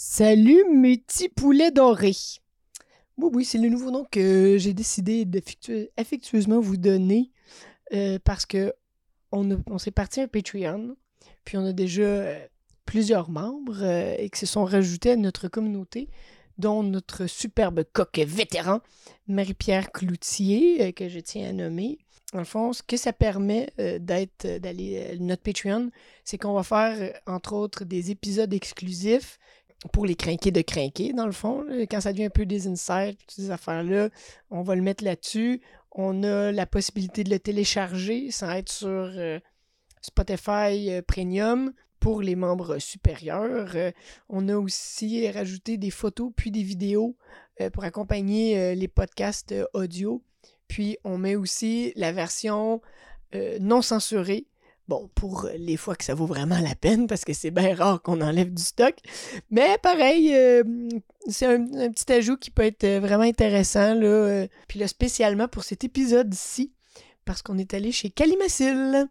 Salut mes petits poulets dorés. Oui, oui, c'est le nouveau nom que j'ai décidé d'affectueusement vous donner euh, parce que on, s'est parti un Patreon, puis on a déjà euh, plusieurs membres euh, et qui se sont rajoutés à notre communauté, dont notre superbe coq vétéran, Marie-Pierre Cloutier, que je tiens à nommer. Dans le fond, ce que ça permet d'être, d'aller, notre Patreon, c'est qu'on va faire, entre autres, des épisodes exclusifs pour les crinquer de crinquer, dans le fond. Quand ça devient un peu des insights, toutes ces affaires-là, on va le mettre là-dessus. On a la possibilité de le télécharger sans être sur euh, Spotify euh, Premium pour les membres supérieurs. Euh, on a aussi rajouté des photos puis des vidéos pour accompagner les podcasts audio. Puis on met aussi la version non censurée Bon, pour euh, les fois que ça vaut vraiment la peine, parce que c'est bien rare qu'on enlève du stock. Mais pareil, euh, c'est un, petit ajout qui peut être euh, vraiment intéressant. Là, puis là, spécialement pour cet épisode-ci, parce qu'on est allé chez Calimacil.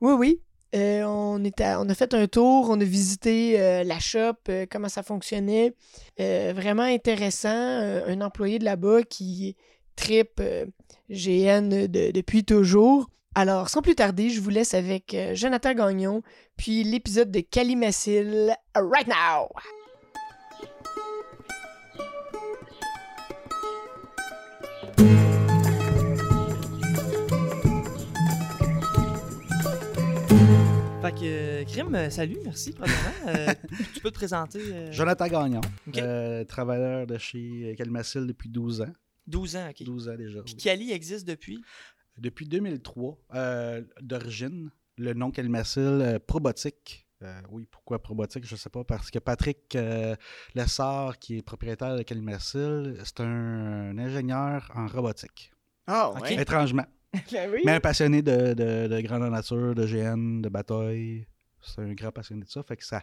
Oui, oui. on, est on a fait un tour, on a visité la shop, comment ça fonctionnait. vraiment intéressant. un employé de là-bas qui tripe GN depuis toujours. Alors, sans plus tarder, je vous laisse avec euh, Jonathan Gagnon, puis l'épisode de Calimacil, right now! Fait que, Crime, euh, salut, merci, euh, tu peux te présenter. Jonathan Gagnon, travailleur de chez Calimacil depuis 12 ans. 12 ans, ok. 12 ans déjà. Puis Cali existe depuis? Depuis 2003, euh, d'origine, le nom Calmacil, euh, Probotique. Euh, oui, pourquoi Probotique, je ne sais pas, parce que Patrick Lessard, qui est propriétaire de Calmacil, c'est un, ingénieur en robotique. Ah, oui. Étrangement. Ben oui. Mais un passionné de, de, de grande nature, de GN, de bataille. C'est un grand passionné de ça. Fait que ça,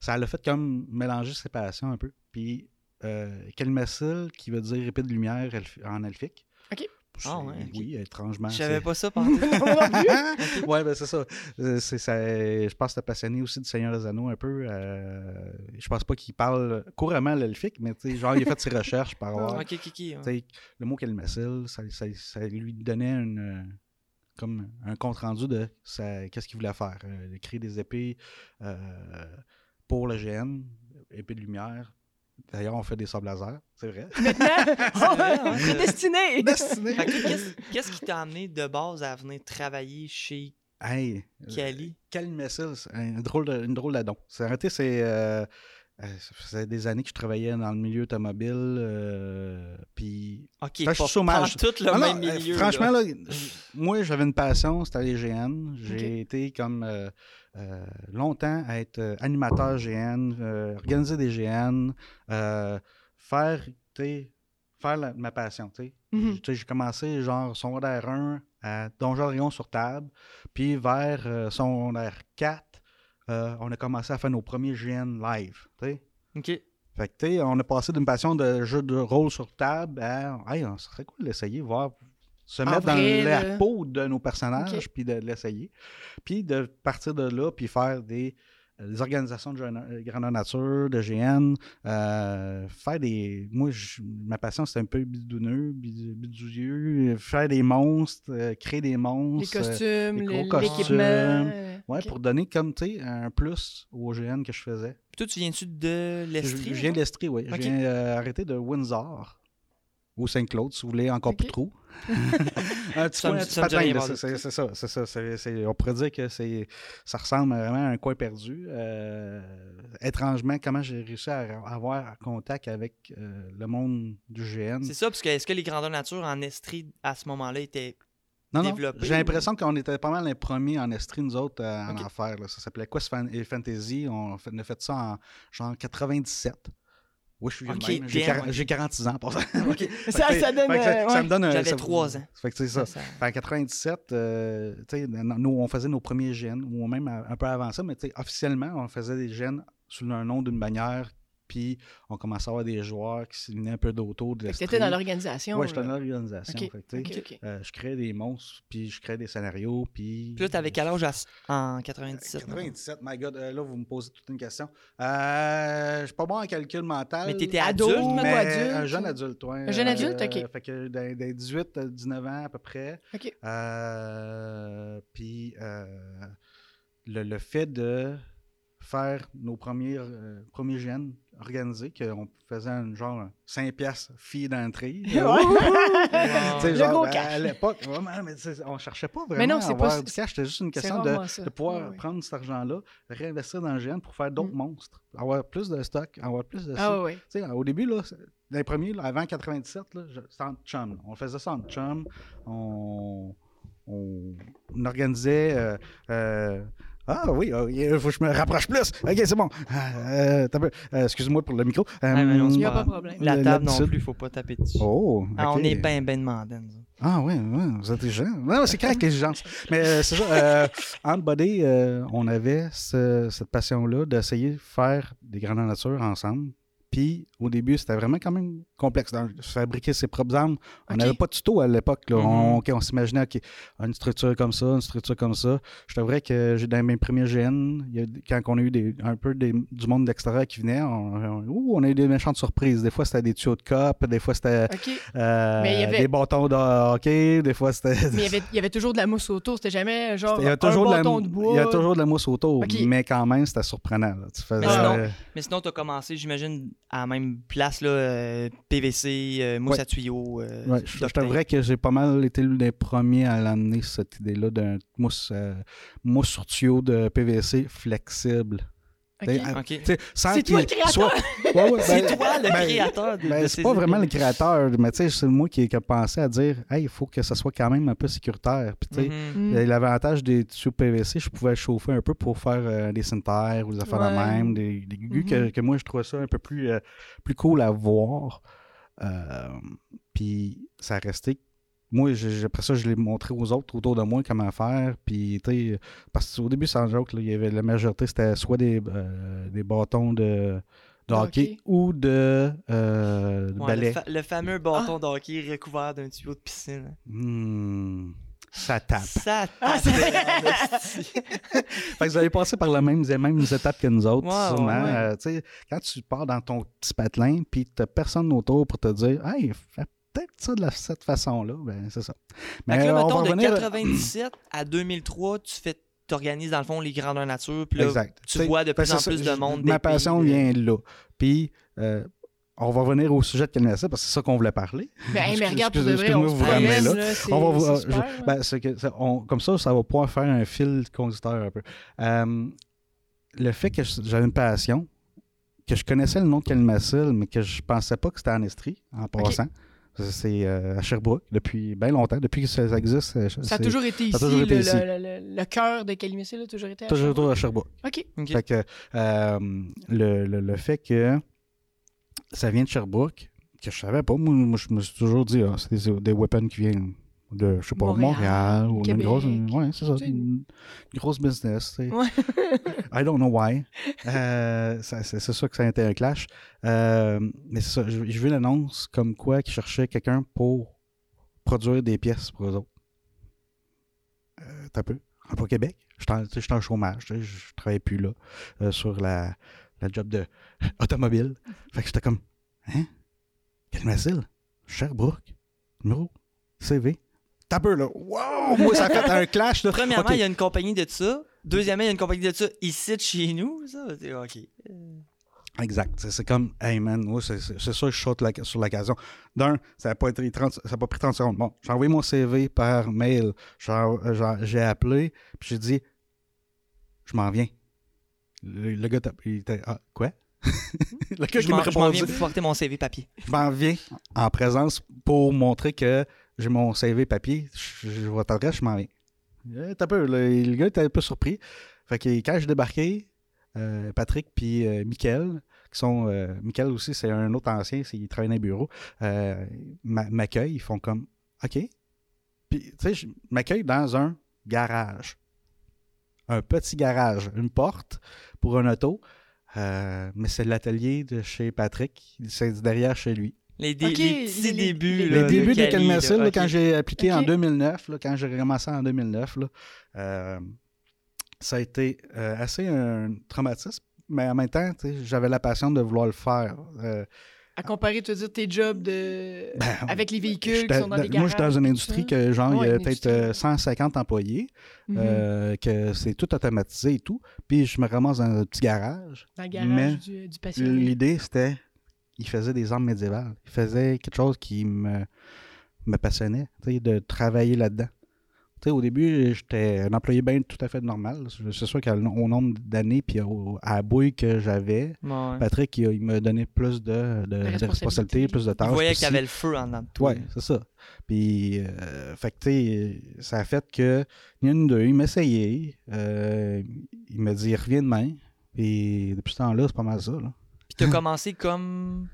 ça l'a fait comme mélanger ses passions un peu. Puis, euh, qui veut dire épée de lumière en elfique. OK. Ah oui, étrangement. Je savais pas ça pendant. ouais, ben c'est ça. Euh, c'est, ça. Je pense que t'es passionné aussi du Seigneur des Anneaux un peu. Euh, je pense pas qu'il parle couramment l'elfique, mais genre, il a fait ses recherches par avoir. Le mot Kelmacil, ça, ça, ça, lui donnait une, comme un compte rendu de qu'est-ce qu'il voulait faire. Euh, créer des épées euh, pour le GN, épées de lumière, D'ailleurs, on fait des sables laser, c'est vrai. Maintenant, destiné. destiné. Qu'est-ce qui t'a amené de base à venir travailler chez hey, Cali? Cali c'est un drôle de, une drôle d'adon. C'est arrêté, c'est. Euh, euh, ça faisait des années que je travaillais dans le milieu automobile. Euh, puis. Ok, pas, chômage. tout le même milieu. franchement, là. moi, j'avais une passion, c'était les GN. J'ai été comme. Euh, longtemps à être euh, animateur GN, euh, organiser des GN, faire, faire ma passion. Mhm. J'ai commencé genre secondaire 1 à Donjon sur table, puis vers secondaire 4, on a commencé à faire nos premiers GN live. OK. Fait que, on a passé d'une passion de jeu de rôle sur table à, hey, on serait cool d'essayer, voir se mettre dans la peau de nos personnages, puis de l'essayer. Puis de partir de là, puis faire des, euh, organisations de euh, grandeur nature, de GN, euh, faire des... Moi, ma passion, c'est un peu bidouneux, bidouilleux, faire des monstres, créer des monstres. Les costumes, l'équipement. Ouais, pour donner comme, tu sais, un plus au GN que je faisais. Puis toi, tu viens-tu de l'Estrie? Je, viens de l'Estrie, oui. Je viens arrêter de Windsor au Saint-Claude, si vous voulez, encore plus trop. un petit coin, c'est ça, c'est ça. on pourrait dire que ça ressemble vraiment à un coin perdu. Euh, étrangement, comment j'ai réussi à avoir contact avec euh, le monde du GN. C'est ça, parce que est-ce que les grandeurs nature en Estrie, à ce moment-là, étaient non, développées? J'ai l'impression qu'on était pas mal les premiers en Estrie, nous autres, en affaires. Ça s'appelait Quest Fantasy? On a fait ça en genre 97. Oui, je suis okay, J'ai 46 ans pour ça. ça, ça, donne. ça, me donne J'avais 3 ans. Fait que c'est ça. en 97, euh, nous, on faisait nos premiers gènes, ou même un peu avant ça, mais officiellement, on faisait des gènes sous le nom d'une bannière puis on commençait à avoir des joueurs qui se venaient un peu d'auto. street. t'étais dans l'organisation. Ouais, j'étais dans l'organisation. Ok, Fait que, tu sais, ok, ok. euh, je créais des monstres, puis je créais des scénarios, puis... Puis là, t'avais quel âge à- en 97? mettons? 97, my God. Euh, là, vous me posez toute une question. Euh, je suis pas bon en calcul mental. Mais t'étais Ado, adulte, mais adulte? un jeune adulte, ouais. Un jeune adulte, ok. Fait que dans, dans 18, euh, 19 ans à peu près. Ok. Euh, puis euh, le, le fait de faire nos premiers, euh, premiers gènes organisés, qu'on faisait un genre 5 piastres fille d'entrée. Ouais. Le genre, gros ben, cash. À l'époque, vraiment, mais on cherchait pas vraiment Mais non, à c'est avoir pas- du cash, c'était juste une question de, de pouvoir prendre cet argent-là, réinvestir dans le gène pour faire d'autres Mm. monstres, avoir plus de stock, avoir plus de Ah sais, au début, là, les premiers, là, avant 97, là, c'était en chum. là. On faisait ça en chum. On, on, on organisait. euh, euh, ah oui, il faut que je me rapproche plus. Ok, c'est bon. Euh, euh, Excuse-moi pour le micro. Euh, Ouais, mais non, c'est Y a pas de problème. La Le- table non plus, faut pas taper dessus. Oh, Ah, on est bien, bien demandant. Ah oui, oui, vous êtes intelligent. Non, c'est correct l'exigence. Mais euh, c'est ça, euh, en body, euh, on avait ce- cette passion-là d'essayer de faire des grandes nature ensemble. Puis au début, c'était vraiment quand même complexe. Dans, fabriquer ses propres armes. On n'avait pas de tuto à l'époque. Mhm. on, s'imaginait une structure comme ça, une structure comme ça. Je t'avouerais que j'ai dans mes premiers GN, il y a- quand on a eu des, un peu des- du monde d'extérieur qui venait, on, on- ouh, on a eu des méchantes surprises. Des fois, c'était des tuyaux de cop, des fois, c'était euh, avait- des bâtons de hockey, des fois, c'était. Mais il y, avait, il y avait toujours de la mousse autour. C'était jamais genre Il y a toujours, un de la, bâton de bois. il y a toujours de la mousse autour, mais quand même, c'était surprenant. là. Tu faisais, Mais sinon- euh, sinon, t'as commencé, j'imagine, à la même place, là, euh, PVC, euh, mousse Ouais. à tuyaux. euh, ouais, je t'avouerais que j'ai pas mal été l'un des premiers à l'amener, cette idée-là d'un mousse, mousse sur tuyau de PVC flexible. T'sais, sans C'est toi le créateur! soit- Ouais, ouais, C'est ben- toi le ben, créateur de, ben, de c'est ces pas vraiment le créateur, mais tu sais, c'est moi qui, qui a pensé à dire, hey, il faut que ça soit quand même un peu sécuritaire. Puis, tu sais, Mhm. Mm. Et L'avantage des tuyaux PVC, je pouvais chauffer un peu pour faire euh, des synthères ou des affaires de même, des, des gugus que, Mhm. que moi je trouvais ça un peu plus, euh, plus cool à voir. Euh, puis ça a resté. Moi, après ça, je l'ai montré aux autres autour de moi comment faire. Puis, tu sais, parce qu'au début, sans joke, là, il y avait la majorité, c'était soit des, euh, des bâtons de, de De hockey, hockey. ou de, euh, de Ouais, balai. le, fa- le fameux bâton d'hockey recouvert d'un tuyau de piscine. Hmm, ça tape. Ça Ah, tape. Fait que vous allez passer par la même, les mêmes étapes que nous autres, sûrement. ouais. Euh, tu sais, quand tu pars dans ton petit patelin, puis tu personne autour pour te dire Hey, fais peut-être ça de la- cette façon-là, ben c'est ça. Que là, on va mettons, de revenir- 97 à 2003, tu fais t'organises dans le fond les grandeurs nature, puis là, Exact. tu vois de plus en ça, plus de monde. Ma passion pays, euh, vient de là. Puis, euh, on va revenir au sujet de Canada parce que c'est ça qu'on voulait parler. Mais, hey, mais regarde, pour de vrai, on se vous ramener promène, là. là. c'est- On va vous- c'est super, je- là. ben, c'est que ça- on- comme ça, ça va pouvoir faire un fil conducteur un peu. Euh, le fait que j'avais une passion, que je connaissais le nom de Calmacil, mais que je pensais pas que c'était en Estrie, en passant. C'est euh, à Sherbrooke depuis bien longtemps, depuis que ça, existe. euh, Ça a toujours été ici. ça a toujours été le, ici. le- le- le cœur de Calimicil a toujours été à toujours Sherbrooke. à Sherbrooke. OK. Fait que euh, le, le- le fait que ça vient de Sherbrooke, que je savais pas, moi, moi, je me suis toujours dit, ah, c'est des, des weapons qui viennent de, je sais pas, Montréal, Montréal, ou une grosse, ouais, c'est ça, une, grosse business, tu sais. Ouais. I don't know why. Euh, ça- c'est sûr que ça a été un clash. Euh, mais c'est ça, je, je vu l'annonce comme quoi qu'ils cherchaient quelqu'un pour produire des pièces pour eux autres. Euh, T'as peu. Pas Québec. J'étais en, tu sais, j'étais en chômage. Je je travaillais plus là euh, sur la, la job de automobile. Fait que j'étais comme Hein? Quel Massile? Sherbrooke? Numéro? CV? T'as peu là. Wow! Moi, ça a fait un clash. Là. Premièrement, il y a une compagnie de ça. Deuxièmement, il y a une compagnie de ça ici de chez nous. Ça, c'est OK. Exact. C'est- comme, hey man, moi, c'est ça que je saute la- sur l'occasion. D'un, ça n'a pas, été 30 ça a pas pris 30 secondes. Bon, j'ai envoyé mon CV par mail. J'ai appelé, puis j'ai dit, je m'en viens. Le, le gars, il était, ah, quoi? le gars Je qui m'a m'en je m'en viens pour porter mon CV papier. je m'en viens en présence pour montrer que j'ai mon CV papier. Je, je votre adresse, je m'en viens. Euh, T'as peu, le, gars était un peu surpris. Fait que quand j'ai débarqué, euh, Patrick puis euh, qui sont. Euh, Mickaël aussi, c'est un autre ancien, il travaille dans les bureaux, euh, m'a- m'accueillent, ils font comme OK. Puis, tu sais, je m'accueille dans un garage. Un petit garage, une porte pour un auto mais c'est l'atelier de chez Patrick. C'est derrière chez lui. Les, dé- les petits les- débuts. les- là, Les débuts de ok. quand j'ai appliqué en Ok. 2009, là, quand j'ai commencé en 2009, là, euh, ça a été euh, assez un traumatisme, mais en même temps, j'avais la passion de vouloir le faire. Euh, À comparer, tu veux dire, tes jobs de... Ben, avec les véhicules qui sont dans moi, garages. je suis dans une industrie que, genre, il y a peut-être industrie. euh, 150 employés, Mhm. euh, que c'est tout automatisé et tout. Puis je me ramasse dans un petit garage. Dans le garage mais du, du. L'idée, c'était, il faisait des armes médiévales. Il faisait quelque chose qui me, me passionnait, tu sais, de travailler là-dedans. Tu sais, au début, j'étais un employé bien tout à fait normal. C'est sûr qu'au nombre d'années, puis au- à la bouille que j'avais, Ouais. Patrick, il, il m'a donné plus de, de, de responsabilité. responsabilités, plus de Il tâches. voyait puis qu'il y avait le feu en dedans de toi. Ouais, c'est ça. Puis, euh, fait que, tu sais, ça a fait que, il y a une deux, il m'a essayé. euh, il m'a dit, reviens demain. Puis, depuis ce temps-là, c'est pas mal ça. Là. Puis t'as commencé comme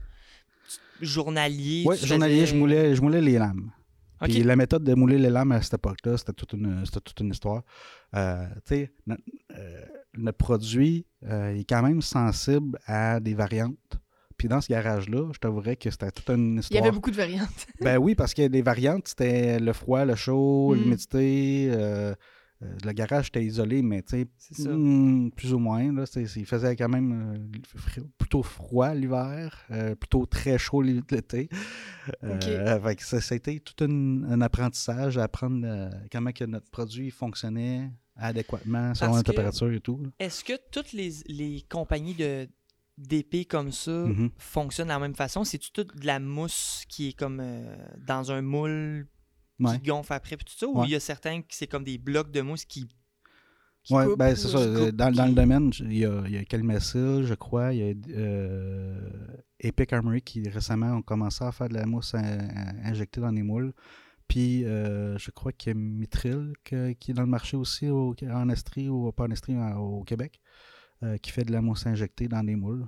journalier. Oui, tu journalier, faisais- je, moulais, je moulais les lames. Puis la méthode de mouler les lames à cette époque-là, c'était toute une, c'était toute une histoire. Euh, tu sais, no- euh, notre produit euh, est quand même sensible à des variantes. Puis dans ce garage-là, je t'avouerais que c'était toute une Il y histoire. avait beaucoup de variantes. Ben oui, parce que les variantes, c'était le froid, le chaud, Mm. l'humidité. Euh, le garage était isolé, mais tu sais, C'est ça. mm, plus ou moins. Là, il faisait quand même euh, plutôt froid l'hiver, euh, plutôt très chaud l'été. Fait que ça, ça a été tout un, un apprentissage à apprendre comment que notre produit fonctionnait adéquatement selon Parce la que- température et tout. Est-ce que toutes les, les compagnies de d'épées comme ça Mhm. fonctionnent de la même façon? C'est-tu toute de la mousse qui est comme dans un moule Ouais. qui gonfle après puis tout ça? Ou il y a certains qui c'est comme des blocs de mousse qui... coupent ben, c'est ça. euh, coupe, Dans, le domaine, il y a, il y a Calmacil, je crois. Il y a euh, Epic Armory qui récemment ont commencé à faire de la mousse in- in- injectée dans les moules. Puis euh, je crois qu'il y a Mitril que- qui est dans le marché aussi au, en Estrie ou pas en Estrie, au Québec, euh, qui fait de la mousse injectée dans des moules.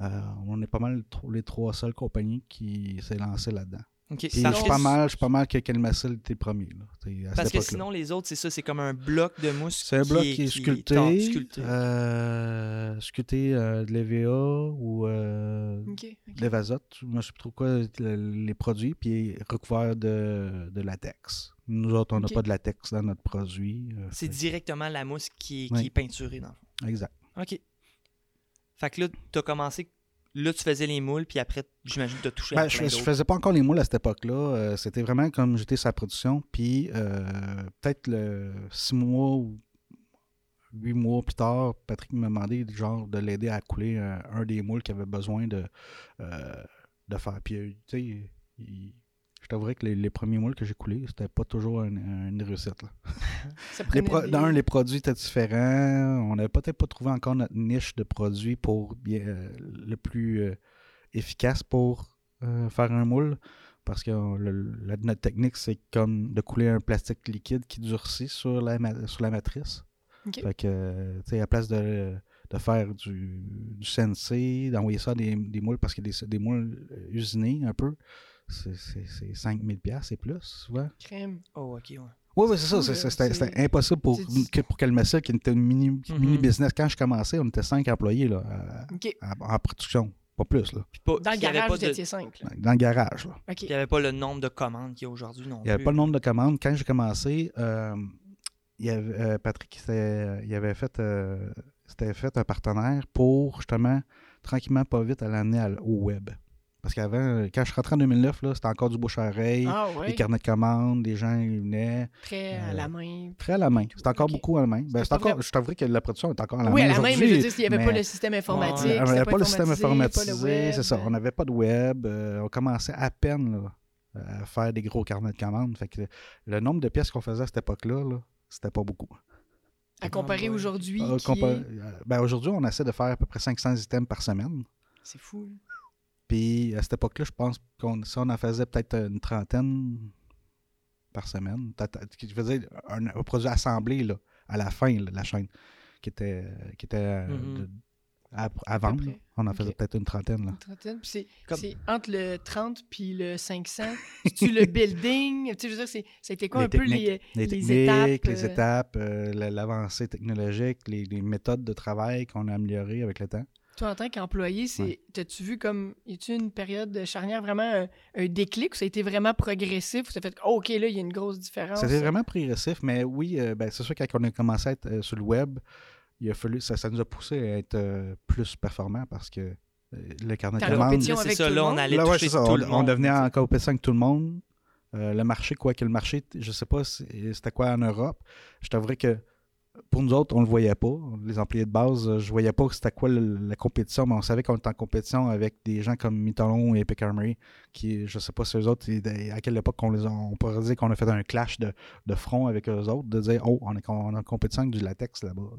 Euh, on est pas mal les trois seules compagnies qui s'est lancées là-dedans. Ok, Puis je parce suis que- pas mal, je suis pas mal que Calmacil était premier. Là, cette Parce que sinon, les autres, c'est ça, c'est comme un bloc de mousse C'est un bloc qui est qui sculpté, tord- sculpté. euh, sculpté euh, de l'EVA ou euh, Ok, ok. de l'Evazote. Moi, je sais plus trop quoi le- les produits, puis recouvert de, de latex. Nous autres, on n'a pas de latex dans notre produit. euh, C'est directement la mousse qui est, Oui. qui est peinturée dans le fond. Exact. OK. Fait que là, t'as commencé... Là, tu faisais les moules, puis après, j'imagine que t'as touché à Ben, je, plein je d'autres. faisais pas encore les moules à cette époque-là. Euh, C'était vraiment comme j'étais sur la production. Puis euh, peut-être le six mois ou huit mois plus tard, Patrick m'a demandé genre de l'aider à couler un, un des moules qu'il avait besoin de, euh, de faire. Puis tu sais, il- je t'avouerais que les, les premiers moules que j'ai coulés, c'était pas toujours un- un- une réussite. là. Ça Les des- D'un, les produits étaient différents. On n'avait peut-être pas trouvé encore notre niche de produits pour bien, euh, le plus euh, efficace pour euh, faire un moule. Parce que le- la- notre technique, c'est comme de couler un plastique liquide qui durcit sur la, sur la matrice. Ok. Fait que, tu sais, à place de, de faire du, du CNC, d'envoyer ça des, des moules, parce que des, des moules usinés un peu, c'est c'est- c'est 5000$ piastres et plus, souvent. Crème. Oh, OK, ouais. Oui, oui, c'est ça. C'était impossible pour, pour Calmacil, qui était une mini, Mhm. mini business. Quand je commençais, on était cinq employés là, à- Ok. à- en production. Pas plus, là. Pas- Dans le puis il y avait garage, pas vous de- étiez cinq. là. Dans le garage. Là. Il n'y avait pas le nombre de commandes qu'il y a aujourd'hui non Il n'y avait pas le nombre de commandes. Quand j'ai commencé, euh, il y avait, euh, Patrick il avait fait, euh, fait un partenaire pour justement, tranquillement, pas vite, à l'amener au web. Parce qu'avant, quand je suis rentré en 2009, là, c'était encore du bouche à oreille, Ah des carnets de commandes, des gens ils venaient. Très à Euh, la main. Très à la main. C'est encore beaucoup à la main. Ben, C'est encore, je t'avouerais que la production est encore à la Oui, main. à la main, mais je veux dire, s'il n'y avait pas le système informatique. Ouais, on c'était n'avait pas le système informatisé, c'est ça. On n'avait pas de web. euh, on commençait à peine là, à faire des gros carnets de commandes. Fait que le nombre de pièces qu'on faisait à cette époque-là, là, c'était pas beaucoup. À comparer Ouais. aujourd'hui. Euh, qui compa- est- ben, Aujourd'hui, on essaie de faire à peu près 500 items par semaine. C'est fou. Puis à cette époque-là, je pense qu'on si on en faisait peut-être une trentaine par semaine. Peut-être- Je veux dire, un, un produit assemblé là, à la fin, là, la chaîne, qui était, qui était euh, Mhm. de- à, à vendre. près. On en faisait peut-être une trentaine. Là. Une trentaine. Puis c'est Comme- entre le 30 puis le 500. tu le building? Tu sais, je veux dire, ça été quoi Les un peu les, Les, étapes? les euh, étapes, euh, la- l'avancée technologique, les, les méthodes de travail qu'on a améliorées avec le temps. Toi, en tant qu'employé, c'est, Ouais. t'as-tu vu comme, y a-tu une période de charnière vraiment un, un déclic ou ça a été vraiment progressif ou ça fait, oh, ok, là, il y a une grosse différence? C'était vraiment progressif, mais oui, euh, ben, c'est sûr, quand on a commencé à être euh, sur le web, il a fallu, ça, ça nous a poussé à être euh, plus performant parce que euh, le carnet de commandes. c'est ça, là, on allait Là, ouais, toucher ça. tout On, le on monde. devenait en compétition avec tout le monde. Euh, le marché, quoi que le marché, je sais pas si- c'était quoi en Europe? Je t'avouerais que pour nous autres, on le voyait pas. Les employés de base, euh, je voyais pas c'était quoi la compétition, mais on savait qu'on était en compétition avec des gens comme Mitalon et Epic Armory, qui, je sais pas si eux autres, à quelle époque on les a, on pourrait dire qu'on a fait un clash de, de front avec eux autres, de dire, oh, on est, on est en compétition avec du latex là-bas.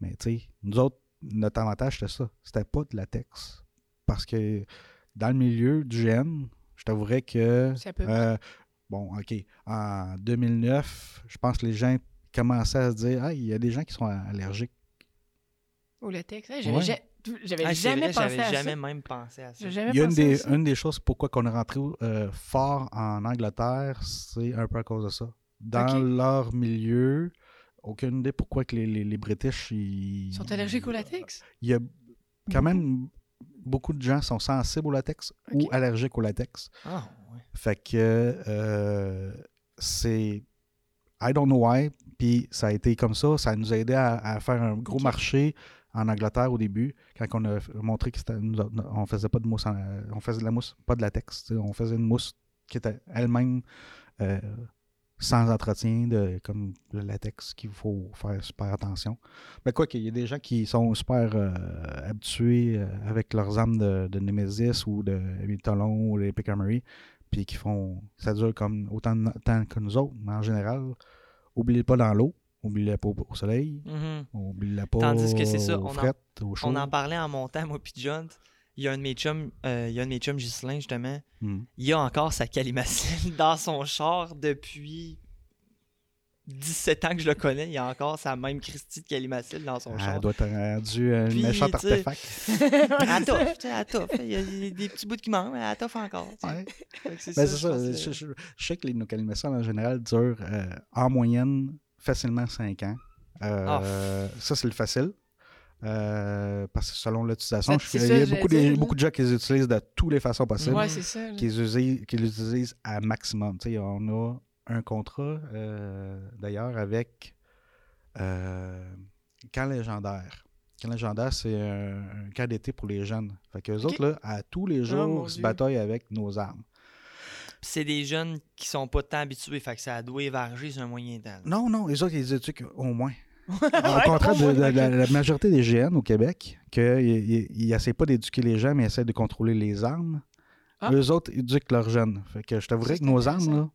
Mais tu sais, nous autres, notre avantage, c'était ça. C'était pas de latex. Parce que dans le milieu du GN, je t'avouerais que. Euh, bon, OK. En 2009, je pense que les gens commençaient à se dire Ah, il y a des gens qui sont allergiques. Au latex. J'avais Ouais. ja- j'avais Ah, jamais vrai, pensé j'avais à jamais ça. même pensé à ça. J'ai jamais Il y a une pensé à des, ça. une des choses pourquoi on est rentré euh, fort en Angleterre, c'est un peu à cause de ça. Dans leur milieu, aucune idée pourquoi que les, les, les British ils sont allergiques au latex? il y a quand même beaucoup de gens sont sensibles au latex ou allergiques au latex. Ah, ouais. Fait que euh, c'est. I don't know why. Puis ça a été comme ça. Ça nous a aidé à, à faire un gros marché en Angleterre au début, quand on a montré que c'était, nous, on faisait pas de mousse, en- on faisait de la mousse, pas de latex. On faisait une mousse qui était elle-même euh, sans entretien, de, comme le latex qu'il faut faire super attention. Mais quoi qu'il y a des gens qui sont super euh, habitués euh, avec leurs armes de, de Nemesis ou de Talon ou les Epic Armory, puis qui font. Ça dure comme autant de temps que nous autres, mais en général, oubliez pas dans l'eau, oubliez pas au, soleil, Mhm. oubliez pas Tandis que c'est ça, on en- fret, au chaud. On en parlait en montant, moi puis John. Il y a un de mes chums, euh, il y a un de mes chums, Ghislain, justement. Hmm. Il a encore sa calimacine dans son char depuis 17 ans que je le connais. Il a encore sa même Christie de calimacine dans son Elle char. doit être rendu un Puis, méchant artefact. Elle toffe, tu sais, elle toffe. Il y a des petits bouts qui manquent, mais elle toffe encore. Ouais. C'est Ben, ça, je ça. pense Je, que- je- je sais que les nocalimations en général durent euh, en moyenne facilement 5 ans. Euh, Ça, c'est le facile. Euh, parce que selon l'utilisation, il y a beaucoup, des- beaucoup de gens qui les utilisent de toutes les façons possibles, Ouais, c'est ça. qui, les utilisent, qui les utilisent à maximum. Tu sais, on a un contrat, euh, d'ailleurs, avec euh, Camp Légendaire. Camp Légendaire, c'est un, un camp d'été pour les jeunes. Fait que Ok. autres, là, à tous les mon jours, se Dieu. bataillent avec nos armes. C'est des jeunes qui sont pas tant habitués, fait que ça doit évarger sur un moyen temps. Non, non, les autres, ils éduquent au moins. Au contraire de, de- la, la majorité des GN au Québec, qu'ils n'essaient pas d'éduquer les gens, mais ils essaient de contrôler les armes. Ah. Eux autres éduquent leurs jeunes. Fait que je t'avouerais que nos armes, là,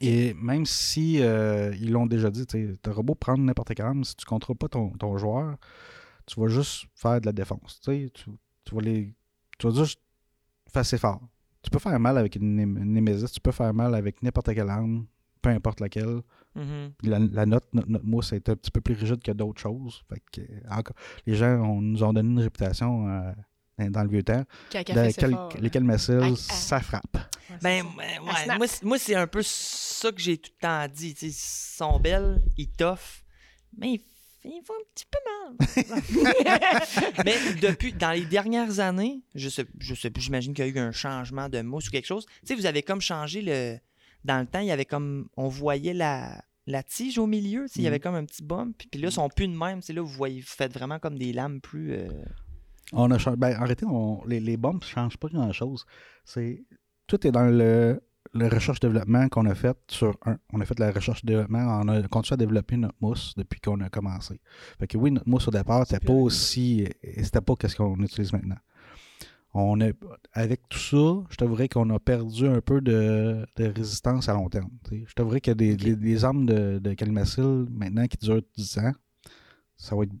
Et même si euh, ils l'ont déjà dit, tu auras beau prendre n'importe quelle arme, si tu ne contrôles pas ton, ton joueur, tu vas juste faire de la défense. Tu, tu, vas les. Tu vas juste faire assez fort. Tu peux faire mal avec une, une Némésis, tu peux faire mal avec n'importe quelle arme, peu importe laquelle. Mhm. La, la note, notre, notre mousse est un petit peu plus rigide que d'autres choses. Fait que, encore, les gens on- nous ont donné une réputation euh, dans, le vieux temps. Café, c'est quel- fort, là. lesquels missiles, Ah, ah. ça frappe? Ben, ouais, moi, c'est- moi, c'est un peu ça que j'ai tout le temps dit. Ils sont belles, ils toffent, mais ils, ils font un petit peu mal. mais depuis, dans les dernières années, je sais, je sais plus, j'imagine qu'il y a eu un changement de mousse ou quelque chose. Tu sais, vous avez comme changé le. Dans le temps, il y avait comme. On voyait la, la tige au milieu, il y avait Mhm. comme un petit bump. Puis, puis là, ils sont plus de même. Là, vous voyez, vous faites vraiment comme des lames plus. euh, On a changé. Ben, en réalité, on- les, les bombes ne changent pas grand-chose. C'est Tout est dans le, le recherche-développement qu'on a fait sur un. On a fait de la recherche-développement. On a continué à développer notre mousse depuis qu'on a commencé. Fait que oui, notre mousse au départ, c'était pas aussi. C'était pas ce qu'on utilise maintenant. On a, avec tout ça, je t'avouerais qu'on a perdu un peu de, de résistance à long terme. Je t'avouerais que des, Ok. des, des armes de, de Calmacil, maintenant, qui durent 10 ans, ça va être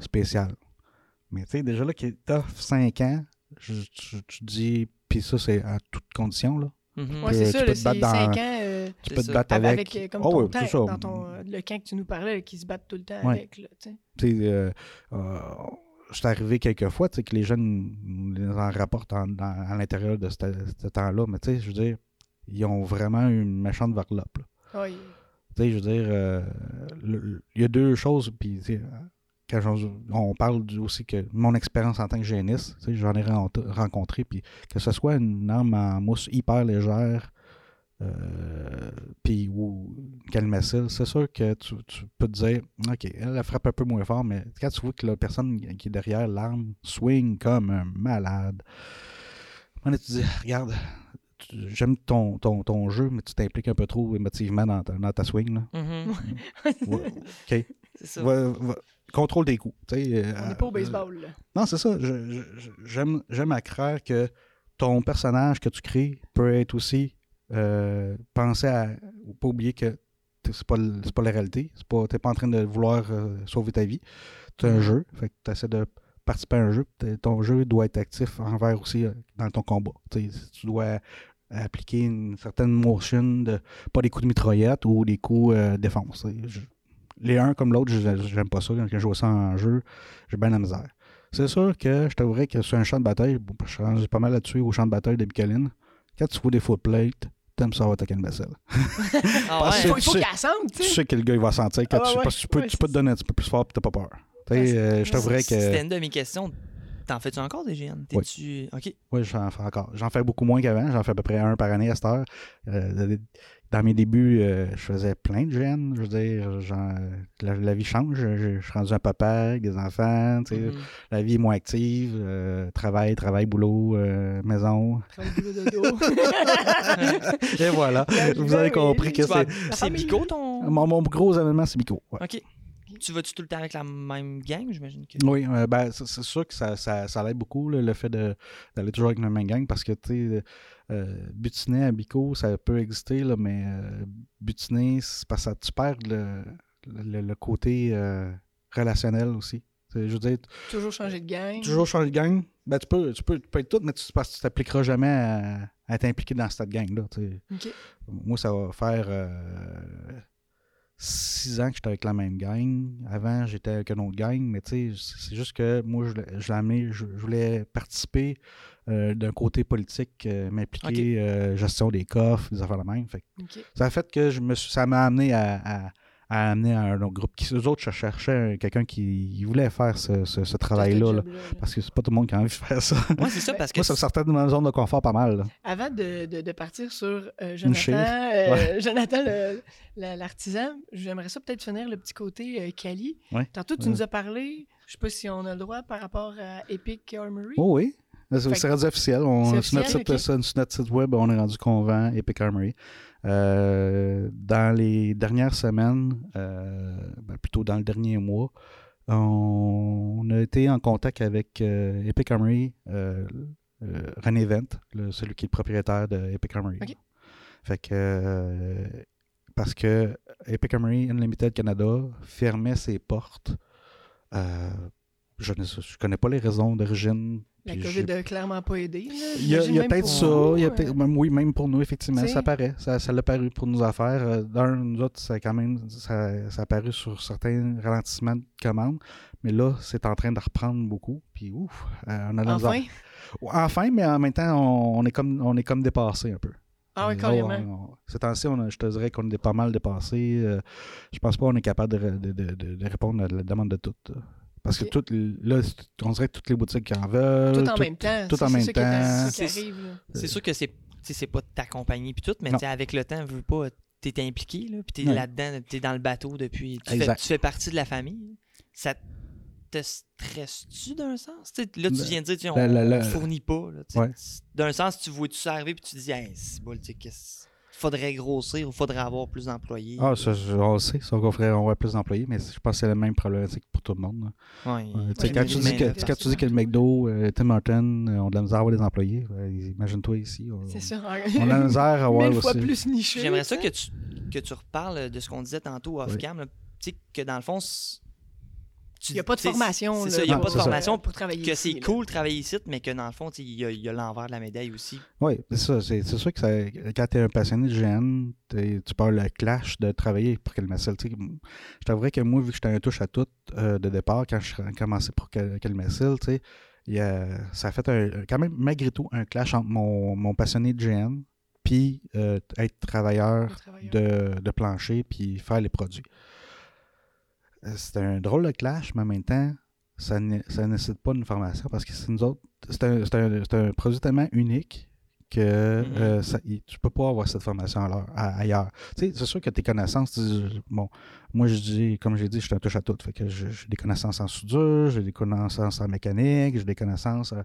spécial. Mais tu sais, déjà là, qui tough 5 ans, je, tu, tu dis, puis ça, c'est à toute condition, là. mhm. Ouais, que c'est tu ça, peux là, te battre c'est dans- 5 ans euh, Tu peux te battre avec, avec. comme Oh, ton ça. dans ton, euh, le camp que tu nous parlais, qui se battent tout le temps Ouais. avec. Là, tu sais. Tu sais, euh, euh, c'est arrivé quelques fois, tu sais, que les jeunes nous les en rapportent en- dans- à l'intérieur de ce, temps-là, mais tu sais, je veux dire, ils ont vraiment une méchante varlope, là. Ouais, Tu sais, je veux dire, euh, il y a deux choses, puis tu sais, quand on parle aussi que mon expérience en tant que géniste, tu sais, j'en ai ren- rencontré, puis que ce soit une arme en mousse hyper légère, euh, puis ou une calmacille, c'est sûr que tu, tu peux te dire, OK, elle, frappe un peu moins fort, mais quand tu vois que la personne qui est derrière l'arme swing comme un malade, on tu te dis, regarde, j'aime ton, ton, ton jeu, mais tu t'impliques un peu trop émotivement dans ta, dans ta swing. Là. Mhm. Ouais, OK. C'est ça. Va- va- contrôle des coups. sais, On euh, n'est pas au euh, baseball, là. non, c'est ça. J'aime à croire que ton personnage que tu crées peut être aussi euh, penser à. ou pas oublier que c'est pas, pas la réalité. Tu n'es pas en train de vouloir euh, sauver ta vie. C'est un Mhm. jeu. Fait que tu essaies de participer à un jeu. Ton jeu doit être actif envers aussi euh, dans ton combat. Tu dois appliquer une certaine motion de pas des coups de mitraillette ou des coups euh, défense. Je- les uns comme l'autre, je- j'aime pas ça. Quand je joue ça en jeu, j'ai bien la misère. C'est sûr que je t'avouerais que sur un champ de bataille, je suis rendu pas mal là-dessus au champ de bataille de Bicoline. Quand tu vois des foot plates, t'aimes ça avoir ta canne-vaisselle. Ah Parce Il que ouais. faut, il faut tu sais- qu'elle sente, tu Tu sais. sais que le gars, il va sentir. Quand Ah tu, parce que tu peux, ouais, tu peux te donner un petit peu plus fort et t'as pas peur. Sais, euh, je t'avouerais que. C'était une de mes questions. T'en fais-tu encore des GN? Oui, j'en fais encore. J'en fais beaucoup moins qu'avant. J'en fais à peu près un par année à cette heure. Euh, dans mes débuts, euh, je faisais plein de gènes. Je veux dire, j'en- la, la vie change. Je, je- je suis rendu un papa avec des enfants. tu sais. Mhm. La vie est moins active. euh, travail, travail, boulot, euh, maison. Travail, boulot, dodo. Et voilà. Vous avez compris que Tu c'est. C'est. Bico ton. Mon, mon gros événement, c'est Bico. ouais. Ok. Tu vas-tu tout le temps avec la même gang, j'imagine que. Oui, euh, ben, c'est c'est sûr que ça, ça, ça l'aide beaucoup, là, le fait de- d'aller toujours avec la même gang, parce que, tu sais, euh, butiner à Bico, ça peut exister, là, mais euh, butiner, c'est parce que tu perds le, le, le côté euh, relationnel aussi. C'est- Je veux dire, Toujours changer de gang. toujours changer de gang, ben, tu, peux, tu, peux, tu peux être tout, mais tu, parce que tu t'appliqueras jamais à, à t'impliquer dans cette gang-là. tu sais. Ok. Moi, ça va faire euh, six ans que j'étais avec la même gang. Avant, j'étais avec une autre gang, mais tu sais, c'est juste que moi, je, l'ai- je amené, je, je voulais participer euh, d'un côté politique, euh, m'impliquer, euh, gestion des coffres, des affaires de même. Fait ça a fait que je me suis- ça m'a amené à, à- à amener à un autre groupe. Qui, eux autres, je cherchais quelqu'un qui voulait faire ce, ce- ce travail-là. là. parce que c'est pas tout le monde qui a envie de faire ça. Ouais, c'est ça, parce que. Moi, ça me sortait de ma zone de confort pas mal. là. Avant de, de- de partir sur euh, Jonathan, euh, Jonathan l'artisan, j'aimerais ça peut-être finir le petit côté euh, Cali. Ouais. Tantôt, tu Ouais. nous as parlé, je sais pas si on a le droit par rapport à Epic Armory. Oh oui. C'est rendu officiel. On, sur, notre site, ok. ça, sur notre site web, on est rendu qu'on vend Epic Armory. Euh, dans les dernières semaines, euh, ben, plutôt dans le dernier mois, on, on a été en contact avec euh, Epic Armory, René Vent, le- celui qui est le propriétaire de Epic Armory. Fait que parce que Epic Armory Unlimited Canada fermait ses portes. Je ne je connais pas les raisons d'origine. La COVID j'ai- a clairement pas aidé. là. il y a, peut-être ça. il y a même- oui, même pour nous, effectivement, T'sais. ça paraît. Ça, ça l'a paru pour nos affaires. Euh, D'un, nous autres, ça, a quand même, ça, ça a paru sur certains ralentissements de commandes. Mais là, c'est en train de reprendre beaucoup. Puis, ouf, euh, on a Enfin? Enfin, mais en même temps, on, on est, comme, on est comme dépassé un peu. Ah Euh, carrément. Ces temps-ci, je te dirais qu'on est pas mal dépassé. Euh, je pense pas qu'on est capable de, de- de- de- de répondre à la demande de toutes. Parce que toutes, là, on dirait que toutes les boutiques en veulent. Tout en tout- même temps. tout c'est- en même qui temps. c'est qui sûr que c'est pas ta compagnie puis tout, mais avec le temps, veux pas, t'es impliqué, là, puis t'es là-dedans, t'es dans le bateau depuis. Tu fais, tu fais partie de la famille. Ça te stresse-tu d'un sens? Là, tu Le- viens de dire, on, on fournit pas. Ouais. D'un sens, tu vois tout ça arriver puis tu te dis, hey, c'est bon, tu sais, qu'est-ce- faudrait grossir ou faudrait avoir plus d'employés. Ah, ça, je- on le sait, ça qu'on ferait, on aurait plus d'employés, mais je pense que c'est la même problématique pour tout le monde. Ouais. Euh, tu sais, Ouais, quand, tu dis que, quand tu dis que le McDo, euh, Tim Horton euh, ont de la misère à avoir des employés, euh, imagine-toi ici. On, C'est ça. on a de la misère à avoir Mille fois aussi. plus niché. J'aimerais ça que tu, que tu reparles de ce qu'on disait tantôt off-cam. sais, que dans le fond, Il n'y a pas de formation. C'est là, ça, il n'y a Non, pas de formation pour travailler que ici, c'est là. cool de travailler ici, mais que dans le fond, il y a, il y a l'envers de la médaille aussi. Oui, c'est ça. C'est c'est sûr que ça, quand tu es un passionné de GN, tu parles le clash de travailler pour sais, Je t'avouerais que moi, vu que j'étais un touche à tout euh, de départ, quand je commençais pour Kelmacel, tu sais, il y a- ça a fait un- quand même, malgré tout, un clash entre mon, mon passionné de GN puis euh, être travailleur Le travailleur. de, de plancher puis faire les produits. C'est un drôle de clash, mais en même temps, ça ne ça nécessite pas une formation parce que c'est nous autres. C'est un, un- un produit tellement unique que Mhm. euh, ça- tu peux pas avoir cette formation alors- à- ailleurs. C'est sûr que tes connaissances, bon, moi je dis, comme j'ai dit, je suis un touche à tout. Fait que j'ai des connaissances en soudure, j'ai des connaissances en mécanique, j'ai des connaissances, euh,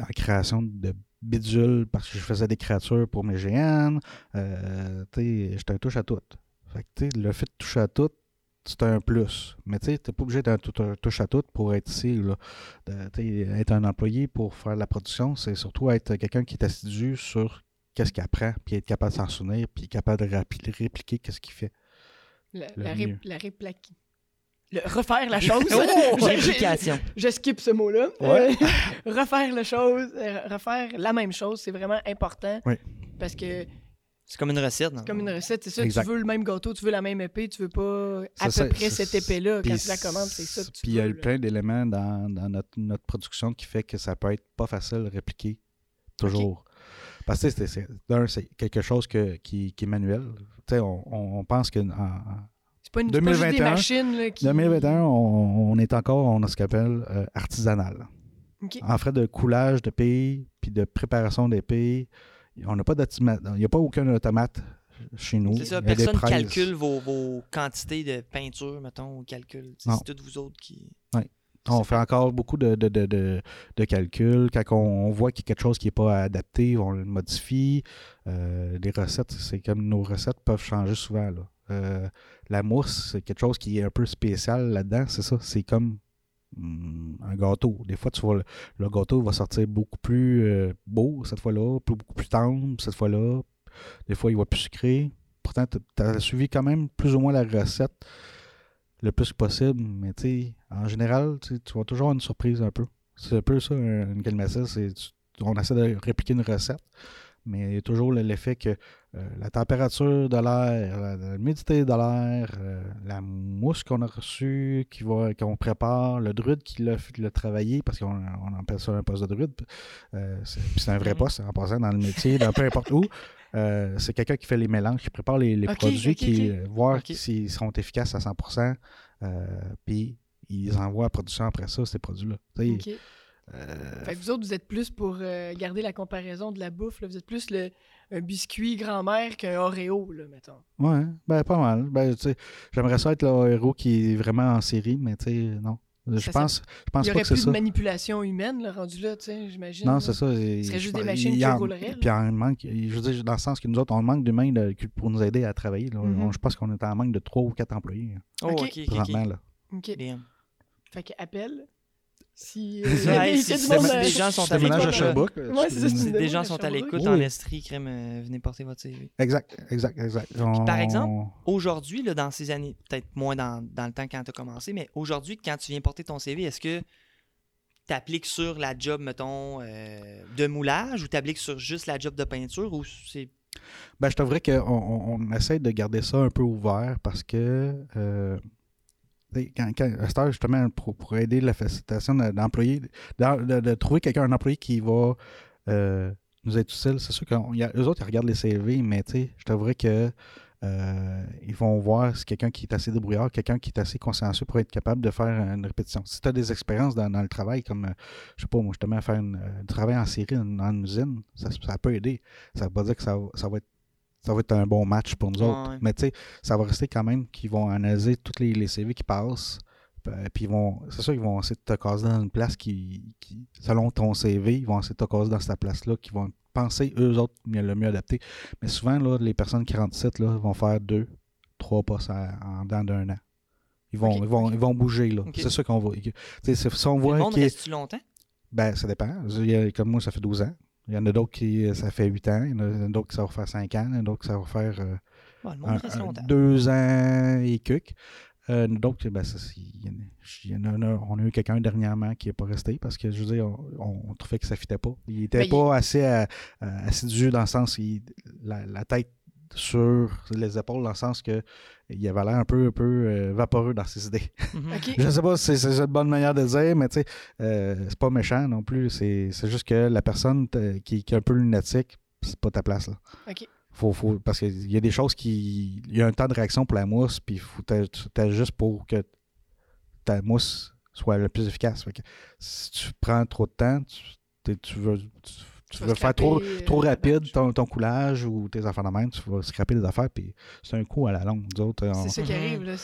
en création de bidules parce que je faisais des créatures pour mes GN. Euh, sais, j'étais un touche à tout. Fait que, tu sais, le fait de toucher à tout, c'est un plus. Mais tu t'es pas obligé d'être un tout- un touche à tout pour être ici. Là. Être un employé pour faire de la production, c'est surtout être quelqu'un qui est assidu sur qu'est-ce qu'il apprend, puis être capable de s'en souvenir, puis capable de répliquer qu'est-ce qu'il fait. La, la, ré- Le refaire la chose. Oh, Je- je- skip ce mot-là. Ouais. Refaire la chose, euh, refaire la même chose, c'est vraiment important. Oui. Parce que C'est comme une recette. non? c'est comme une recette, c'est ça. Exact. Tu veux le même gâteau, tu veux la même épée, tu veux pas à peu près cette épée-là. Quand Puis tu la commandes, c'est ça que tu Puis il y a là. plein d'éléments dans, dans notre, notre production qui fait que ça peut être pas facile de répliquer toujours. Parce que c'est- d'un, c'est quelque chose que, qui, qui est manuel. Tu sais, on, on- on pense que en- en C'est pas, une, c'est pas juste des 2021, machines là, qui... 2021, on, on est encore, on a ce qu'on appelle euh, artisanal. En fait de coulage de pays, puis de préparation d'épées, on n'a pas d'automate. Il n'y a pas aucun automate chez nous. C'est ça, personne prises. calcule vos, vos quantités de peinture, mettons, ou calcule. C'est tous vous autres qui. On fait encore beaucoup de, de, de, de, de calculs. Quand on, on voit qu'il y a quelque chose qui n'est pas adapté, on le modifie. Euh, les recettes, c'est comme nos recettes peuvent changer souvent. Là. Euh, la mousse, c'est quelque chose qui est un peu spécial là-dedans. C'est ça. C'est comme un gâteau. Des fois, tu vois, le, gâteau va sortir beaucoup plus euh, beau cette fois-là, beaucoup plus tendre cette fois-là. Des fois, il va plus sucré. Pourtant, tu as suivi quand même plus ou moins la recette le plus possible. Mais tu en général, tu vas toujours avoir une surprise un peu. C'est un peu ça, un- une calmacelle. On essaie de répliquer une recette, mais il y a toujours le- l'effet que euh, la température de l'air, la- la- l'humidité de l'air, euh, la mousse qu'on a reçue, qui va, qu'on prépare, le druide qui l'a, travaillé, parce qu'on on appelle ça un poste de druide. euh, c'est, un vrai Mhm. poste en passant dans le métier, dans peu importe où. C'est quelqu'un qui fait les mélanges, qui prépare les, produits, qui Ok. s'ils sont efficaces à 100%. euh, puis ils envoient à production après ça, ces produits-là. Euh, Fait que vous autres, vous êtes plus pour euh, garder la comparaison de la bouffe. là. Vous êtes plus le, un biscuit grand-mère qu'un Oreo, là, mettons. ouais, ben pas mal. Ben, tu sais, j'aimerais ça être le héros qui est vraiment en série, mais tu sais, non. Je Ça, pense, je pense Il y pas aurait que c'est plus de ça. manipulation humaine, là, rendu là, tu sais, j'imagine. Non, c'est ça. Ce serait juste des machines qui rouleraient, Puis en manque, je veux dire, dans le sens que nous autres, on manque d'humains de- pour nous aider à travailler. là. Mhm. On- Je pense qu'on est en manque de trois ou quatre employés Oh, Ok. ok, ok, ok. présentement. Là. OK. Damn. Fait que appel. Si. Monde, des euh, gens sont à l'écoute, Sherbrooke. Ouais, c'est ça, tu- c'est- Si des gens sont à l'écoute en Estrie, crème, euh, venez porter votre CV. Exact, exact, exact. par exemple, Aujourd'hui, là, dans ces années, peut-être moins dans, dans le temps quand tu as commencé, mais aujourd'hui, quand tu viens porter ton CV, est-ce que tu appliques sur la job, mettons, euh, de moulage ou tu appliques sur juste la job de peinture ou c'est. Ben, je t'avouerais qu'on on, on essaie de garder ça un peu ouvert parce que euh, quand, quand, justement, pour, pour aider la facilitation de- d'employer, de, trouver quelqu'un, un employé qui va euh, nous être utile, c'est sûr qu'eux autres, ils regardent les CV, mais je t'avouerais que euh, ils vont voir si quelqu'un qui est assez débrouillard, quelqu'un qui est assez consciencieux pour être capable de faire une répétition. Si tu as des expériences dans, le travail, comme, euh, je sais pas, moi, justement, faire du travail en série dans une usine, ça, peut aider. Ça veut pas dire que ça, ça va être ça va être un bon match pour nous Ouais, autres. ouais. Mais tu sais, ça va rester quand même qu'ils vont analyser tous les, les CV qui passent. euh, Puis ils vont. C'est sûr qu'ils vont essayer de te caser dans une place qui, qui- selon ton CV, ils vont essayer de te caser dans cette place-là, qui vont penser eux autres le mieux adapté. Mais souvent, là, les personnes qui rentrent ici là, vont faire deux, trois postes en dedans d'un an. Ils vont, ils vont, ils vont bouger, là. C'est ça qu'on va. Si on Le voit monde reste-tu longtemps? ben, ça dépend. Comme moi, ça fait 12 ans. Il y en a d'autres qui, ça fait 8 ans. Il y en a d'autres qui ça va faire 5 ans. Il y en a d'autres qui ça va faire euh, monde un- un- deux ans et quelques. Euh, d'autres, ben, on a eu quelqu'un dernièrement qui n'est pas resté parce que, je veux dire, on, on trouvait que ça ne fitait pas. Il n'était Ben, il- pas assez euh, euh, assidu dans le sens, il- la, la tête sur les épaules, dans le sens que il avait l'air un peu, un peu euh, vaporeux dans ses idées. Mhm. Je sais pas si c'est c'est une bonne manière de dire, mais tu sais, euh, c'est pas méchant non plus. C'est c'est juste que la personne qui, qui est un peu lunatique, c'est pas ta place là. OK. Faut, faut, parce qu'il y a des choses qui. Il y a un temps de réaction pour la mousse, puis il faut juste pour que ta mousse soit le plus efficace. Fait que si tu prends trop de temps, tu, tu veux, tu, veux faire trop, trop rapide ton, ton, coulage ou tes affaires de même, tu vas scraper des affaires, puis c'est un coup à la longue. C'est ça qui arrive. Là,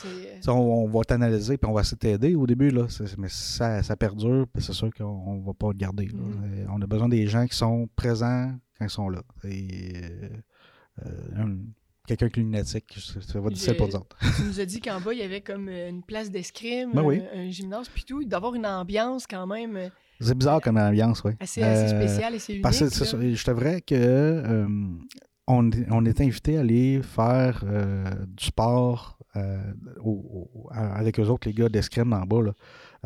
on, on, va t'analyser, puis on va essayer de t'aider au début, là, mais si ça, ça perdure, c'est sûr qu'on ne va pas le garder. Mm-hmm. On a besoin des gens qui sont présents quand ils sont là. Et, euh, quelqu'un qui est lunatique, ça va difficile pour nous autres. Tu nous as dit qu'en bas, il y avait comme euh, une place d'escrime, ben un, gymnase, puis tout, d'avoir une ambiance quand même. Euh, c'est bizarre comme ambiance, oui. Assez, assez spéciale et c'est unique. Parce que je te vrai que on, on est invité à aller faire du sport avec eux autres, les gars d'escrime en bas. Là.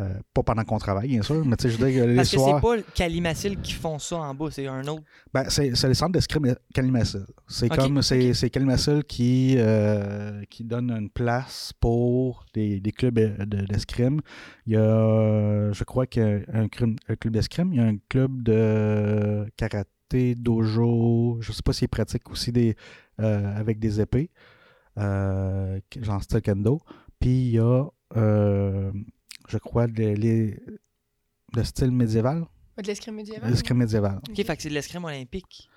Euh, pas pendant qu'on travaille, bien sûr, mais tu sais, je veux dire, les Parce que c'est pas Calimacil qui font ça en bas, c'est un autre. Ben, c'est, c'est le centre d'escrime Calimacil. C'est comme, c'est, c'est Calimacil qui, euh, qui donne une place pour des, des clubs d'escrime. Il y a, je crois qu'il y a un, club d'escrime, il y a un club de karaté, dojo, je sais pas s'ils pratiquent aussi des, euh, avec des épées, genre style kendo. Puis il y a je crois, de, le style médiéval. De l'escrime médiéval? L'escrime médiéval. OK, fait que c'est de l'escrime olympique.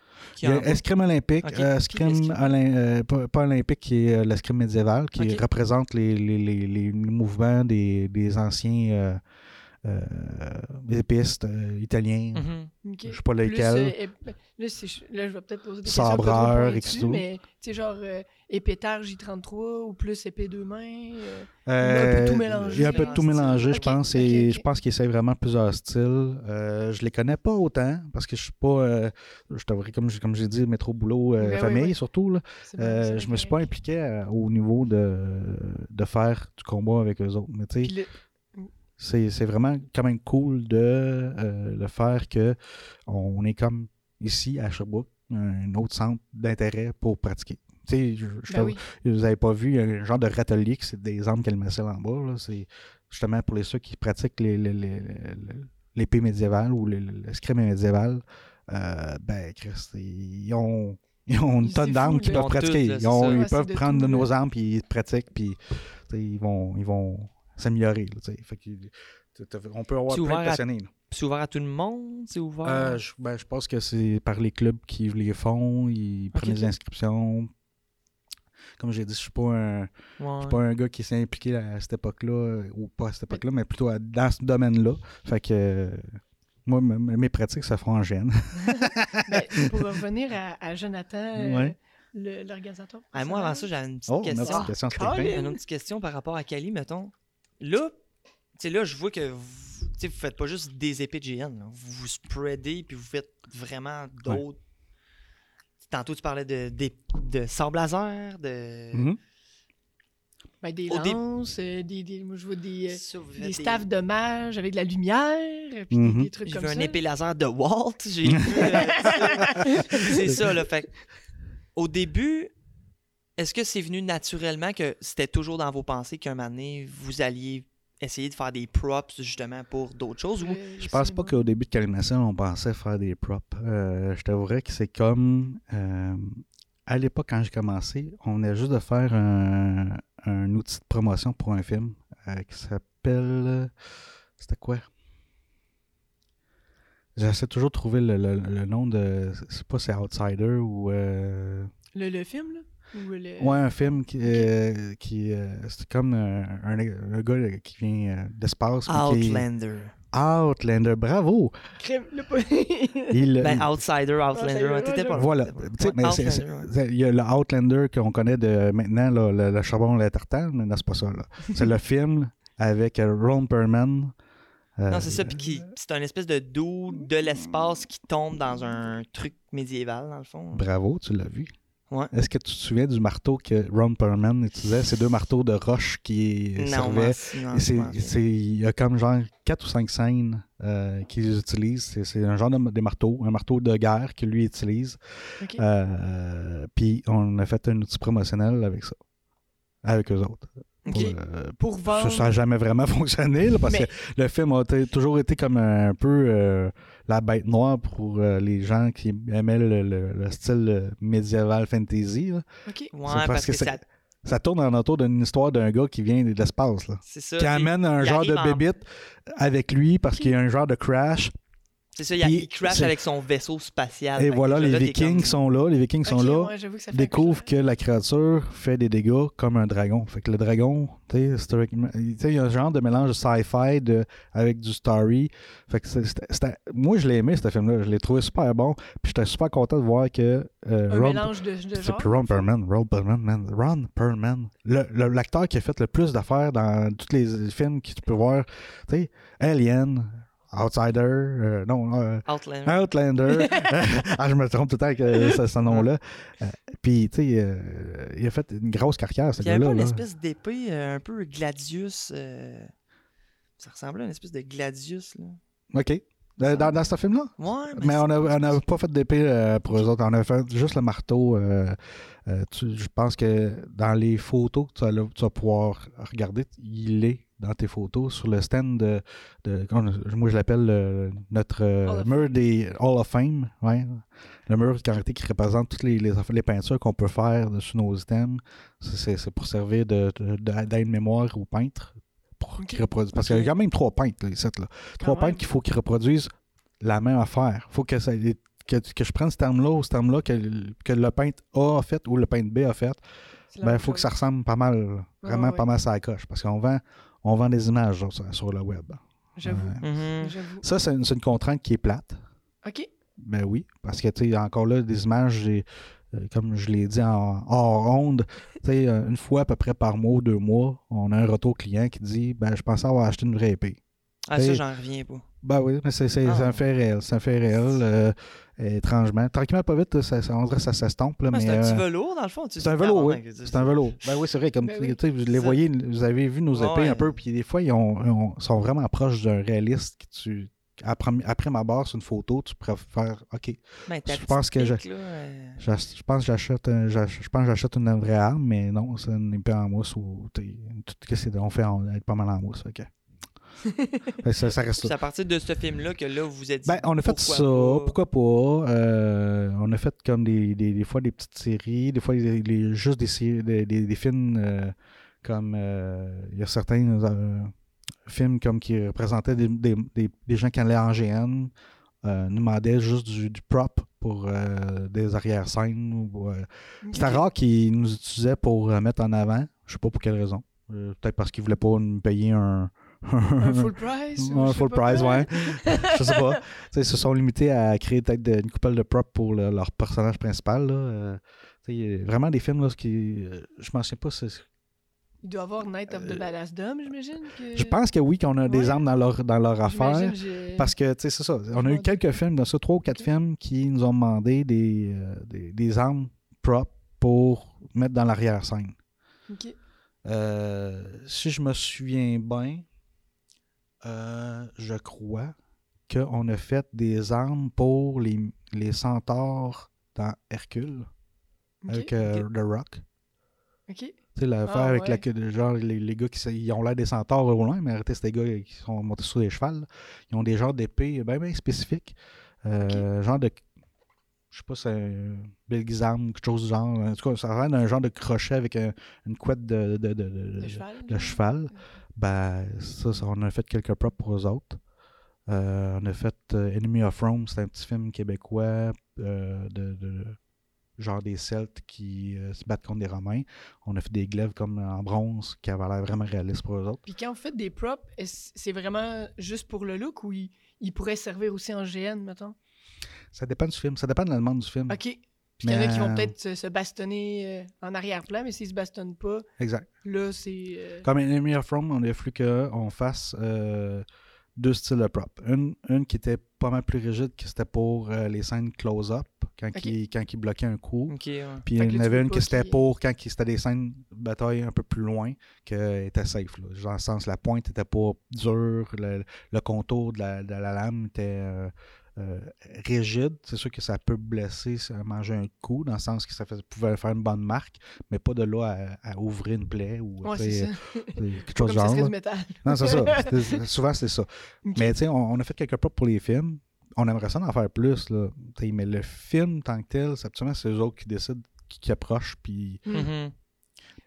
Escrime olympique, euh, escrime euh, pas, olympique qui est euh, l'escrime médiéval, qui représente les, les, les, les, mouvements des, des anciens euh, des pistes euh, italiens. Mm Je sais pas lesquels. Euh, ben, là, là, je vais peut-être poser des Sabreur, questions. Mais, tu sais, genre épétard J33 ou plus épée deux mains. il y a un peu de tout mélangé. Il y a un peu de tout mélangé, je pense. et je pense qu'il essaie vraiment plusieurs styles. je les connais pas autant parce que je suis pas. je t'avoue, comme, comme j'ai dit, métro boulot ben famille surtout. Là. je me suis pas impliqué au niveau de, de faire du combat avec eux autres. Mais tu sais c'est vraiment quand même cool de euh, le faire que on est comme ici à Sherbrooke, un autre centre d'intérêt pour pratiquer. Tu sais, ben vous n'avez pas vu un genre de râtelier qui c'est des armes qu'elle met en bas. C'est justement pour les ceux qui pratiquent l'épée médiévale ou l'escrime médiéval. Euh, ben, Christ, ils ont, ils ont une tonne d'armes qu'ils peuvent pratiquer. ils, peuvent prendre de nos armes puis ils pratiquent puis ils vont, ils vont s'améliorer. On peut avoir plein de passionnés. C'est ouvert à tout le monde? C'est ouvert? Euh, je, ben, je, pense que c'est par les clubs qui les font, ils prennent les inscriptions. Comme j'ai dit, je suis pas un suis pas un gars qui s'est impliqué à cette époque-là, ou pas à cette époque-là, mais plutôt dans ce domaine-là. Fait que moi, mes pratiques se font en gêne. Ben, pour revenir à, Jonathan, euh, l'organisateur. Ah, moi, avant ça, j'avais une petite oh, question. question une petite question par rapport à Cali, mettons. Là, là, je vois que vous, ne faites pas juste des épées de GN. Vous vous spreadez puis vous faites vraiment d'autres. Tantôt, tu parlais de, de, de sable laser, de. Mm-hmm. Ben, des lances, euh, des, des, moi, je vois des, euh, des staffs de mage avec de la lumière, puis des, mm-hmm. trucs comme ça. J'ai un épée laser de Walt. J'ai C'est ça, là. Fait au début, est-ce que c'est venu naturellement que c'était toujours dans vos pensées qu'un moment donné, vous alliez essayer de faire des props justement pour d'autres choses ou... Je pense pas qu'au début de Calimation, on pensait faire des props. Euh, je t'avouerais que c'est comme euh, à l'époque quand j'ai commencé, on venait juste de faire un, outil de promotion pour un film euh, qui s'appelle c'était quoi? J'essaie toujours de trouver le, nom de. C'est pas c'est Outsider ou. Le, le film, là? Ouais, un film qui, euh, qui euh, c'est comme un, un, gars qui vient euh, d'espace. Outlander. Outlander, bravo! il, ben, Outsider, Outlander, t'étais pas Voilà. Il y a le Outlander qu'on connaît de maintenant, là, le, charbon et la tartane, mais non, c'est pas ça. C'est le film avec Ron Perlman. non, c'est ça, puis c'est un espèce de doux de l'espace qui tombe dans un truc médiéval, dans le fond. Bravo, tu l'as vu. Est-ce que tu te souviens du marteau que Ron Perlman utilisait? Ces deux marteaux de roche qui servaient. Il y a comme genre quatre ou cinq scènes euh, qu'ils utilisent. C'est un genre de, marteau, un marteau de guerre qu'il lui utilise. Euh, puis on a fait un outil promotionnel avec ça, avec eux autres. Pour, euh, Ça n'a jamais vraiment fonctionné parce que le film a toujours été comme un peu la bête noire pour euh, les gens qui aimaient le, le- le style euh, médiéval fantasy. là. OK. Ouais, parce parce, que ça. Ça tourne en autour d'une histoire d'un gars qui vient de l'espace. C'est ça. Qui amène un genre de en- bébite avec lui parce qu'il y a un genre de crash. C'est ça, il, a- Puis, il crash avec son vaisseau spatial. Et voilà, les Vikings comme- sont là. Les Vikings sont là. ouais, j'avoue que la créature fait des dégâts comme un dragon. Fait que le dragon, tu sais, il y a un genre de mélange de sci-fi de- avec du story. Fait que moi, je l'ai aimé, ce film-là. Je l'ai trouvé super bon. Puis j'étais super content de voir que euh, Un Ron, mélange de, genre. Ron Perlman, Ron Perlman, man, Ron Perlman, l'acteur qui a fait le plus d'affaires dans tous les films que tu peux voir, tu sais, Alien, Outsider, euh, non, euh, Outlander. Outlander. ah, je me trompe tout le temps avec euh, ce, ce nom-là. Puis, tu sais, il a fait une grosse carrière, ce Il y avait gars-là. une espèce d'épée un peu Gladius. Ça ressemblait à une espèce de Gladius. Là. OK. Dans, dans ce film-là? Ouais, Mais on n'a pas fait d'épée euh, pour eux autres. On a fait juste le marteau. euh, euh, tu- je pense que dans les photos que tu vas, tu vas pouvoir regarder, il est dans tes photos sur le stand de. de- moi, je l'appelle euh, notre euh, mur des Hall of Fame. Ouais. Le mur caractère qui représente toutes les, les, les peintures qu'on peut faire sur nos items. C'est- pour servir de- de- de- d'aide-mémoire aux peintres. Pour reproduisent. Parce qu'il y a quand même trois peintres, là, ici, là. Trois même. peintres qu'il faut qu'ils reproduisent la même affaire. faut que, ça, que, que je prenne ce terme-là ou ce terme-là que, que le peintre A a fait ou le peintre B a fait. Ben, il faut que ça ressemble pas mal, là. vraiment ouais. pas mal à la coche. Parce qu'on vend, on vend des images sur, sur le web. J'avoue. Ouais. Mhm. J'avoue. Ça, c'est une, c'est une contrainte qui est plate. OK. Ben oui, parce que, tu sais, encore là, des images, j'ai, euh, comme je l'ai dit en hors onde, tu sais, euh, une fois à peu près par mois ou deux mois, on a un retour client qui dit, ben, je pensais avoir acheté une vraie épée. Ah, ça, j'en reviens pas. Ben oui, mais c'est, Ah. un fait réel. C'est un fait réel, euh, étrangement. Tranquillement, pas vite, ça, ça- on dirait que ça s'estompe. Ah, mais, c'est un petit euh, velours, dans le fond. tu c'est un vélo, oui. C'est un vélo. Ben oui, c'est vrai. Comme Ben tu oui. vous les voyez, vous avez vu nos Ouais, épées ouais. un peu, puis des fois, ils ont- sont vraiment proches d'un réaliste. Que tu, après, après ma barre, sur une photo, tu pourrais faire OK. Ben, Je pense que petite je- pique, là, euh, j'ach- Je pense que j'achète je pense que j'achète une vraie arme, mais non, c'est une épée en mousse ou tout ce on fait en- être pas mal en mousse. ok. Ça, ça reste C'est à partir de ce film-là que là, vous vous êtes dit. Ben, on a fait pourquoi ça, pas? pourquoi pas? Euh, on a fait comme des, des, des fois des petites séries, des fois les- les- juste des, séries- des, des- des films euh, comme euh, il y a certains euh, films comme qui représentaient des, des, des- des gens qui allaient en GN, euh, nous demandaient juste du, du prop pour euh, des arrière-scènes. C'était Ok. rare qu'ils nous utilisaient pour euh, mettre en avant. Je sais pas pour quelle raison. Peut-être parce qu'ils voulaient pas nous payer un. Un full price. Un full price, ouais. je sais pas. Ils se sont limités à créer peut-être une couple de props pour le- leur personnage principal. Là. Euh, y a vraiment des films là, qui. euh, je m'en sais pas. c'est- Il doit y avoir Night of the Badass Dom, j'imagine. que- Je pense que oui, qu'on a des armes dans leur, dans leur affaire. Parce que, tu sais, c'est ça. On a eu quelques films, dans ça, trois ou quatre films qui nous ont demandé des, euh, des, des armes prop pour mettre dans l'arrière-scène. Ok. Euh, si je me souviens bien, euh, je crois qu'on a fait des armes pour les, les centaures dans Hercule avec euh, The Rock. Ok. Tu sais, l'affaire Ah, avec ouais. laquelle, genre, les, les gars qui ils ont l'air des centaures au loin, mais arrêtez, c'est des gars qui sont montés sur des chevals. là. Ils ont des genres d'épées bien, bien spécifiques. Euh, Genre de. Je sais pas, c'est un Belgizarme, quelque chose du genre. En tout cas, ça a l'air d'un genre de crochet avec un- une couette de, de, de, de- Le de- cheval. de cheval. Ben, ça, ça, on a fait quelques props pour eux autres. Euh, on a fait euh, Enemy of Rome, c'est un petit film québécois euh, de, de- genre des Celtes qui euh, se battent contre des Romains. On a fait des glaives comme en bronze qui avaient l'air vraiment réalistes pour eux autres. Puis quand vous faites des props, c'est vraiment juste pour le look ou il, il pourrait servir aussi en GN, mettons? Ça dépend du film, ça dépend de la demande du film. OK. Puis il y en a qui vont euh, peut-être se, se bastonner euh, en arrière-plan, mais s'ils se bastonnent pas, Exact. là, c'est... euh, Comme Enemy of Rome, on a fallu qu'on fasse euh, deux styles de prop. Une, une qui était pas mal plus rigide, que c'était pour euh, les scènes close-up, quand, Ok. il, quand il bloquait un coup. Ouais. Puis il y en avait une qui c'était pour quand il- c'était des scènes de bataille un peu plus loin, que était safe. Là. Dans le sens, la pointe était pas dure, le, le contour de la, de la lame était euh, euh, rigide. C'est sûr que ça peut blesser, ça manger un coup, dans le sens que ça fait- pouvait faire une bonne marque, mais pas de là à, à ouvrir une plaie ou Ouais, c'est ça. quelque Comme chose ça genre. du métal. Non, c'est ça. Souvent, c'est ça. Mais tu sais, on, on a fait quelques props pour les films. on aimerait ça en faire plus, là. T'sais, mais le film, tant que tel, c'est absolument c'est eux autres qui décident, qui, qui approchent, puis... Hmm.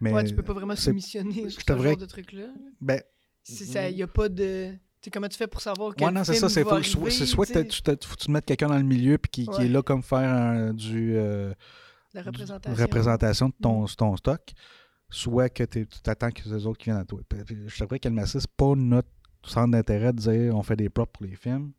Mais, ouais, tu peux pas vraiment soumissionner sur ce genre de truc-là. Ben, Si ça, y a pas de... Tu sais, comment tu fais pour savoir quel ouais, non, c'est film ça, c'est va faut- soit, arriver, c'est soit que tu faut que tu mettes quelqu'un dans le milieu, puis qui, est là comme faire un- du... euh, La du- représentation. représentation de ton, ton stock, soit que tu t'attends que les autres qui viennent à toi. Puis- puis Je t'avouerais qu'Elmasis, c'est pas notre centre d'intérêt de dire on fait des props pour les films.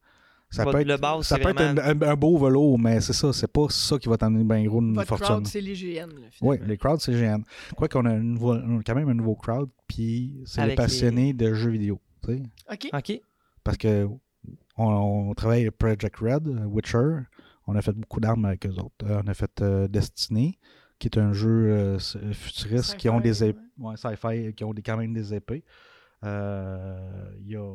Ça peut être, le base, ça être un, vraiment- un- un beau vélo, mais c'est ça, c'est pas ça qui va t'emmener bien gros une Votre fortune. crowd, c'est les GN, Oui, les crowds, c'est GN. Quoi qu'on a, un nouveau- on a quand même un nouveau crowd, puis c'est les- passionnés de jeux vidéo. Tu sais. OK. OK. Parce que on, on travaille avec Project Red, euh, Witcher. On a fait beaucoup d'armes avec eux autres. Euh, on a fait euh, Destiny, qui est un jeu euh, futuriste qui ont des épées. Ouais, sci-fi, qui ont des, quand même des épées. Euh, Il y a,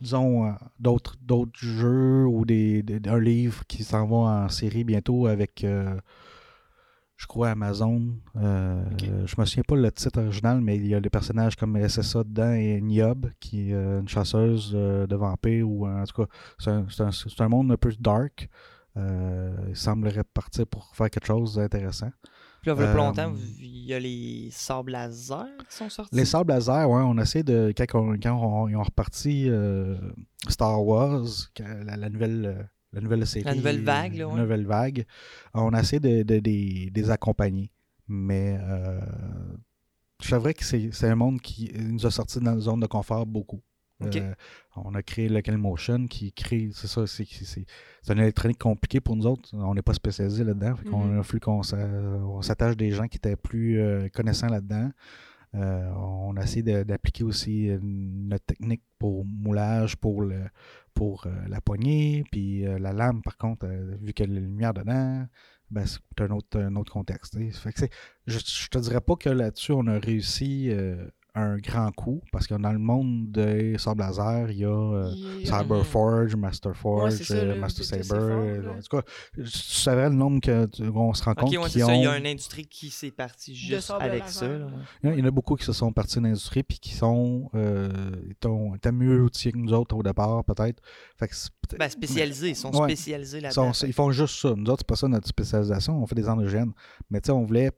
disons, d'autres, d'autres jeux ou des, des- un livre qui s'en va en série bientôt avec, euh, je crois, Amazon. Euh. Je me souviens pas le titre original, mais il y a des personnages comme SSA dedans et Niob, qui est euh, une chasseuse euh, de vampires. ou En tout cas, c'est un, monde un peu dark. Il semblerait partir pour faire quelque chose d'intéressant. Puis là, il y a Euh, longtemps, il y a les sables laser qui sont sortis. Les sables laser, ouais, on essaie de. Quand, on- quand on- ils ont reparti euh, Star Wars, la nouvelle. La nouvelle série. La nouvelle vague, là, la ouais. nouvelle vague. On essaie de, de- de- de les accompagner. Mais euh, je savais que c'est c'est un monde qui nous a sortis de notre zone de confort beaucoup. Euh, on a créé Local Motion qui crée, c'est ça, c'est c'est- c'est une électronique compliquée pour nous autres. On n'est pas spécialisé là-dedans. Qu'on Mhm. a fallu qu'on s'a- on s'attache des gens qui étaient plus euh, connaissants là-dedans. Euh, on de- d'appliquer aussi euh, notre technique pour moulage, pour euh, la poignée, puis euh, la lame, par contre, vu qu'il y a la lumière dedans, ben, c'est un autre, un contexte. je, je te dirais pas que là-dessus, on a réussi un grand coup, parce que dans le monde des sables laser, il y a euh, Cyberforge, Masterforge, Ouais, Master Saber. fort, euh, en tout cas, tu savais le nombre que tu- qu'on se rend compte ouais, qui ça. Il y a ont- une industrie qui s'est partie juste avec laser, ça. là. ouais. il y en a- beaucoup qui se sont partis de l'industrie puis qui sont euh, étant mieux outillés que nous autres au départ, peut-être. Fait que c'est peut-être- Ben, spécialisés. Ils sont Ouais. spécialisés là-dedans. ils font juste ça. Nous autres, c'est pas ça notre spécialisation. On fait des endogènes. Mais tu sais, on voulait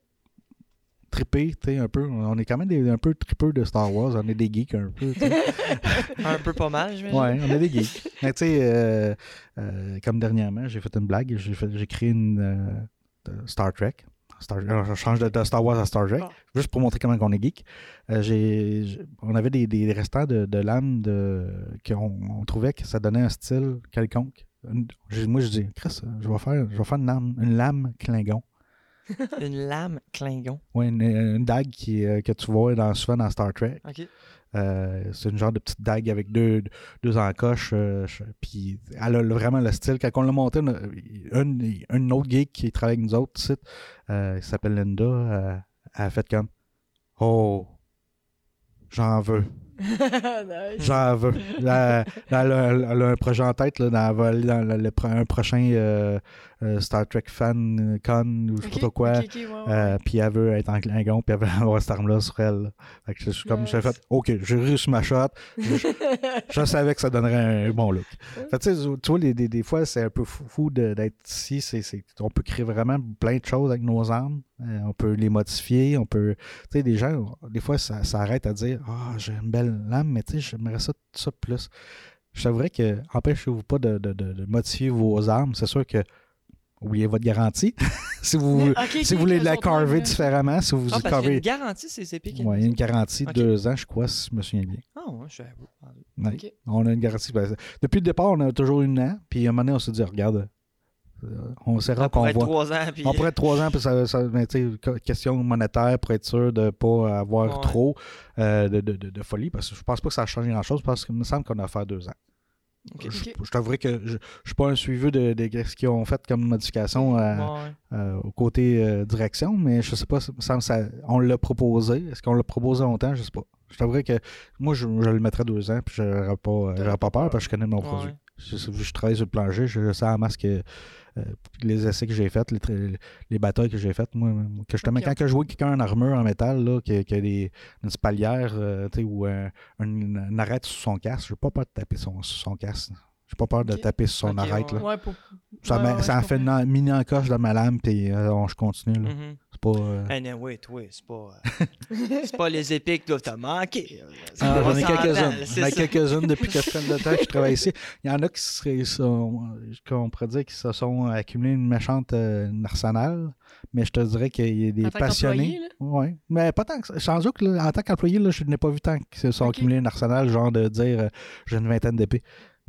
triper, tu sais, un peu. On est quand même des, un peu tripeux de Star Wars. On est des geeks un peu. Un peu pas mal, je Ouais, on est des geeks. Mais tu sais, euh, euh, comme dernièrement, j'ai fait une blague. J'ai fait- j'ai créé une euh, Star Trek. Star, alors, je change de, de Star Wars à Star Trek, juste pour montrer comment on est geek. Euh, j'ai- j'ai- on avait des, des restants de, de lames de, qu'on on trouvait que ça donnait un style quelconque. Une- moi, je dis, Chris, je vais faire, je vais faire une lame, une lame Klingon. Une lame Klingon. Ouais, une, une dague qui, euh, que tu vois dans, souvent dans Star Trek. Euh, c'est une genre de petite dague avec deux, deux encoches. euh, puis elle a vraiment le style. Quand on l'a monté, une, une, une autre geek qui travaille avec nous autres, euh, qui s'appelle Linda, euh, elle a fait comme Oh, j'en veux. J'en veux. Elle, a, un projet en tête. Là, dans, elle va aller dans le, un prochain euh, euh, Star Trek fan con ou je sais pas trop quoi. Euh, puis elle veut être en Klingon, puis elle veut avoir cette arme-là sur elle. Fait que je suis comme, j'ai Nice. fait, OK, j'ai réussi ma shot. Je, je savais que ça donnerait un bon look. Fait que, tu vois, les- des, des fois, c'est un peu fou, d'être ici. On peut créer vraiment plein de choses avec nos armes. Euh, on peut les modifier. On peut. Tu sais, des gens, des fois, ça, ça arrête à dire Ah, j'ai une belle lame, mais tu sais, j'aimerais ça, ça plus. Je t'avouerais que, empêchez-vous pas de, de- de- de modifier vos armes. C'est sûr que. Oubliez votre garantie. si vous, si vous voulez la carver bonnes, différemment, si vous Ah, parce qu'il y a carvez. une garantie, ces épiques. Ouais, il y a une garantie de deux ans, je crois, si je me souviens bien. Ah, ouais, je suis à vous. Ouais. On a une garantie. ben, Depuis le départ, on a toujours une an. Puis à un moment donné, on s'est dit, regarde, euh, on sait Ça rare qu'on pourrait être voit. trois ans. Puis... On pourrait être trois ans, puis ça, ça mais que- question monétaire pour être sûr de ne pas avoir Ouais. trop euh, de, de- de- de folie. Parce que je pense pas que ça a changé grand-chose, parce qu'il me semble qu'on a affaire deux ans. Ok. Je, Ok. je t'avouerais que je ne suis pas un suivi de, de ce qu'ils ont fait comme modification à- Ouais. euh, au côté euh, direction, mais je sais pas, ça ça, on l'a proposé. Est-ce qu'on l'a proposé longtemps? Je sais pas. Je t'avouerais que moi, je, je le mettrais deux ans, puis je n'aurais pas, euh, j'aurais pas peur, parce que je connais mon Ouais. produit. Je, travaille sur le plancher, je, je sais en masse que euh, les essais que j'ai faits, les, les batailles que j'ai faites, moi, que justement, Ok. quand que je vois quelqu'un en armure en métal, là, qui, a- qui a des, une spalière, euh, tu sais, ou un, un- une arête sous son casque, je n'ai pas peur de taper son, sur son casque. J'ai pas peur de taper sur son arête. Là. Ouais, pour... Ça, ouais, ça en fait une mini encoche dans ma lame, puis euh, on- je continue. Là. Mhm. C'est pas. euh, Anyway, toi, c'est pas. euh, c'est pas les épiques qui doivent te manquer. Ah, J'en ai quelques-unes. J'en ai quelques-unes depuis que je temps que je travaille ici. Il y en a qui seraient, sont, qu'on pourrait dire qui se sont accumulés une méchante euh, arsenal, mais je te dirais qu'il y a des En tant passionnés. Oui, mais pas tant que ça. Sans doute, en tant qu'employé, là, je n'ai pas vu tant qu'ils se sont accumulés une arsenal, genre de dire euh, j'ai une vingtaine d'épées.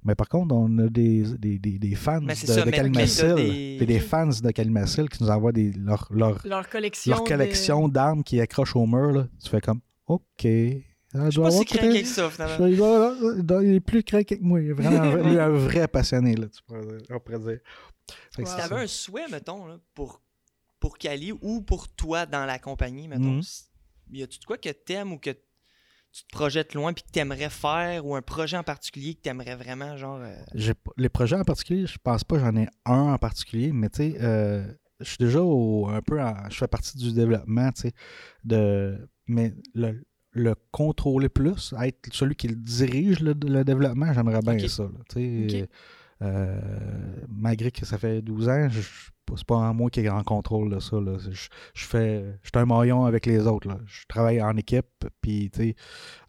Mais par contre, on a des, des, des, des fans de, ça, de Calimacil, des- des... fans de Calimacil qui nous envoient des, leur, leur, Leur collection. leur collection d'armes qui accrochent au mur. Là. Tu fais comme OK. Elle Je doit suis pas avoir si que ça, finalement. il, doit- il doit- il est plus craqué que moi. Il est vraiment un, vrai- lui, un vrai passionné, là, tu pourrais dire- on pourrait dire. Fait que Wow. Si t'avais un souhait, mettons, là, pour, pour Cali ou pour toi dans la compagnie, mettons, Mhm. s- y a-tu de quoi que t'aimes ou que tu te projettes loin puis que t'aimerais faire ou un projet en particulier que t'aimerais vraiment, genre. euh, les projets en particulier, je pense pas j'en ai un en particulier, mais tu sais, euh, je suis déjà au- un peu en- je fais partie du développement, tu sais, de mais le, le contrôler plus, être celui qui dirige le, le développement, j'aimerais bien ça. là, tu. Euh, malgré que ça fait 12 ans, c'est pas en moi qui est en contrôle de ça. Là. Je, je fais, je suis un maillon avec les autres. Là. Je travaille en équipe, puis tu sais,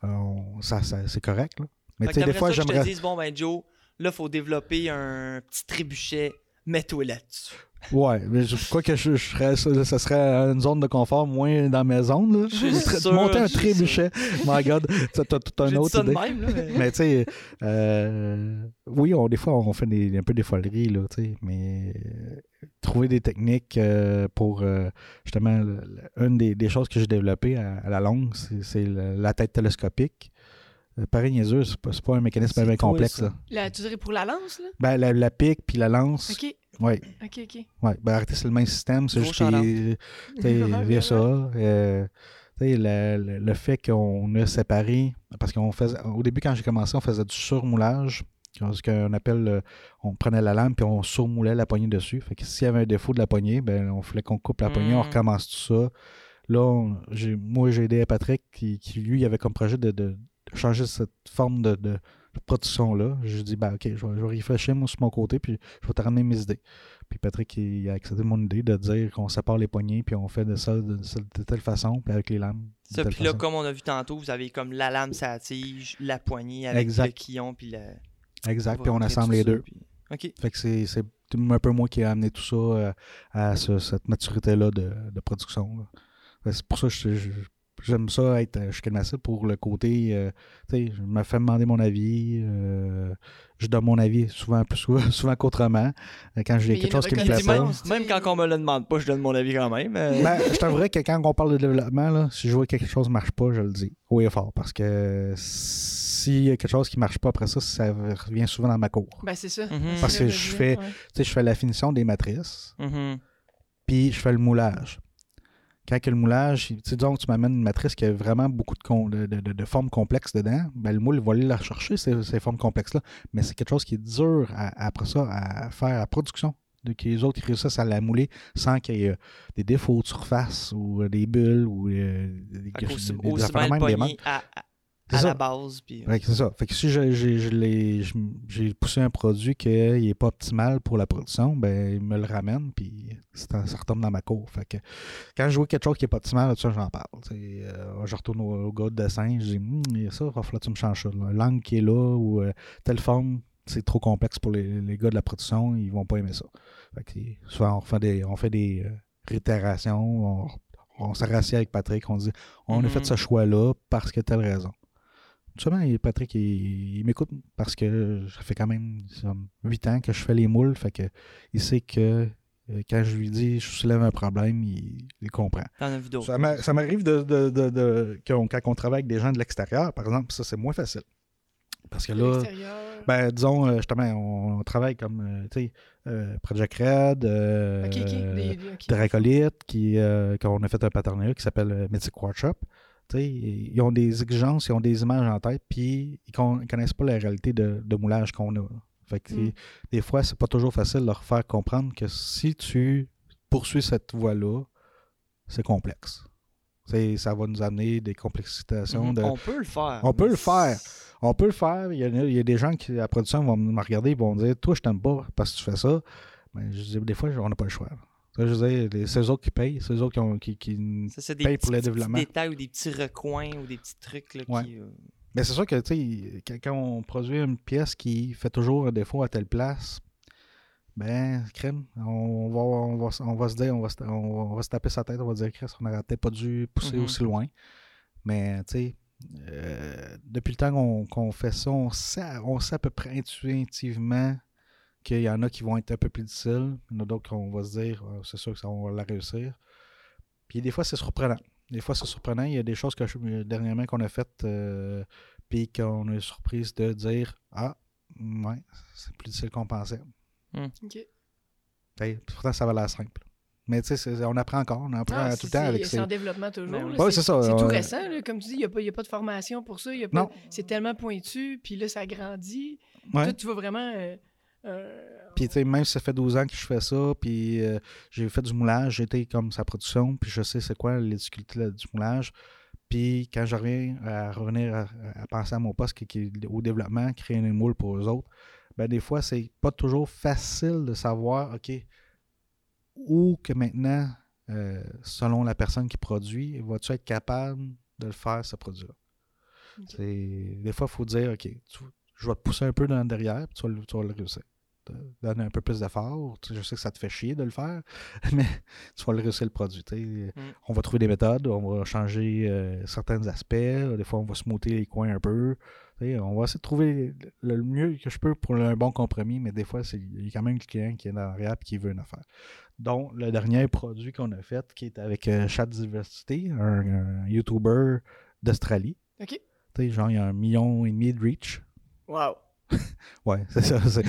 on- ça, ça- c'est correct. Là. Mais des fois, j'aimerais. bon, ben, Joe, là, faut développer un petit trébuchet, mets-toi là-dessus. Ouais, mais je crois que je, je serais, ça, serait une zone de confort moins dans mes zones. Là. Sûr, monter un trébuchet. My God, t'as tout un autre idée. même, là. mais- Mais tu sais, euh, oui, on, des fois, on fait des, un peu des foleries, là, tu sais, mais euh, trouver des techniques euh, pour, euh, justement, le- le- une des, des choses que j'ai développées à, à la longue, c'est la tête télescopique. Euh, pareil, niaiseux, c'est pas, pas un mécanisme bien complexe, ça? là. La, tu dirais pour la lance, là? Ben, la, la pique puis la lance, Ok, ouais, ok, ok. ouais. Ben, arrêtez, c'est le même système, c'est juste via ouais, ça. euh, tu sais, le, le- le fait qu'on a séparé, parce qu'on faisait, au début, quand j'ai commencé, on faisait du surmoulage. Ce qu'on appelle, euh, on prenait la lame puis on surmoulait la poignée dessus. Fait que s'il y avait un défaut de la poignée, ben, on fallait qu'on coupe la poignée, on Mm. recommence tout ça. Là, on- j'ai- moi, j'ai aidé à Patrick qui, qui, lui, avait comme projet de changer cette forme de, de, production-là. J'ai dit, ben, OK, je vais, je vais réfléchir, moi, sur mon côté, puis je vais te ramener mes idées. Puis Patrick, il a accepté mon idée de dire qu'on sépare les poignées, puis on fait de ça de, de telle façon, puis avec les lames. Ça, puis là, façon. comme on a vu tantôt, vous avez comme la lame, sa tige, la poignée avec Exact. le quillon, puis. Exact, puis on assemble les ça, deux. puis- OK. Fait que c'est un peu moi qui ai amené tout ça euh, à ce- cette maturité-là de, de production. que C'est pour ça que je- je- j'aime ça être euh, chez Kelmacil pour le côté, euh, tu sais, je me fais demander mon avis, euh, je donne mon avis souvent plus souvent, souvent qu'autrement. Euh, Quand j'ai quelque chose qui me plaît pas. même, quand on me le demande pas, je donne mon avis quand même. euh, Ben, je t'avouerais que quand on parle de développement, là, si je vois que quelque chose ne marche pas, je le dis haut et fort. Parce que s'il y a quelque chose qui ne marche pas après ça, ça revient souvent dans ma cour. Ben, c'est ça. Mhm. Parce que je fais- ouais. Tu sais, je fais la finition des matrices, mhm. puis je fais le moulage. Quand le moulage, tu disons que tu m'amènes une matrice qui a vraiment beaucoup de, con- de, de- de- de formes complexes dedans, ben, le moule va aller la rechercher, ces, ces formes complexes-là. Mais c'est quelque chose qui est dur à- après ça à faire à production. De, que les autres ils réussissent à la mouler sans qu'il y ait euh, des défauts de surface ou euh, des bulles ou euh, des, des- des des à, à ça. la base. Puis, Ouais, c'est ça. Fait que si je- j'ai poussé un produit qui n'est pas optimal pour la production, ben il me le ramène puis c'est- ça retombe dans ma cour. Fait que quand je vois quelque chose qui n'est pas optimal, là-dessus, j'en parle. Euh, je retourne au, au gars de dessin, je dis Hum, il y a ça, il va falloir que tu me changes ça. là. L'angle qui est là ou euh, telle forme, c'est trop complexe pour les, les gars de la production, ils vont pas aimer ça. Fait que souvent on fait des, on fait des euh, réitérations, on, on s'est rassis avec Patrick, on dit on a fait ce choix-là parce que telle raison. Il- Patrick, il, il m'écoute parce que ça fait quand même 8 ans que je fais les moules. Fait que il sait que euh, quand je lui dis je soulève un problème, il, il comprend. Ça m'a- ça m'arrive de, de, de- de- qu'on- quand on travaille avec des gens de l'extérieur, par exemple, ça c'est moins facile. Parce que là, L'extérieur. ben, disons, euh, justement, on, on travaille comme, euh, tu sais, euh, Project Red, euh. Des-. Dracolite, qui, euh, qu'on a fait un partenariat qui s'appelle Mythic Workshop. Ils ont des exigences, ils ont des images en tête, puis ils ne connaissent pas la réalité de, de moulage qu'on a. Fait que, Mm. des fois, c'est pas toujours facile de leur faire comprendre que si tu poursuis cette voie-là, c'est complexe. Ça va nous amener des complexifications. Mhm. de... On peut le faire. On peut le faire. On peut le faire. Il y a, il y a des gens qui, à la production, vont me regarder et vont me dire Toi, je t'aime pas parce que tu fais ça. Mais je dis, des fois, on n'a pas le choix. Je veux dire, c'est eux autres qui payent, c'est eux autres qui, ont- qui, qui- Ça, c'est des paye petits, pour le petits développement. détails ou des petits recoins ou des petits trucs là, Ouais. qui. euh, Mais c'est sûr que, quand- on produit une pièce qui fait toujours un défaut à telle place, ben, crème, on va, on va, on va se dire, on va, se- on va- se taper sa tête, on va dire, Chris, on n'aurait peut-être pas dû pousser Mhm. aussi loin. Mais, tu sais, euh, depuis le temps qu'on qu'on fait ça, on sait, on sait à peu près intuitivement qu'il y en a qui vont être un peu plus difficiles, il y en a d'autres qu'on va se dire, Ah, c'est sûr que ça, on va la réussir. Puis des fois, c'est surprenant. Des fois, c'est surprenant. Il y a des choses que je- dernièrement qu'on a faites, euh, puis qu'on a eu surprise de dire Ah, ouais, c'est plus difficile qu'on pensait. Ok. Hey, pourtant, ça va l'air simple. Mais tu sais, on apprend encore. On apprend Ah, tout c'est- le temps avec c'est ces. c'est en développement toujours. Ben oui. Ouais, c'est ça, C'est tout récent, là, comme tu dis, il n'y a, pas- il y a pas de formation pour ça. C'est tellement pointu, puis là, ça grandit. Ouais. Toi, tu vas vraiment. euh, Puis, tu sais, même si ça fait 12 ans que je fais ça, puis euh, j'ai fait du moulage, j'ai été comme sa production, puis je sais c'est quoi les difficultés du moulage. Puis, quand je reviens à revenir à, à penser à mon poste qui, qui est au développement, créer une moule pour eux autres, ben des fois, c'est pas toujours facile de savoir, OK, où que maintenant, euh, selon la personne qui produit, vas-tu être capable de le faire, ce produit-là? Des fois, il faut dire, OK, tu- je vais te pousser un peu dans le derrière, puis tu vas, le- tu vas le réussir. Te Donner un peu plus d'effort. Je sais que ça te fait chier de le faire, mais tu vas le réussir le produit. sais. On va trouver des méthodes, on va changer euh, certains aspects. Des fois, on va smoother les coins un peu. On va essayer de trouver le mieux que je peux pour un bon compromis, mais des fois, c'est- il y a quand même le client qui est derrière et qui veut une affaire. Donc, le dernier produit qu'on a fait, qui est avec euh, Chat Diversity, un, un YouTuber d'Australie. OK. Genre, il y a un million et demi de reach. Wow. Ouais, c'est ça. c'est-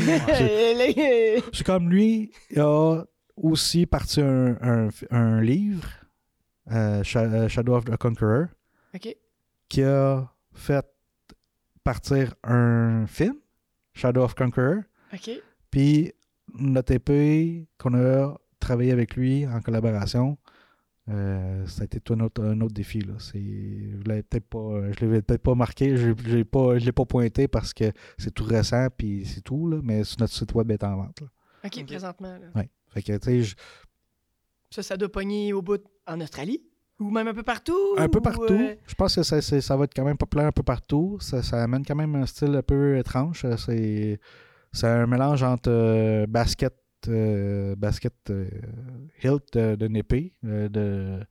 comme lui, il a aussi parti un, un- un livre, euh, euh, Shadow of the Conqueror, qui a fait partir un film, Shadow of Conqueror, puis notre épée qu'on a travaillé avec lui en collaboration, euh, ça a été tout un autre, un autre défi. Là. C'est, je l'avais peut-être pas, je l'avais peut-être pas marqué, je ne l'ai pas, je l'ai pas pointé parce que c'est tout récent puis c'est tout, là, mais sur notre site web est en vente. Là. OK, présentement. Ouais. Fait que, tu sais, je- Ça, ça doit pogner au bout en Australie? Ou même un peu partout? Un peu ou, partout. euh, Je pense que ça, ça va être quand même populaire un peu partout. Ça, ça amène quand même un style un peu étrange. C'est, c'est un mélange entre euh, basket, euh, basket euh, hilt de- d'une épée, euh, de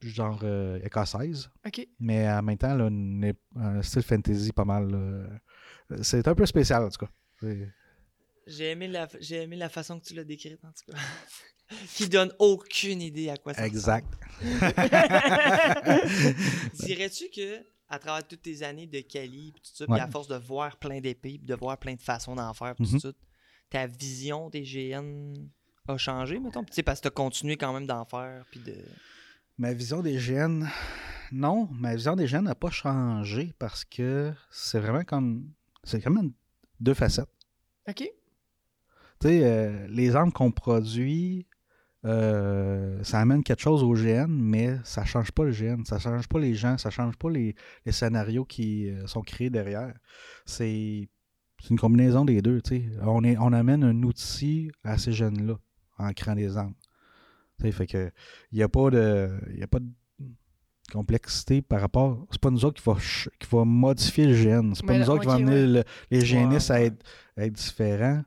genre euh, écossaise, OK. mais en même temps, là, une un style fantasy pas mal. C'est un peu spécial, en tout cas. J'ai aimé, la, j'ai aimé la façon que tu l'as décrite, en tout cas. qui donne aucune idée à quoi ça Exact. Dirais-tu que, à travers toutes tes années de Cali, pis tout ça, puis Ouais. à force de voir plein d'épées, puis de voir plein de façons d'en faire, pis Mhm. tout ça, ta vision des GN a changé, mettons? Tu sais, parce que tu as continué quand même d'en faire, puis de... Ma vision des gènes, non, ma vision des gènes n'a pas changé parce que c'est vraiment comme. C'est quand même deux facettes. OK. Tu sais, euh, les armes qu'on produit, euh, ça amène quelque chose au GN, mais ça change pas le GN, ça change pas les gens, ça change pas les, les scénarios qui euh, sont créés derrière. C'est c'est une combinaison des deux. On, est, on amène un outil à ces jeunes-là en créant des armes. Fait que il n'y a pas de. Y a pas de complexité par rapport. C'est pas nous autres qui va, qui va modifier le GN. C'est pas Mais nous autres qui va amener ouais. le- les génistes à être, à être différents.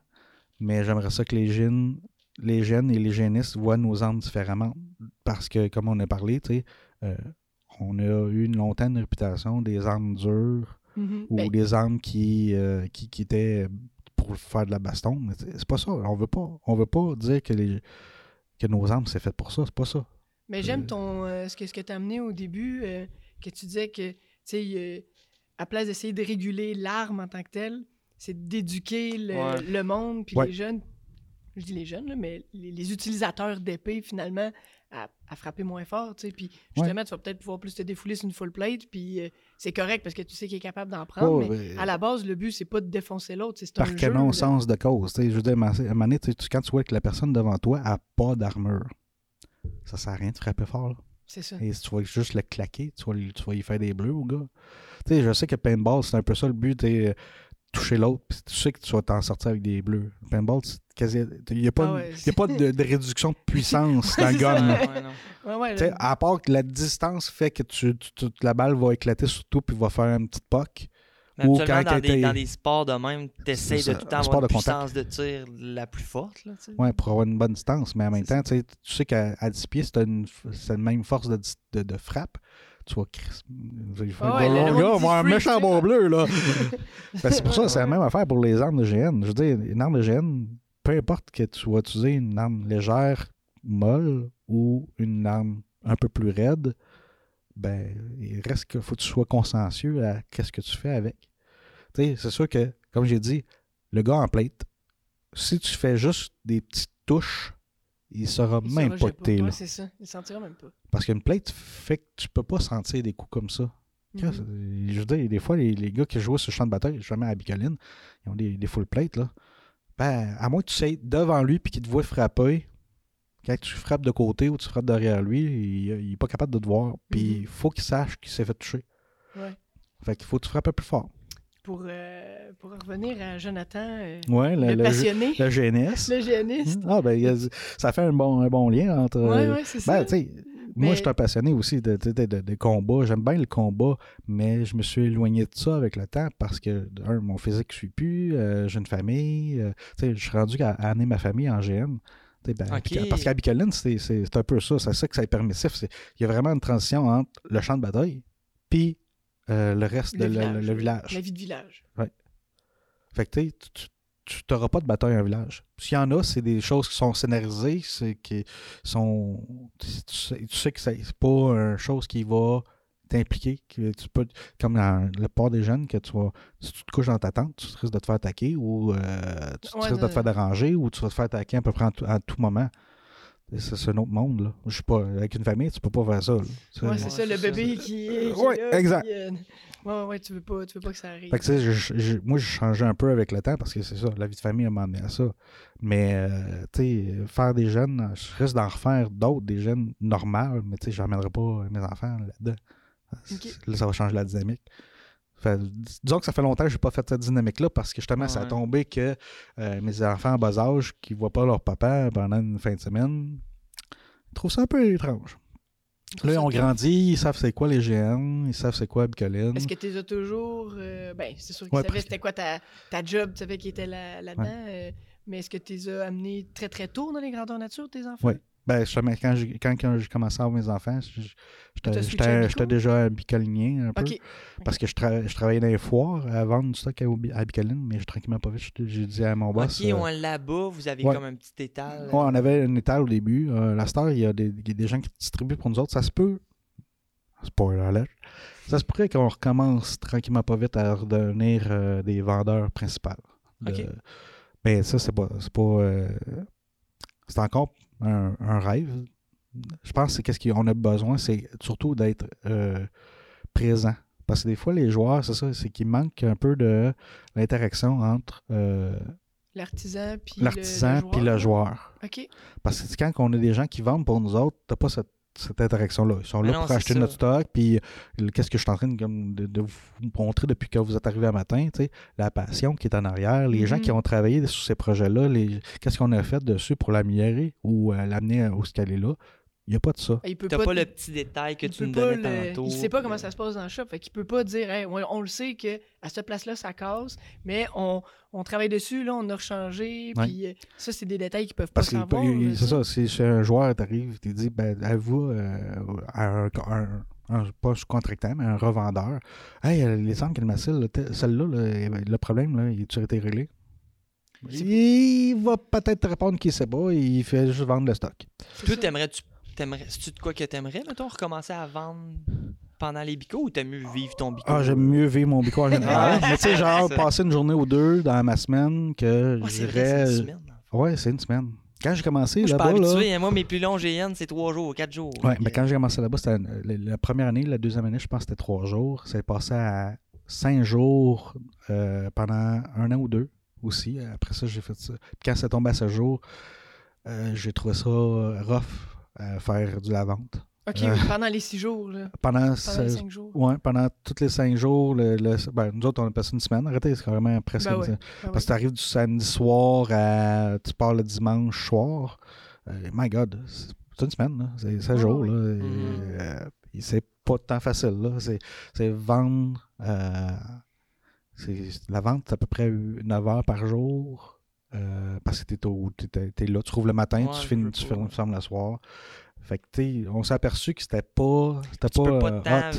Mais j'aimerais ça que les gènes, les gènes et les génistes voient nos armes différemment. Parce que, comme on a parlé, euh, on a eu longtemps une réputation des armes dures Mhm. ou Ben, des armes qui, euh, qui, qui étaient pour faire de la baston. Mais c'est pas ça. On veut pas, on veut pas dire que, les, que nos armes, c'est fait pour ça. C'est pas ça. Mais j'aime ton euh, ce que, ce que tu as amené au début, euh, que tu disais que, tu sais, euh, à place d'essayer de réguler l'arme en tant que telle, c'est d'éduquer le, Ouais. le monde, puis Ouais. les jeunes, je dis les jeunes, là, mais les, les utilisateurs d'épée, finalement, à, à frapper moins fort, tu sais. Puis justement, tu vas peut-être pouvoir plus te défouler sur une full plate, puis euh, c'est correct parce que tu sais qu'il est capable d'en prendre, Oh, mais ben, à la base, le but, c'est pas de défoncer l'autre, c'est par un quel jeu, là. sens de cause. tu sais, je veux dire, à un moment donné, quand tu vois que la personne devant toi n'a pas d'armure, ça sert à rien de frapper fort. là. C'est ça. Et si tu vas juste le claquer, tu vas, tu vas y faire des bleus au gars. Tu sais, je sais que paintball, c'est un peu ça le but, t'es, toucher l'autre, puis tu sais que tu vas t'en sortir avec des bleus. Paintball, c'est quasi. Il n'y a pas, Ah ouais, y a pas de, de réduction de puissance dans le gun. Ouais, ouais. Tu à part que la distance fait que tu, tu- tu- la balle va éclater sur toi puis va faire un petit poc. Mais Ou quand dans, des, dans des sports de même, t'essayes C'est de tout le avoir une de contact. puissance de tir la plus forte. Là, tu. Ouais, pour avoir une bonne distance. Mais en même temps, tu sais, tu qu'à à 10 pieds, c'est une, même force de, dis- de, de frappe. Tu vas crisp- il faut Ah ouais, le- gars, avoir un méchant bon bleu, là. Ben, c'est pour ça, c'est la même affaire pour les armes de GN. Je veux dire, une arme de GN, peu importe que tu vas utiliser une arme légère, molle, ou une arme un peu plus raide, ben, il reste qu'il faut que tu sois consciencieux à qu'est-ce que tu fais avec. Tu sais, c'est sûr que, comme j'ai dit, le gars en plate, si tu fais juste des petites touches, il saura il même saura pas que t'es là. c'est ça. Il sentira même pas. Parce qu'une plate fait que tu peux pas sentir des coups comme ça. Mhm. Je veux dire, des fois, les, les gars qui jouent sur le champ de bataille, jamais à Bicoline, ils ont des, des full plates, là. Ben, à moins que tu sois devant lui puis qu'il te voit frapper, quand tu frappes de côté ou tu frappes derrière lui, il, il est pas capable de te voir. Puis il faut qu'il sache qu'il s'est fait toucher. Ouais. Fait qu'il faut que tu frappes plus fort. Pour, euh, pour revenir à Jonathan, euh, Ouais, le, passionné, le GNS. le géniste. Ah, ben, ça fait un bon, un bon lien entre. Ouais, ouais, c'est ça. Ben, tu sais, moi, je suis un passionné aussi de, de, de, de combat. J'aime bien le combat, mais je me suis éloigné de ça avec le temps parce que, un, mon physique ne suit plus, euh, j'ai une famille. euh, tu sais, je suis rendu à, à amener ma famille en GN. Tu sais, ben, Parce qu'à Bicoline, c'est c'est- c'est un peu ça. C'est ça que ça est permissif. C'est- Il y a vraiment une transition entre le champ de bataille puis euh, le reste le de le- village, le village. La vie de village. Fait que tu n'auras pas de bataille en village. S'il y en a, c'est des choses qui sont scénarisées, c'est qui sont. Tu sais, tu sais que c'est pas une chose qui va t'impliquer. que Tu peux, comme dans le port des jeunes, que tu vas. Si tu te couches dans ta tente, tu risques de te faire attaquer ou euh, tu Ouais, risques de te faire déranger ou tu vas te faire attaquer à peu près tout- à tout moment. C'est un autre monde, là. Je suis pas. Avec une famille, tu peux pas faire ça. Ouais, c'est Ouais, ça, le bébé ça. qui est. là, exact. euh, ouais, ouais, tu veux pas, tu veux pas que ça arrive. Fait que, tu sais, je- je- moi, j'ai changé un peu avec le temps parce que c'est ça, la vie de famille m'a amené à ça. Mais, euh, tu sais, faire des jeunes, je risque d'en refaire d'autres, des jeunes normales, mais tu sais, je n'emmènerai pas mes enfants là-dedans. Là, ça va changer la dynamique. Fait, disons que ça fait longtemps que je n'ai pas fait cette dynamique-là parce que justement, ça a Ouais. tombé que euh, mes enfants en bas âge qui ne voient pas leur papa pendant une fin de semaine, trouvent ça un peu étrange. Là, ils ont grandi, ils savent c'est quoi les GN, ils savent c'est quoi Bicoline. Est-ce que tu les as toujours. euh, ben, c'est sûr qu'ils Ouais, savaient c'était quoi ta, ta job, tu savais qui était là- là-dedans. euh, mais est-ce que tu les as amenés très très tôt dans les grandeurs nature, tes enfants? Ouais. Ben, quand j'ai, quand, commencé à avoir mes enfants, j'étais, à déjà un bicolinien un peu. Parce que je, tra- je travaillais dans les foires à vendre du stock à, à Bicoline, mais je tranquillement pas vite. J'ai- dit à mon boss. Ok, euh, on là-bas, vous avez ouais. comme un petit étal. ouais, on avait une étal au début. Euh, la star, il y, a des, il y a des gens qui distribuent pour nous autres. Ça se peut. Spoiler alert. Ça se pourrait qu'on recommence tranquillement pas vite à redevenir euh, des vendeurs principaux. de- Ok. Mais ça, c'est pas. C'est pas. euh, c'est encore un, un rêve. Je pense que c'est qu'est-ce qu'on a besoin, c'est surtout d'être euh, présent. Parce que des fois, les joueurs, c'est ça, c'est qu'il manque un peu de l'interaction entre euh, L'artisan puis le joueur. Parce que quand on a des gens qui vendent pour nous autres, t'as pas cette, cette interaction-là. Ils sont là non, pour acheter ça. notre stock, puis euh, qu'est-ce que je suis en train de, comme, de, de vous montrer depuis que vous êtes arrivé à matin, tu sais, la passion qui est en arrière, les gens Mhm. qui ont travaillé sur ces projets-là, les, qu'est-ce qu'on a fait dessus pour l'améliorer ou euh, l'amener où ce qu'elle est là? Il n'y a pas de ça. Il peut T'as pas, le petit détail que il tu pas donnais le- tantôt. Il sait pas comment ça se passe dans le shop. Fait qu'il peut pas dire, Hey, on, on le sait que à cette place-là, ça casse, mais on, on travaille dessus, là, on a rechangé. Ouais. Puis euh, ça, c'est des détails qu'ils peuvent Parce pas que savoir. il- c'est ça, si chez un joueur t'arrive, tu dis, ben, avoue euh, à un, un- un- pas un contractant, mais un revendeur. Hey, euh, les armes qu'elle m'a celle-là, là, le problème, là, il a été réglé? Il va peut-être te répondre qu'il sait pas, il fait juste vendre le stock. C'est Toi, t'aimerais-tu. T'aimerais, c'est-tu de quoi que t'aimerais, mettons, recommencer à vendre pendant les bicos ou t'aimes mieux vivre ton bico? Ah, j'aime mieux vivre mon bico en général. Mais tu sais, genre, ça. passer une journée ou deux dans ma semaine que Ouais, je c'est vrai, c'est dirais. une semaine. Ouais, c'est une semaine. Quand j'ai commencé Moi, je suis pas là-bas, là. hein. Moi, mes plus longs GN, c'est trois jours, quatre jours. Ouais, mais quand j'ai commencé là-bas, c'était la, la première année, la deuxième année, je pense que c'était trois jours. C'est passé à cinq jours euh, pendant un an ou deux aussi. Après ça, j'ai fait ça. Puis quand c'est tombé à ce jour, euh, j'ai trouvé ça rough faire de la vente. Ok, Euh, oui, pendant les six jours, là. pendant, Pendant les cinq jours. ouais, pendant tous les cinq jours, le, le- ben, nous autres, on a passé une semaine. Arrêtez, c'est carrément presque Ben ouais. Ah Parce que tu arrives du samedi soir à. Tu pars le dimanche soir. Euh, my God, c'est une semaine. C'est 16 Ouais, jours, là. Mhm. euh, et c'est pas tant facile. C'est, c'est vendre. euh, c'est, la vente, c'est à peu près 9 heures par jour. Euh, parce que t'es, au- t'es- t'es- t'es là, tu trouves le matin, Ouais, tu, finis, tu fermes, fermes le soir. Fait que, tu sais, on s'est aperçu que c'était pas. C'était Tu pas. peux pas hot.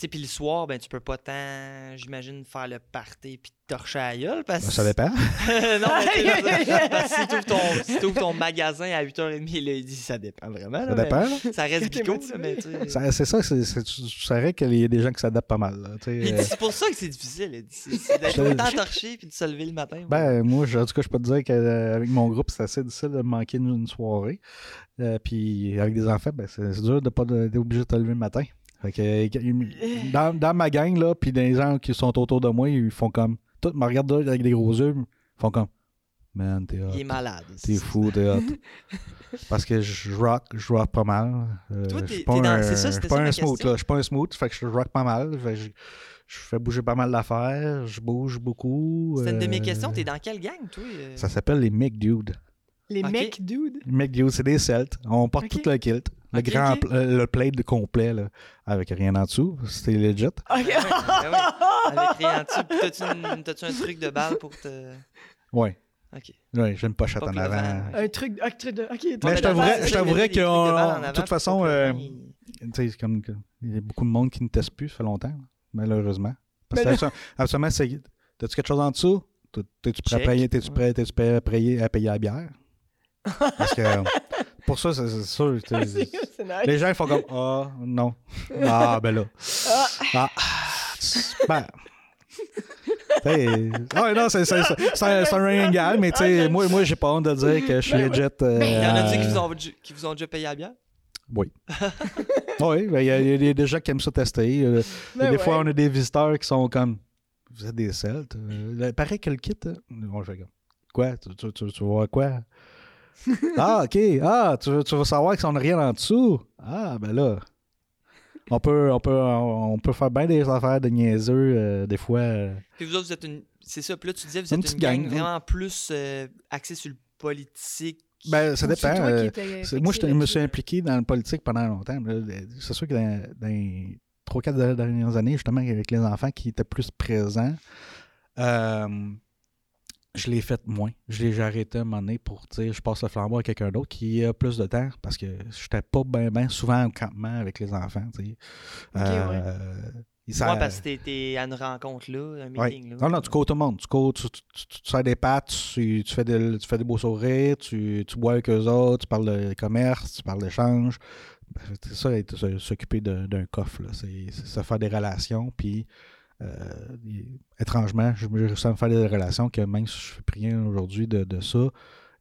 Tu sais, puis le soir, ben, tu peux pas tant, j'imagine, faire le party puis te torcher à la gueule parce Ben, ça dépend. non, mais tu parce que si t'ouvres ton, si ton magasin à 8h30 le lundi, ça dépend vraiment. Ça là, dépend, là. Ça reste bico, mais tu C'est ça, c'est, c'est- tu, tu saurais qu'il y a des gens qui s'adaptent pas mal. tu euh. C'est pour ça que c'est difficile. C'est d'être autant torché puis de se lever le matin. Ben, moi, je- en tout cas, je peux te dire qu'avec mon groupe, c'est assez difficile de manquer une, une soirée. Euh, puis avec des enfants, ben, c'est c'est dur de pas de- d'être obligé de te lever le matin. Fait que, euh, dans, dans ma gang, là, puis des gens qui sont autour de moi, ils font comme. Tout me regardent avec des gros yeux, ils font comme. Man, t'es hot. il est malade. T'es fou, t'es hot. Parce que je rock, je rock pas mal. Euh, Toi, t'es- dans- c'est ça, je suis c'était pas ça un smooth, là. Je suis pas un smooth, fait que je rock pas mal. Fait que je, je fais bouger pas mal d'affaires, je bouge beaucoup. C'était une de mes euh, questions. T'es dans quelle gang, toi euh? Ça s'appelle les Mick Dude. Les mecs, dude. Les Mick Dude, c'est des Celtes. On porte tout le kilt. Le grand euh, le plate de complet, là, avec rien en dessous. C'était legit. Ok. Ben oui, ben oui. Avec rien en dessous. Puis T'as-tu un truc de balle pour te. Ouais. Ok. Ouais, j'ai une pochette Pas en que le avant. Un truc, un truc de. Ok, Mais je t'avouerais- Des trucs de en toute façon, que euh, vent, il- Tu sais, c'est comme que- il y a beaucoup de monde qui ne teste plus, ça fait longtemps, malheureusement. Parce Mais que absolument- absolument, c'est. T'as-tu quelque chose en dessous? Prêt à payer, t'es-tu prêt à payer, à payer la bière? Parce que pour ça, c'est sûr. Les gens ils font comme Ah, non. Ah, ben là. Ah. Ben. Ah, non, c'est un, running gag, mais tu sais, moi, moi j'ai pas honte de dire que je suis Ben legit. euh, Il y en qui euh, vous ont, qui vous ont déjà payé la bière? Oui. oui, ben, il y, a- y a des gens qui aiment ça tester. euh, Ben des ouais. fois, on a des visiteurs qui sont comme Vous êtes des Celtes. Euh, pareil que le kit. hein. Comme Quoi? Tu, tu, tu, tu vois quoi? Ah, ok. Ah, tu, veux- tu veux savoir qu'ils sont rien en dessous? Ah, ben là. On peut, on peut, on, peut faire bien des affaires de niaiseux, euh, des fois. euh. Puis vous autres, vous êtes une. C'est ça, puis là, tu disais, vous Une êtes une gang, gang, hein. vraiment plus euh, axée sur le politique. Ben, ça dépend. euh, moi, je me suis impliqué dans la politique pendant longtemps. C'est sûr que dans, dans les 3-4 dernières années, justement, avec les enfants qui étaient plus présents, euh, je l'ai fait moins. Je l'ai j'ai arrêté à un moment donné pour dire je passe le flambeau à quelqu'un d'autre qui a plus de temps parce que je n'étais pas bien ben souvent au campement avec les enfants. tu sais. Euh, ils Moi, savent- parce que t'es- à une rencontre là, un Ouais. meeting là. Non, non, tu cours tout le monde. Tu cours, tu, tu, tu, tu sers des pattes, tu, fais des, tu fais des beaux sourires, tu, tu bois avec eux autres, tu parles de commerce, tu parles d'échange. Ben, C'est ça, s'occuper d'un coffre. C'est se faire des relations. Puis, euh, étrangement, je me à me faire des relations que même si je fais rien aujourd'hui de, ça,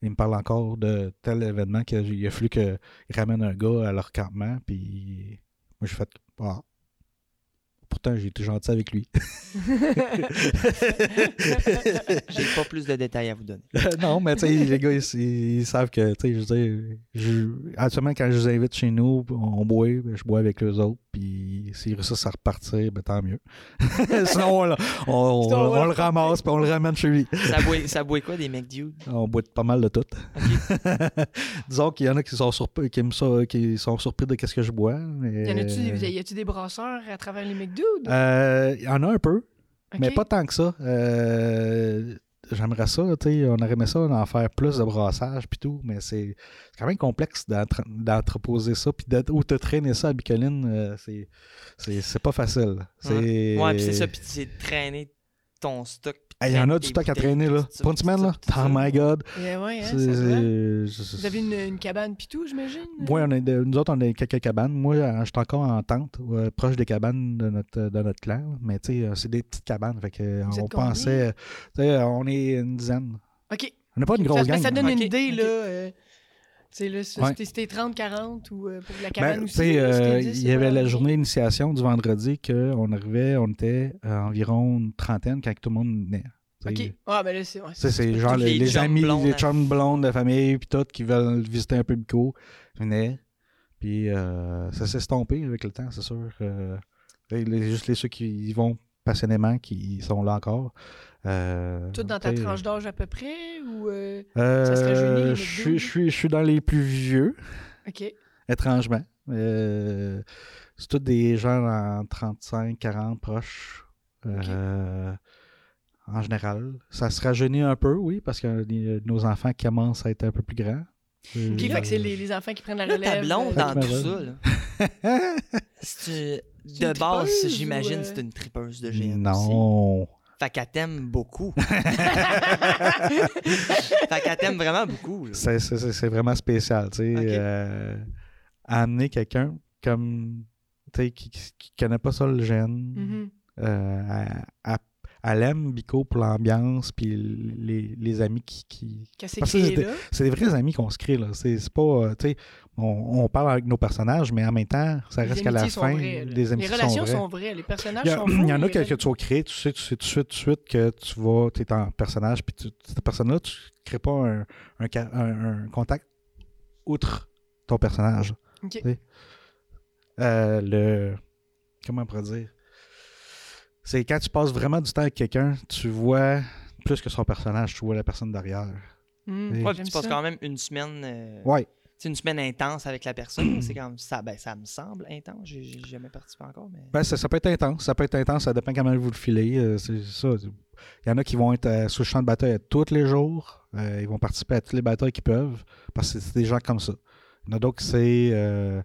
ils me parlent encore de tel événement qu'il a fallu qu'ils ramènent un gars à leur campement. Puis, moi, j'ai fait. Ah. Pourtant, j'ai été gentil avec lui. J'ai pas plus de détails à vous donner. non, mais tu sais, les gars, ils, ils savent que, tu sais, je veux dire, je, actuellement, quand je les invite chez nous, on boit, ben, je bois avec eux autres, puis s'ils réussissent à repartir, ben tant mieux. Sinon, on, le- on- on- Sinon, on ouais. le ramasse, puis on le ramène chez lui. Ça boit, ça boit quoi, des mecs dudes? On boit pas mal de tout. Disons qu'il y en a qui sont surpris, qui aiment ça, qui sont surpris de qu'est-ce que je bois. mais- Y en a-tu des, des brasseurs à travers les dudes? Euh, Il y en a un peu. Mais pas tant que ça. Euh, J'aimerais ça, tu sais, on aurait aimé ça d'en faire plus de brassage puis tout, mais c'est quand même complexe d'entre- d'entreposer ça puis d'être- ou te traîner ça à Bicoline, euh, c'est c'est c'est pas facile. C'est Ouais, puis c'est ça, puis c'est de traîner ton stock. Il y en a du stock à traîner là. Pas une semaine là. Oh my god. Eh hein, Vous avez une, une cabane pis tout, j'imagine? Oui, nous autres, on a quelques cabanes. Moi, euh, je suis encore en tente, euh, proche des cabanes de notre, de notre clan. là. Mais tu sais, euh, c'est des petites cabanes. Fait on pensait. tu sais, on est une dizaine. OK. On n'est pas une grosse ça- gang. ça donne une idée, là. Euh, tu sais, là, si Ouais. c'était- c'était 30-40 ou euh, pour la Ben, cabane tu aussi. euh, c'était 10, il y avait la journée d'initiation du vendredi qu'on arrivait, on était à environ une trentaine quand tout le monde venait. OK. Ah, ben là, c'est... Ouais, c'est genre les, amis, blondes, les chums blondes de famille, puis tout, qui veulent visiter un peu Bico, venaient. Puis euh, ça s'est estompé avec le temps, c'est sûr. Euh, les- juste les ceux qui y vont passionnément, qui sont là encore. Euh, Tout dans ta tranche d'âge à peu près ou euh, euh, ça serait je suis- je suis je suis dans les plus vieux, OK. étrangement. Euh, c'est tous des gens en 35, 40 proches. euh, En général. Ça se rajeunit un peu, oui, parce que les- nos enfants commencent à être un peu plus grands. OK, fait que c'est les, les enfants qui prennent la Là, relève. ta blonde, euh, dans tout ça, là, c'est- C'est une de base, j'imagine c'est une tripeuse de GN aussi. Fait qu'elle t'aime beaucoup. fait qu'elle t'aime vraiment beaucoup. C'est- C'est c'est- vraiment spécial, tu sais. Euh, amener quelqu'un comme, tu sais, qui, qui, qui connaît pas ça le gène, mhm. euh, elle- elle aime Bico pour l'ambiance, puis les, les amis qui... qui... Parce que. C'est des vrais amis qu'on se crée, là. C'est c'est pas, euh, tu sais, on, on parle avec nos personnages, mais en même temps, ça Les reste qu'à la fin, vraies, les Les relations sont vraies. sont vraies. Les personnages a- sont il y en a que, que tu vas créer, tu sais, tu sais tout de suite, tout de suite que tu vas, tu es en personnage, puis tu- cette personne-là, tu crées pas un, un, ca- un- un contact outre ton personnage. OK. Tu sais. Euh, le. Comment on pourrait dire? C'est quand tu passes vraiment du temps avec quelqu'un, tu vois plus que son personnage, tu vois la personne derrière. Ouais, Ouais, puis j'aime tu passes ça. quand même une semaine. euh, Ouais. c'est une semaine intense avec la personne. c'est comme ça, ben, ça me semble intense. J'ai j'ai jamais participé encore, mais. Ben, ça, ça peut être intense. Ça peut être intense, ça dépend comment vous le filez. euh, c'est ça. Il y en a qui vont être euh, sur le champ de bataille tous les jours. Euh, ils vont participer à toutes les batailles qu'ils peuvent. Parce que c'est des gens comme ça. Il y en a d'autres qui c'est euh,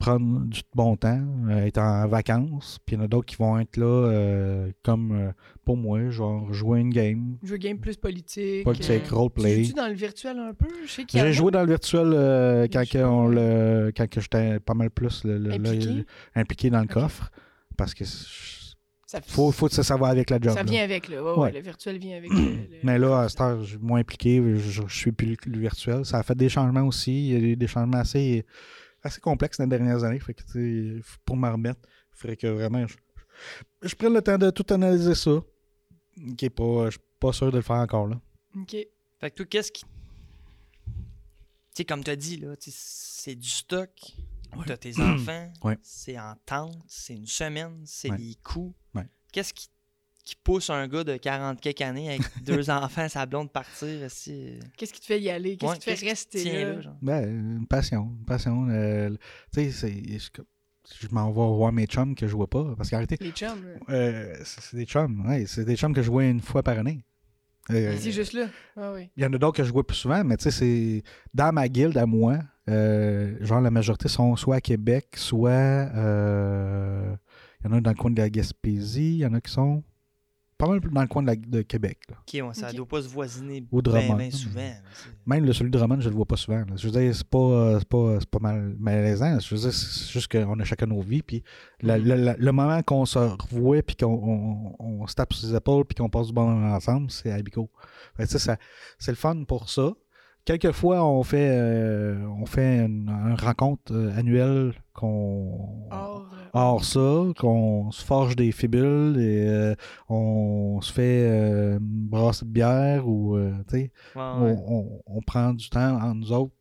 prendre du bon temps, euh, être en vacances. Puis il y en a d'autres qui vont être là euh, comme euh, pour moi, genre jouer une game, Jeu game plus politique. politique, Tu roleplay. joues-tu dans le virtuel un peu? J'ai joué dans le virtuel quand, que on le, quand j'étais pas mal plus le- le- Impliqué? le- impliqué? dans le coffre. Parce que Ça, faut, faut que ça, ça va avec la job. ça là. vient avec, là. Ouais, ouais, Ouais. le virtuel vient avec. le- Mais là, à cette heure, je suis moins impliqué, je, je suis plus le, le virtuel. Ça a fait des changements aussi. Il y a eu des changements assez, assez complexes dans les dernières années. Fait que, tu pour m'en remettre, il faudrait que vraiment je, je prenne le temps de tout analyser ça. Qui est pas, je suis pas sûr de le faire encore. Là. OK. Fait que toi, qu'est-ce qui. Tu sais, comme tu as dit, là, tu c'est du stock. T'as tes enfants. Ouais. C'est en tente. C'est une semaine. C'est Ouais. les coûts. Ouais. Qu'est-ce qui, qui pousse un gars de 40 quelques années avec deux enfants, sa blonde partir aussi? Qu'est-ce qui te fait y aller? Qu'est-ce Ouais, qui te fait rester tient là? genre? Ben, une passion. Une passion. euh, tu sais, c'est- je, je m'en vais voir mes chums que je vois pas. Parce qu'arrêtez, Les chums. euh, c'est c'est des chums. Ouais, c'est des chums que je vois une fois par année. Euh, C'est juste là. Ah oui. Il y en a d'autres que je vois plus souvent, mais tu sais, c'est dans ma guilde à moi, euh, genre la majorité sont soit à Québec, soit euh, il y en a dans le coin de la Gaspésie, il y en a qui sont pas mal dans le coin de, la- de Québec. là. Ok, ouais, ça Ok. doit pas se voisiner Ou bien Drummond. ben souvent. Même le celui de Drummond, je le vois pas souvent. là. Je veux dire, c'est pas, euh, c'est pas, c'est pas mal malaisant. Je veux dire, c'est juste qu'on a chacun nos vies. Puis la- Mhm. la- la- le moment qu'on se revoit, puis qu'on on, on se tape sur les épaules, puis qu'on passe du bon moment ensemble, c'est à Bico. Fait que ça, ça- c'est le fun pour ça. Quelquefois, on fait, euh, on fait une, une rencontre euh, annuelle qu'on. Or, Hors ça, qu'on se forge des fibules et euh, on se fait euh, une brasse de bière ou, euh, tu sais, Ouais, on, ouais. on- on prend du temps entre nous autres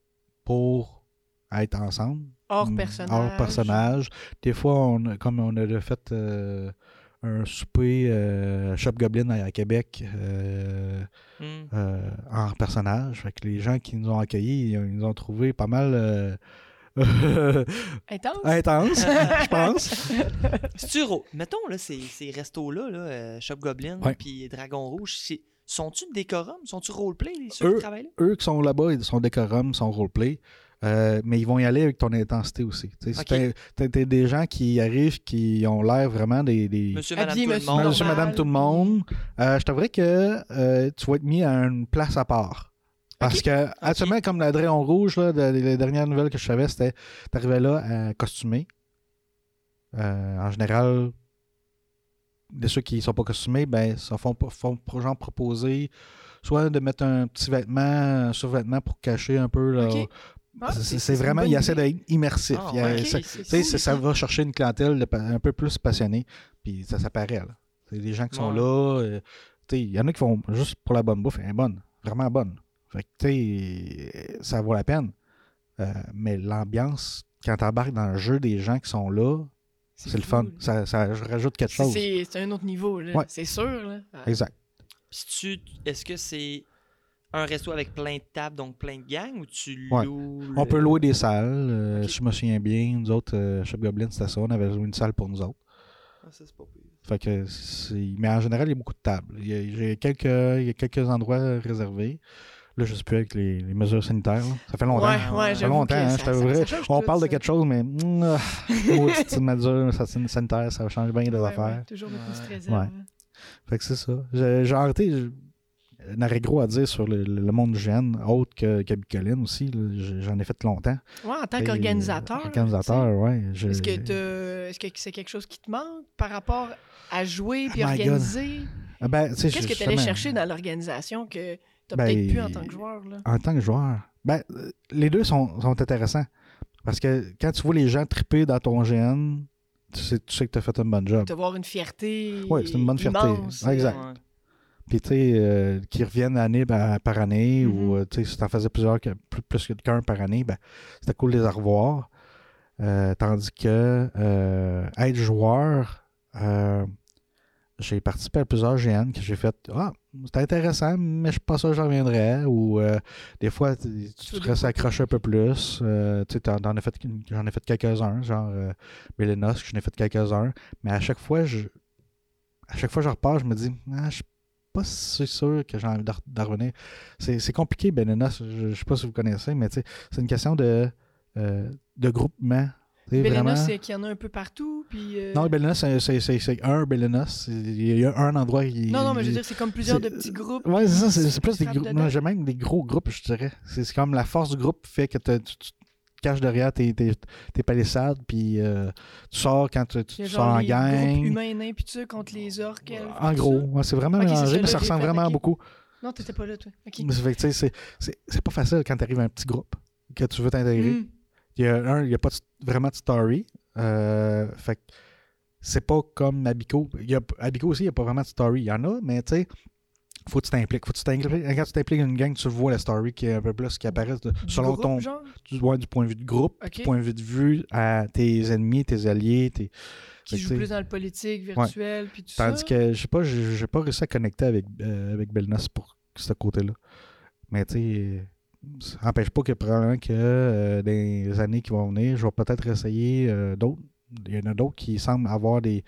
pour être ensemble. hors Mm, personnage. Hors personnage. Des fois, on, comme on a fait euh, un souper euh, Shop Goblin à, à Québec euh, Hmm. euh, en personnage. Fait que les gens qui nous ont accueillis, ils, nous ont trouvé pas mal euh, Intense. intense, je pense. C'est-tu ro- Mettons, là, ces, ces restos-là, là, Shop Goblin Ouais. puis Dragon Rouge, c'est- sont-tu décorum? Sont-tu roleplay, les ceux Eux- qui travaillent là? Eux qui sont là-bas, ils sont décorum, ils sont roleplay. Euh, mais ils vont y aller avec ton intensité aussi. Tu sais, Ok. t'as- t'as- t'as des gens qui arrivent qui ont l'air vraiment des, des, Monsieur, madame, tout le monsieur, monde. Monsieur, normal. madame, tout le monde. Euh, je t'avouerais que euh, tu vas être mis à une place à part. Parce que, actuellement, comme la Dragon Rouge, là, de- les dernières nouvelles que je savais, c'était t'arrivais là à costumé. Euh, en général, de ceux qui ne sont pas costumés, ben, ça font, font pour genre proposer soit de mettre un petit vêtement, un survêtement pour cacher un peu. Ok. Ah, C'est- vraiment, il essaie d'être immersif. Ah, Il a- ça- cool, ça, ça va chercher une clientèle de un peu plus passionnée, puis ça, ça paraît. là. C'est des gens qui sont Ouais. là. euh, il y en a qui font juste pour la bonne bouffe, elle est bonne, vraiment bonne. Fait que, ça vaut la peine. Euh, mais l'ambiance quand tu embarques dans le jeu des gens qui sont là, c'est le fun. Ça, ça rajoute quelque chose. C'est un autre niveau. Ouais. C'est sûr, là. Exact. Est-ce que c'est un resto avec plein de tables, donc plein de gangs, ou tu Ouais. loues. On peut louer des salles. euh. Si je me souviens bien, nous autres, euh, chez Goblin, c'était ça. On avait loué une salle pour nous autres. Ah, ça, c'est pas pire. Fait que c'est- Mais en général, il y a beaucoup de tables. Il y a, j'ai quelques... il y a quelques endroits réservés. Là, je sais plus avec les, les mesures sanitaires. là. Ça fait longtemps. Ouais, Ça ouais, Ça fait longtemps, que hein, ça- ça- ça On parle de quelque chose, mais. ah, maudite mesure ça- sanitaire, ça change bien des Ouais, affaires. ouais, toujours petite réserve. Ouais. Fait que c'est ça. J'ai j'ai arrêté. Gros à dire sur le, monde du GN, autre que, que Bicoline aussi. J'en ai fait longtemps. Ouais, en tant qu'organisateur. euh, Organisateur, ouais. je- Est-ce que, est-ce que c'est quelque chose qui te manque par rapport à jouer puis Oh organiser? Ah ben, Qu'est-ce que tu allais chercher dans l'organisation que tu Ben, peut-être plus en tant que joueur? Là? En tant que joueur, ben, euh, les deux sont, sont intéressants. Parce que quand tu vois les gens triper dans ton GN, tu sais, tu sais que tu as fait un bon job. D'avoir une fierté. Ouais, c'est une bonne fierté. immense, exact. Ouais. Puis, tu sais, euh, qui reviennent année ben, par année, Mhm. ou, euh, tu sais, si tu en faisais plusieurs, plus, plus que qu'un par année, ben, c'était cool de les revoir. Euh, tandis que être joueur, j'ai participé à plusieurs GN que j'ai fait Ah, c'était intéressant, mais je suis pas sûr que j'en reviendrai. Ou euh, des fois, tu te restes accroché un peu plus. Euh, tu sais, t'en- t'en j'en ai fait quelques-uns, genre euh, j'en ai fait quelques-uns. Mais à chaque fois, je, à chaque fois que je repars, je me dis Ah, je suis pas si sûr que j'ai envie de, re- de revenir. C'est compliqué, Bélénos. Je, je sais pas si vous connaissez, mais c'est une question de, euh, de groupement. Vraiment. c'est qu'il y en a un peu partout. Puis, euh, Non, Bélénos, c'est- un. C'est- Il y a un endroit qui. non, non, mais je veux dire, c'est comme plusieurs de petits groupes. Ouais, c'est ça, c'est plus des groupes. j'ai même des gros groupes, je dirais. C'est comme la force du groupe fait que tu, caches derrière tes, tes, tes palissades, puis euh, tu sors quand tu, tu sors en gang. humains nains puis ça contre les orques. En gros, ouais, c'est vraiment Ok, c'est mélangé, mais ça ressemble vraiment beaucoup. Non, t'étais pas là, toi. OK. Mais ça fait que, tu sais, c'est- c'est c'est pas facile quand tu arrives à un petit groupe que tu veux t'intégrer. Hmm. Il y a un, il n'y a pas de- vraiment de story. Euh, fait que c'est pas comme Abico. Il y a, Abico aussi, il n'y a pas vraiment de story. Il y en a, mais tu sais, faut que tu t'impliques. Faut que tu t'impliques. Quand tu t'impliques dans une gang, tu vois la story qui est un peu plus qui apparaît de- selon groupe, ton. genre? Tu vois du point de vue de groupe, du point de vue de vue à tes ennemis, tes alliés. Tes... Qui que, joue plus dans le politique, virtuel, puis tout Tandis ça? que, je sais pas, j'ai pas réussi à connecter avec, euh, avec Belnas pour ce côté-là. Mais tu sais, ça n'empêche pas que probablement que euh, dans les années qui vont venir, je vais peut-être essayer euh, d'autres. Il y en a d'autres qui semblent avoir des,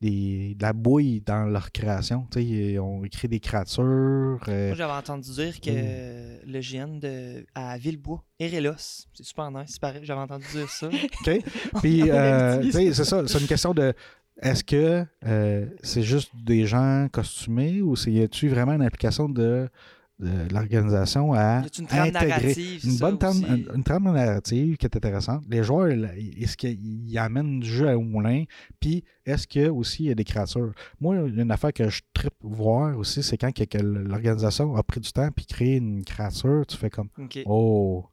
des, de la bouille dans leur création. Ils ont écrit des créatures. euh, Moi, j'avais entendu dire que Mm. le GN de, à Villebois, Erelos, c'est super nice, c'est pareil, j'avais entendu dire ça. OK? Puis, euh, c'est ça. C'est une question de. Est-ce que euh, c'est juste des gens costumés ou y a-tu vraiment une application de, de l'organisation à une trame intégrer narrative, une bonne trame, une, une trame narrative qui est intéressante. Les joueurs, est-ce qu'ils amènent du jeu au moulin? Puis, est-ce que aussi il y a des créatures? Moi, une affaire que je tripe voir aussi, c'est quand que, que l'organisation a pris du temps puis créé une créature, tu fais comme. Oh,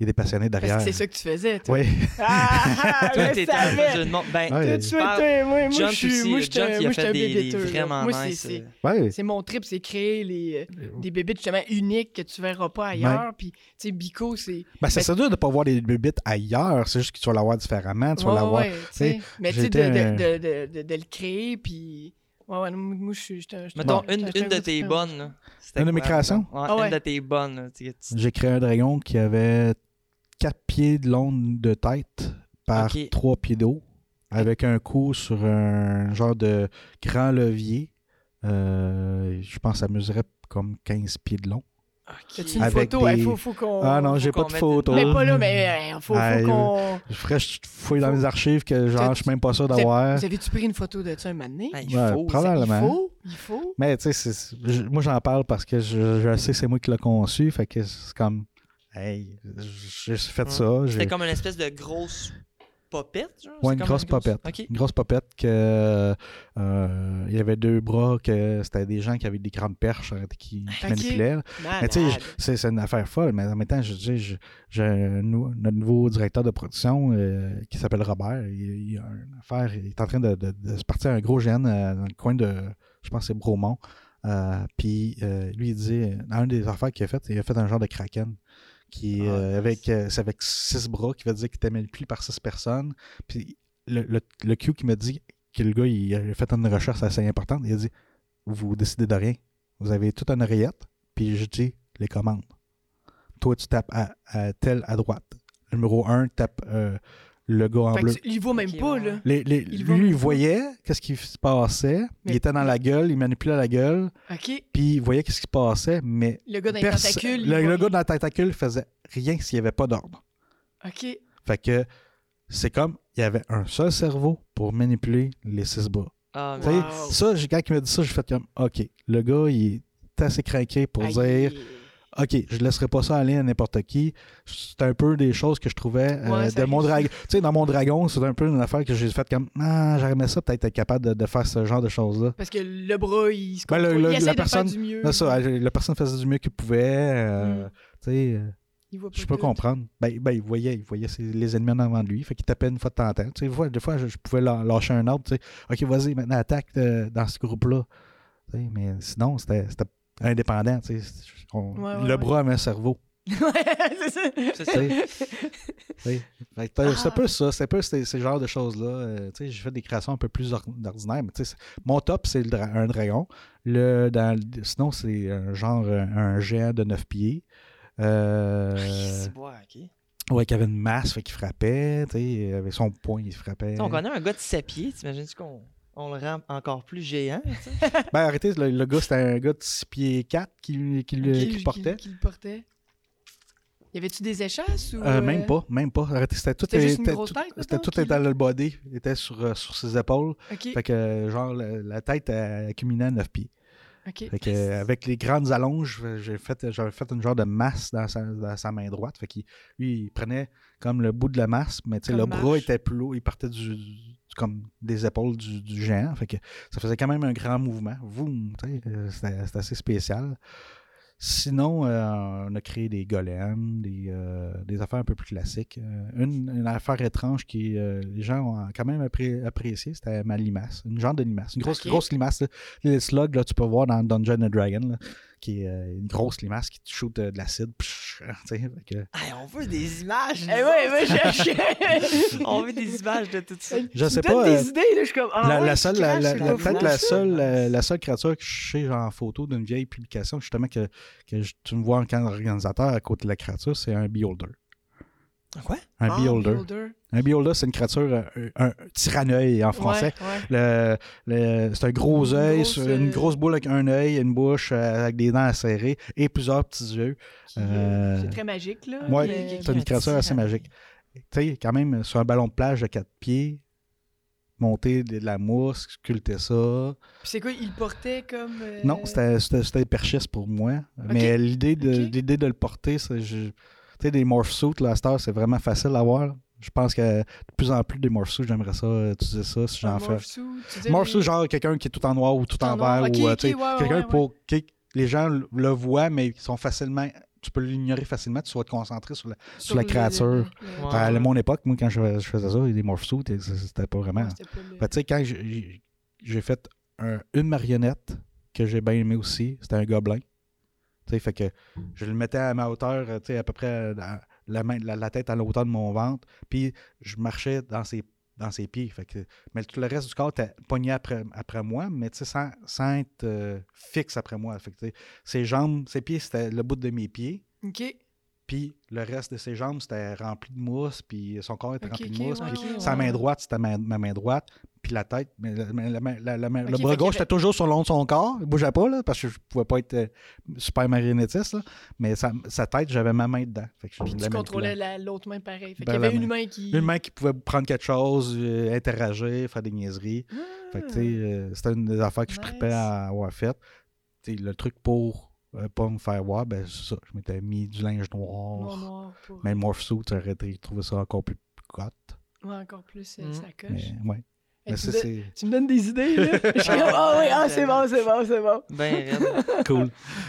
il y a des passionnés derrière. c'est ça que tu faisais, toi. Oui. Ah, Toi, je t'étais un savais! jeu de monde. Ben, Ouais. Tout de suite, parles- toi, moi, je suis moi, John, j'étais il a fait un des, vraiment Moi, c'est- nice. c'est- euh, Ouais. C'est mon trip, c'est créer les, euh, des bébites justement uniques que tu verras pas ailleurs. Puis, tu sais, Bico, c'est. Ben, ça c'est dur de ne pas voir des bébites ailleurs. C'est juste que tu vas l'avoir différemment. Tu vas l'avoir. Mais tu sais, de, le créer, puis. Ouais, ouais, moi, je suis. j'étais un- j'étais Mettons, un- une, de tes bonnes. Une de mes créations? Ouais, Ah. Une de tes bonnes. J'ai créé un dragon qui avait 4 pieds de long de tête par Ok. 3 pieds d'eau, avec un coup sur un genre de grand levier. Euh, je pense que ça mesurait comme 15 pieds de long. Ok. As-tu une Avec photo? Il des- faut, faut qu'on. Ah non, faut j'ai pas de photo. Mais pas là, mais il faut, faut Ah, qu'on. Je ferais je fouille dans Faut- mes archives que genre, je suis même pas sûr d'avoir. vous avez-tu pris une photo de ça un moment donné? Ah, il Ouais, faut. probablement. Il faut. Il faut. Mais tu sais, moi j'en parle parce que je, je sais c'est moi qui l'ai conçu. Fait que c'est comme. Hey, j'ai fait Ouais. ça. C'était comme une espèce de grosse popette, genre? Ouais, une comme grosse popette. Une grosse popette que euh, il y avait deux bras que c'était des gens qui avaient des grandes perches euh, qui, qui Ok. manipulaient. Mais tu sais, c'est une affaire folle, mais en même temps, je dis, je- j'ai un nou- notre nouveau directeur de production euh, qui s'appelle Robert. Il, il a une affaire, il est en train de, de- de se partir un gros gène euh, dans le coin de, je pense que c'est Bromont. Euh, puis euh, lui, il disait, dans une des affaires qu'il a fait, il a fait un genre de kraken Qui, Ah, euh, avec, euh, c'est avec six bras, qui veut dire qu'il était manipulé par six personnes. Puis le, le, le Q qui m'a dit que le gars, il a fait une recherche assez importante. Il a dit Vous décidez de rien. Vous avez toute une oreillette, puis je dis les commandes. Toi, tu tapes à, à tel à droite. Numéro 1 tape euh, le gars en Fait bleu. il voit même pas, là. Les- les- Il lui, il voyait qu'est-ce qui se passait. Mais- il était dans la gueule, il manipulait la gueule, OK. puis il voyait qu'est-ce qui se passait, mais Le gars dans les tentacules. le, gars dans la tentacule faisait rien s'il n'y avait pas d'ordre. OK. Fait que c'est comme il y avait un seul cerveau pour manipuler les six bras. Ah, sais, Wow. Ça, j'ai- quand il m'a dit ça, j'ai fait comme OK, le gars, il est assez craqué pour Aïe. dire OK, je laisserai pas ça aller à n'importe qui. C'est un peu des choses que je trouvais euh, Ouais, ça de mon arrive. dragon. Tu sais, dans mon dragon, c'est un peu une affaire que j'ai fait comme Ah, j'aimerais ça peut-être être capable de, de faire ce genre de choses-là. Parce que le bras, il se Ben, le- le- il essaie la de personne- faire du mieux. Ça, la personne faisait du mieux qu'il pouvait. euh, Mm. Tu sais, euh, Il voit pas je peux comprendre. Ben, ben, il voyait, il voyait ses- les ennemis en avant de lui. Fait qu'il tapait une fois de temps en temps. Tu sais, des fois, je, je pouvais lâcher un. Tu sais, OK, vas-y, maintenant attaque euh, dans ce groupe-là. Tu sais, mais sinon, c'était indépendant. tu sais. On- Ouais, ouais, le ouais. bras avait un cerveau. Ouais, c'est ça. C'est euh, C'est Ah. peu ça. C'est un peu ces, ces genres de choses-là. Euh, tu sais, j'ai fait des créations un peu plus or- ordinaires. Mais c'est- mon top, c'est dra- un dragon. Le, dans, le- sinon, c'est un genre euh, un géant de 9 pieds. Euh, C'est bon, ok. Ouais, qui avait une masse, fait qu'il frappait, tu sais, avec son poing, il frappait. On connaît un gars de 7 pieds, t'imagines-tu qu'on on le rend encore plus géant? Ben arrêtez, le, le gars, c'était un gars de 6 pieds 4 qui, qui, le- Qui- qui le portait. Qui, qui le portait. Y avait-tu des échasses ou. Euh, euh, même pas, même pas. Arrêtez, c'était tout, C'était juste une était- grosse tout- tête, tout était dans le body, il était sur, euh, sur ses épaules. Ok. Fait que, euh, genre, la, la tête elle, accumulait à 9 pieds. ok. Fait que, euh, avec les grandes allonges, euh, j'ai fait, j'avais fait une genre de masse dans sa, dans sa main droite. Fait qu'il lui, il prenait comme le bout de la masse, mais tu sais, Comme le bras était plus lourd, il partait du- comme des épaules du, du géant. Fait que ça faisait quand même un grand mouvement. Euh, c'était assez spécial. Sinon, euh, on a créé des golems, des, euh, des affaires un peu plus classiques. Euh, une, une affaire étrange qui les gens ont quand même appré- apprécié, c'était ma limace. Une genre de limace. Une grosse, grosse limace. là. Les slugs, là, tu peux voir dans Dungeon and Dragon, là, qui est euh, une grosse limace qui te shoot euh, de l'acide. Que- Hey, on veut des images! Eh ouais, ouais, je on veut des images de tout ça. Je sais pas, des euh, idées, là, je suis comme. Ah, la, ouais, la je seule, la, la- la- peut-être la seule, la seule créature que je sais en photo d'une vieille publication, justement, que, que je- tu me vois en tant qu'organisateur à côté de la créature, c'est un beholder. Quoi? Un Ah, beholder. beholder. Un beholder, c'est une créature, euh, un, tyranneuil en français. Ouais, ouais. Le, le- c'est un gros Une œil, une grosse boule avec un œil, une bouche euh, avec des dents acérées et plusieurs petits yeux. Qui, Euh, C'est très magique, là. Mais- c'est une créature assez magique. Tu sais, quand même, sur un ballon de plage de quatre pieds, monter de la mousse, sculpter ça. Puis c'est quoi, il le portait comme. euh, Non, c'était- c'était c'était perchiste pour moi. Mais l'idée de, l'idée de le porter, c'est. Tu sais, des morph suits, là, à cette heure, c'est vraiment facile à voir. Je pense que de plus en plus des morph suits, j'aimerais ça utiliser ça si j'en fais. morph suit, tu dis Morph les- suit, genre quelqu'un qui est tout en noir ou tout, Tout en vert. Ou euh, ouais, ouais, quelqu'un pour. qui- les gens le- voient, mais ils sont facilement. Tu peux l'ignorer facilement, tu vas te concentrer sur la. sur la créature. Ouais. À mon époque, moi, quand je, je faisais ça, des morph suits, c'était pas vraiment. Ouais, c'était pas le- Fait que, tu sais, quand j'ai- j'ai fait un- une marionnette que j'ai bien aimé aussi, c'était un gobelin. Fait que je le mettais à ma hauteur, euh, à peu près euh, la, tête à la de mon ventre, puis je marchais dans ses, pieds. Fait que, mais tout le reste du corps était pogné après, moi, mais sans, sans être euh, fixe après moi. Fait ses jambes, ses pieds, c'était le bout de mes pieds. Puis le reste de ses jambes, c'était rempli de mousse, puis son corps était rempli de mousse. ouais, puis sa main droite, c'était ma, ma main droite, puis la tête, mais la, la la- le bras gauche était toujours sur le long de son corps. Il bougeait pas, là, parce que je pouvais pas être euh, super marionnettiste, là. mais sa, sa tête, j'avais ma main dedans. Fait que je Puis tu contrôlais la- l'autre main pareil. Fait Ben, qu'il y avait une main. qui. Une main qui pouvait prendre quelque chose, euh, interagir, faire des niaiseries. Fait que, tu sais, euh, c'était une des affaires que je Nice. trippais à avoir faites. Le truc pour euh, pas me faire voir, ben, c'est ça. Je m'étais mis du linge noir. Noir. Pour... Mais le morph suit, j'aurais trouvé ça encore plus cote. Ouais, encore plus, euh, Mm. ça coche. Mais ouais. Mais tu, ça, me tu me donnes des idées, là. Je suis comme, ah oui, ah, c'est bon, c'est bon, c'est bon. Ben, cool.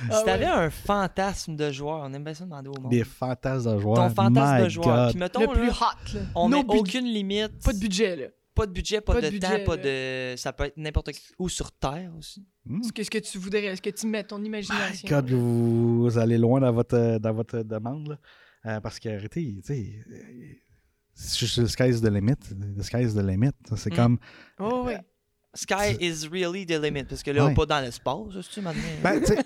Ah si t'avais ouais. un fantasme de joueur, on aime bien ça demander au monde. Des fantasmes de joueurs. Ton fantasme My de joueur. God. Puis mettons, Le là, plus hot, là. on No bud- aucune limite. Pas de budget, là. Pas de budget, pas, Pas de, de temps, pas de. Ça peut être n'importe où sur Terre aussi. Hmm. Ce que, ce que tu voudrais, ce que tu mets ton imagination? God, vous, vous allez loin dans votre, dans votre demande. là. Euh, parce qu'arrêtez, tu sais, euh, c'est juste le sky's the limit. The sky's the limit. C'est Mm. comme. Oh, oui. Sky is really the limit. Parce que là, Ouais. pas dans l'espace, tu maintenant. Ben, tu sais,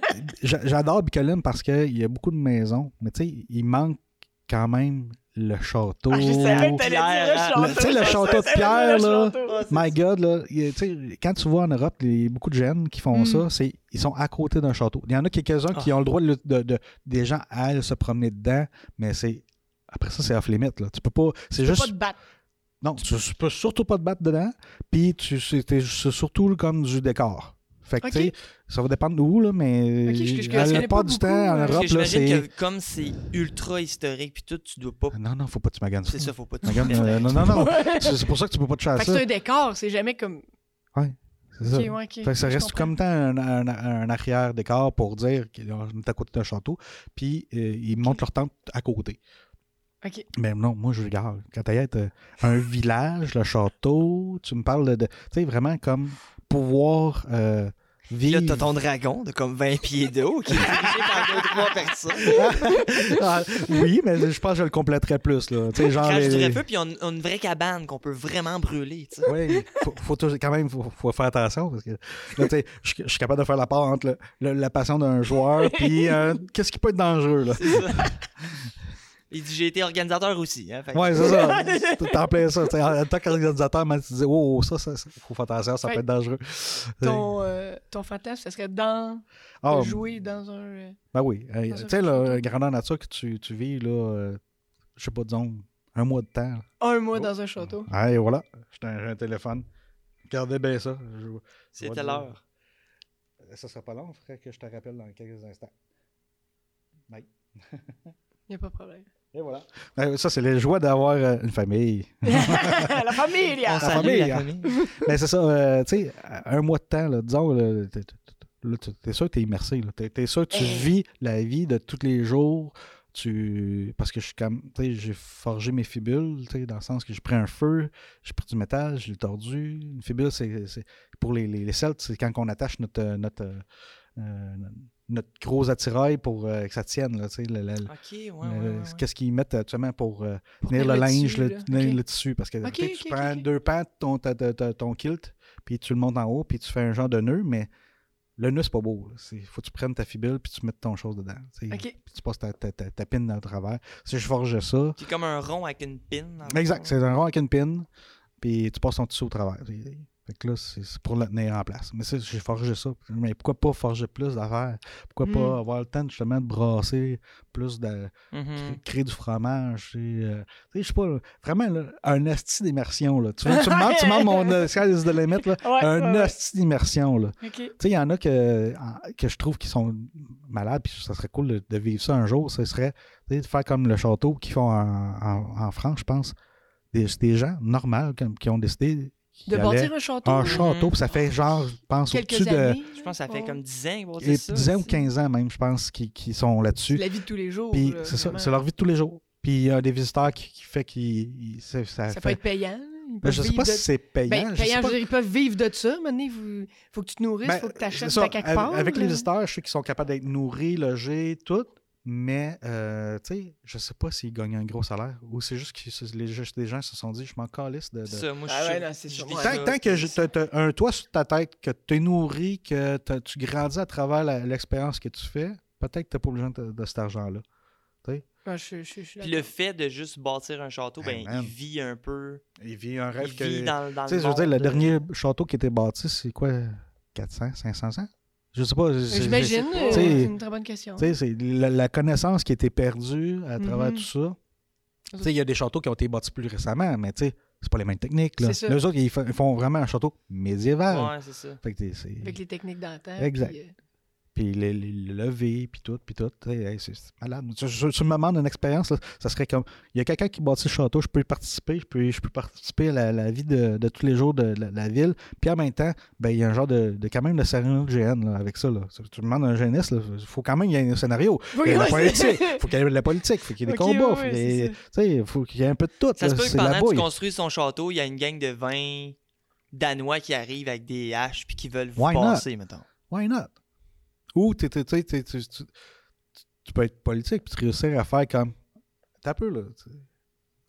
j'a- j'adore Bicoline parce qu'il y a beaucoup de maisons, mais tu sais, il manque quand même le château. Ah, je savais que t'allais Pierre, dire le hein. château. Tu sais, le château de pierre, là. My God, là, tu quand tu vois en Europe, il y a beaucoup de jeunes qui font Mm. ça, c'est ils sont à côté d'un château. Il y en a quelques-uns qui Ah. ont le droit de, de- de- des gens à aller se promener dedans, mais c'est après ça c'est off limit là. Tu peux pas, c'est Tu peux juste pas te battre. non, tu, tu peux surtout pas te battre dedans, puis tu c'est c'est surtout comme du décor. Fait que tu ça va dépendre d'où là, mais Ok, je- je la plupart pas du beaucoup, temps en Europe que là, c'est que comme c'est ultra historique, puis tout, tu dois pas. non non, faut pas que tu maganes ça. C'est ça, faut pas te Magane, mettre euh, non non non, c'est pour ça que tu peux pas te Fait chasser. que c'est un décor, c'est jamais comme. C'est ça. Ouais. Fait que ça reste comme tant un, un- un arrière-décor pour dire qu'on est à côté d'un château. Puis euh, ils montent leur tente à côté. Ok. Mais non, moi je regarde. Quand t'as euh, un village, le château, tu me parles de. de- tu sais, vraiment comme pouvoir euh, vivre. Là, t'as ton dragon de comme 20 pieds de haut qui est dirigé par deux, trois personnes. Ah, oui, mais je pense que je le compléterais plus. Là. Tu sais, genre. Crache du les- feu, puis on a une vraie cabane qu'on peut vraiment brûler, tu sais. Oui, faut, faut toujours- quand même, faut, faut faire attention parce que là, tu sais, je je suis capable de faire la part entre le- le- la passion d'un joueur puis euh, qu'est-ce qui peut être dangereux là? C'est ça. Il dit j'ai été organisateur aussi. Hein, fait Ouais, c'est ça. T'es en plein ça. En tant qu'organisateur, tu dis, oh, ça, ça, ça, faut faire attention, ça Fait peut être dangereux. Ton, euh, ton fantasme, ça serait dans. Ah, de jouer dans un. euh, ben oui. Euh, Tu sais, la grandeur nature que tu, tu vis, là, euh, je sais pas, disons, un mois de temps. là. Un mois Oh. dans un château. Ah, et voilà. J'ai un, un téléphone. Regardez bien ça. C'était l'heure. Ça sera pas long, il faudrait que je te rappelle dans quelques instants. Y a pas de problème. Et voilà. Euh, ça, c'est les joies d'avoir euh, une famille. la famille, salue famille, la hein. famille. Mais c'est ça, euh, tu sais, un mois de temps, là, disons, là, t'es- sûr que t'es immersé. là. T'es, sûr que tu Eh. vis la vie de tous les jours. Tu... Parce que je suis comme, tu sais, j'ai forgé mes fibules, tu sais, dans le sens que j'ai pris un feu, j'ai pris du métal, je l'ai tordu. Une fibule, c'est, c'est- pour les, les, les Celtes, c'est quand on attache notre, euh, notre, euh, euh, notre gros attirail pour euh, que ça tienne, là, le- le- Ok, ouais, ouais, ouais. Qu'est-ce qu'ils mettent actuellement pour euh, Pour tenir le linge, le, tissu. Parce que tu prends deux pans de ton, ta- ta- ta- ton kilt, puis tu le montes en haut, puis tu fais un genre de nœud, mais le nœud, c'est pas beau. Il faut que tu prennes ta fibule, puis tu mettes ton chose dedans. Puis tu passes ta, ta, ta, ta pine dans le travers. Si je forgeais ça, C'est comme un rond avec une pin. exact, c'est un rond avec une pine, puis tu passes ton tissu au travers. Fait que là, c'est pour le tenir en place. Mais j'ai forgé ça. Mais pourquoi pas forger plus d'affaires? Pourquoi Mm. pas avoir le temps justement de brasser plus de, Mhm. cré- créer du fromage. euh, tu sais, je sais pas, là, vraiment là, un asti d'immersion. Là. Tu, veux- tu me demandes, tu demandes mon euh, sky is the limit, là. Ouais, un ouais, asti d'immersion. là. Ok. Tu sais, il y en a que, que je trouve qui sont malades, puis ça serait cool de, de vivre ça un jour. Ce serait de faire comme le château qu'ils font en, en- en France, je pense. Des, des gens normaux comme- qui ont décidé De bâtir un château. un château, puis ça fait genre, je pense, Quelques au-dessus de années. Je pense que ça fait comme 10 ans qu'ils vont et dire ça. 10 ans ou aussi. 15 ans même, je pense, qui, qui sont C'est là-dessus. la vie de tous les jours. Puis c'est ça, vraiment. c'est leur vie de tous les jours. Puis il y a des visiteurs qui, qui fait qu'ils. Ça, ça fait- peut être payant. Ben, je sais vivre pas de- si c'est payant. Ben, je sais payant, je pas. veux dire, ils peuvent vivre de ça. Maintenant, il faut que tu te nourrisses, il Ben, faut que tu achètes ça, à quelque avec- part. Avec les visiteurs, je sais qu'ils sont capables d'être nourris, logés, tout. Mais, euh, tu sais, je sais pas s'ils gagnent un gros salaire ou c'est juste que les, juste des gens se sont dit, je m'en calisse de. de- C'est ça, moi, je Ah ouais, non, je. Tant, ça. tant que t'as- t'as un toit sur ta tête, que tu es nourri, que tu grandis à travers la- l'expérience que tu fais, peut-être que tu n'as pas besoin de, de cet argent-là. Ouais, je, je, je, je suis Puis le fait de juste bâtir un château, ben, il vit un peu. Il vit un rêve Il que. vit dans, Tu le je veux dire, le dernier château qui était bâti, c'est quoi 400, 500 ans? Je sais pas. c'est- J'imagine, euh, pas. c'est une très bonne question. Tu sais, c'est la, la connaissance qui a été perdue à travers Mhm. tout ça. Tu sais, il y a des châteaux qui ont été bâtis plus récemment, mais tu sais, c'est pas les mêmes techniques. Là. C'est ça. Les autres, ils font vraiment un château médiéval. Ouais, c'est ça. Fait que Avec les techniques d'antan. Exact. puis, euh, Puis le, le- le lever, puis tout, puis tout. Hey, c'est malade. Tu, tu- tu me demandes une expérience, là, ça serait comme... Il y a quelqu'un qui bâtit le château, je peux y participer, je peux, je peux participer à la, la vie de, de tous les jours de la, la ville. Puis en même temps, ben, il y a un genre de, de quand même de scénario de GN là, avec ça. Là. Tu me demandes un GNS, il faut quand même qu'il y ait un scénario. Oui, Il y a de la ouais, politique, c'est- faut qu'il y ait de la politique, faut qu'il y ait des combats, ouais, faut qu'il y ait- c'est tu sais, faut qu'il y ait un peu de tout. Ça se peut que pendant que tu construis son château, il y a une gang de 20 Danois qui arrivent avec des haches puis qui veulent vous Why not? passer, mettons. Why not? Ou tu, peux être politique puis tu réussir à faire comme t'as peu, là.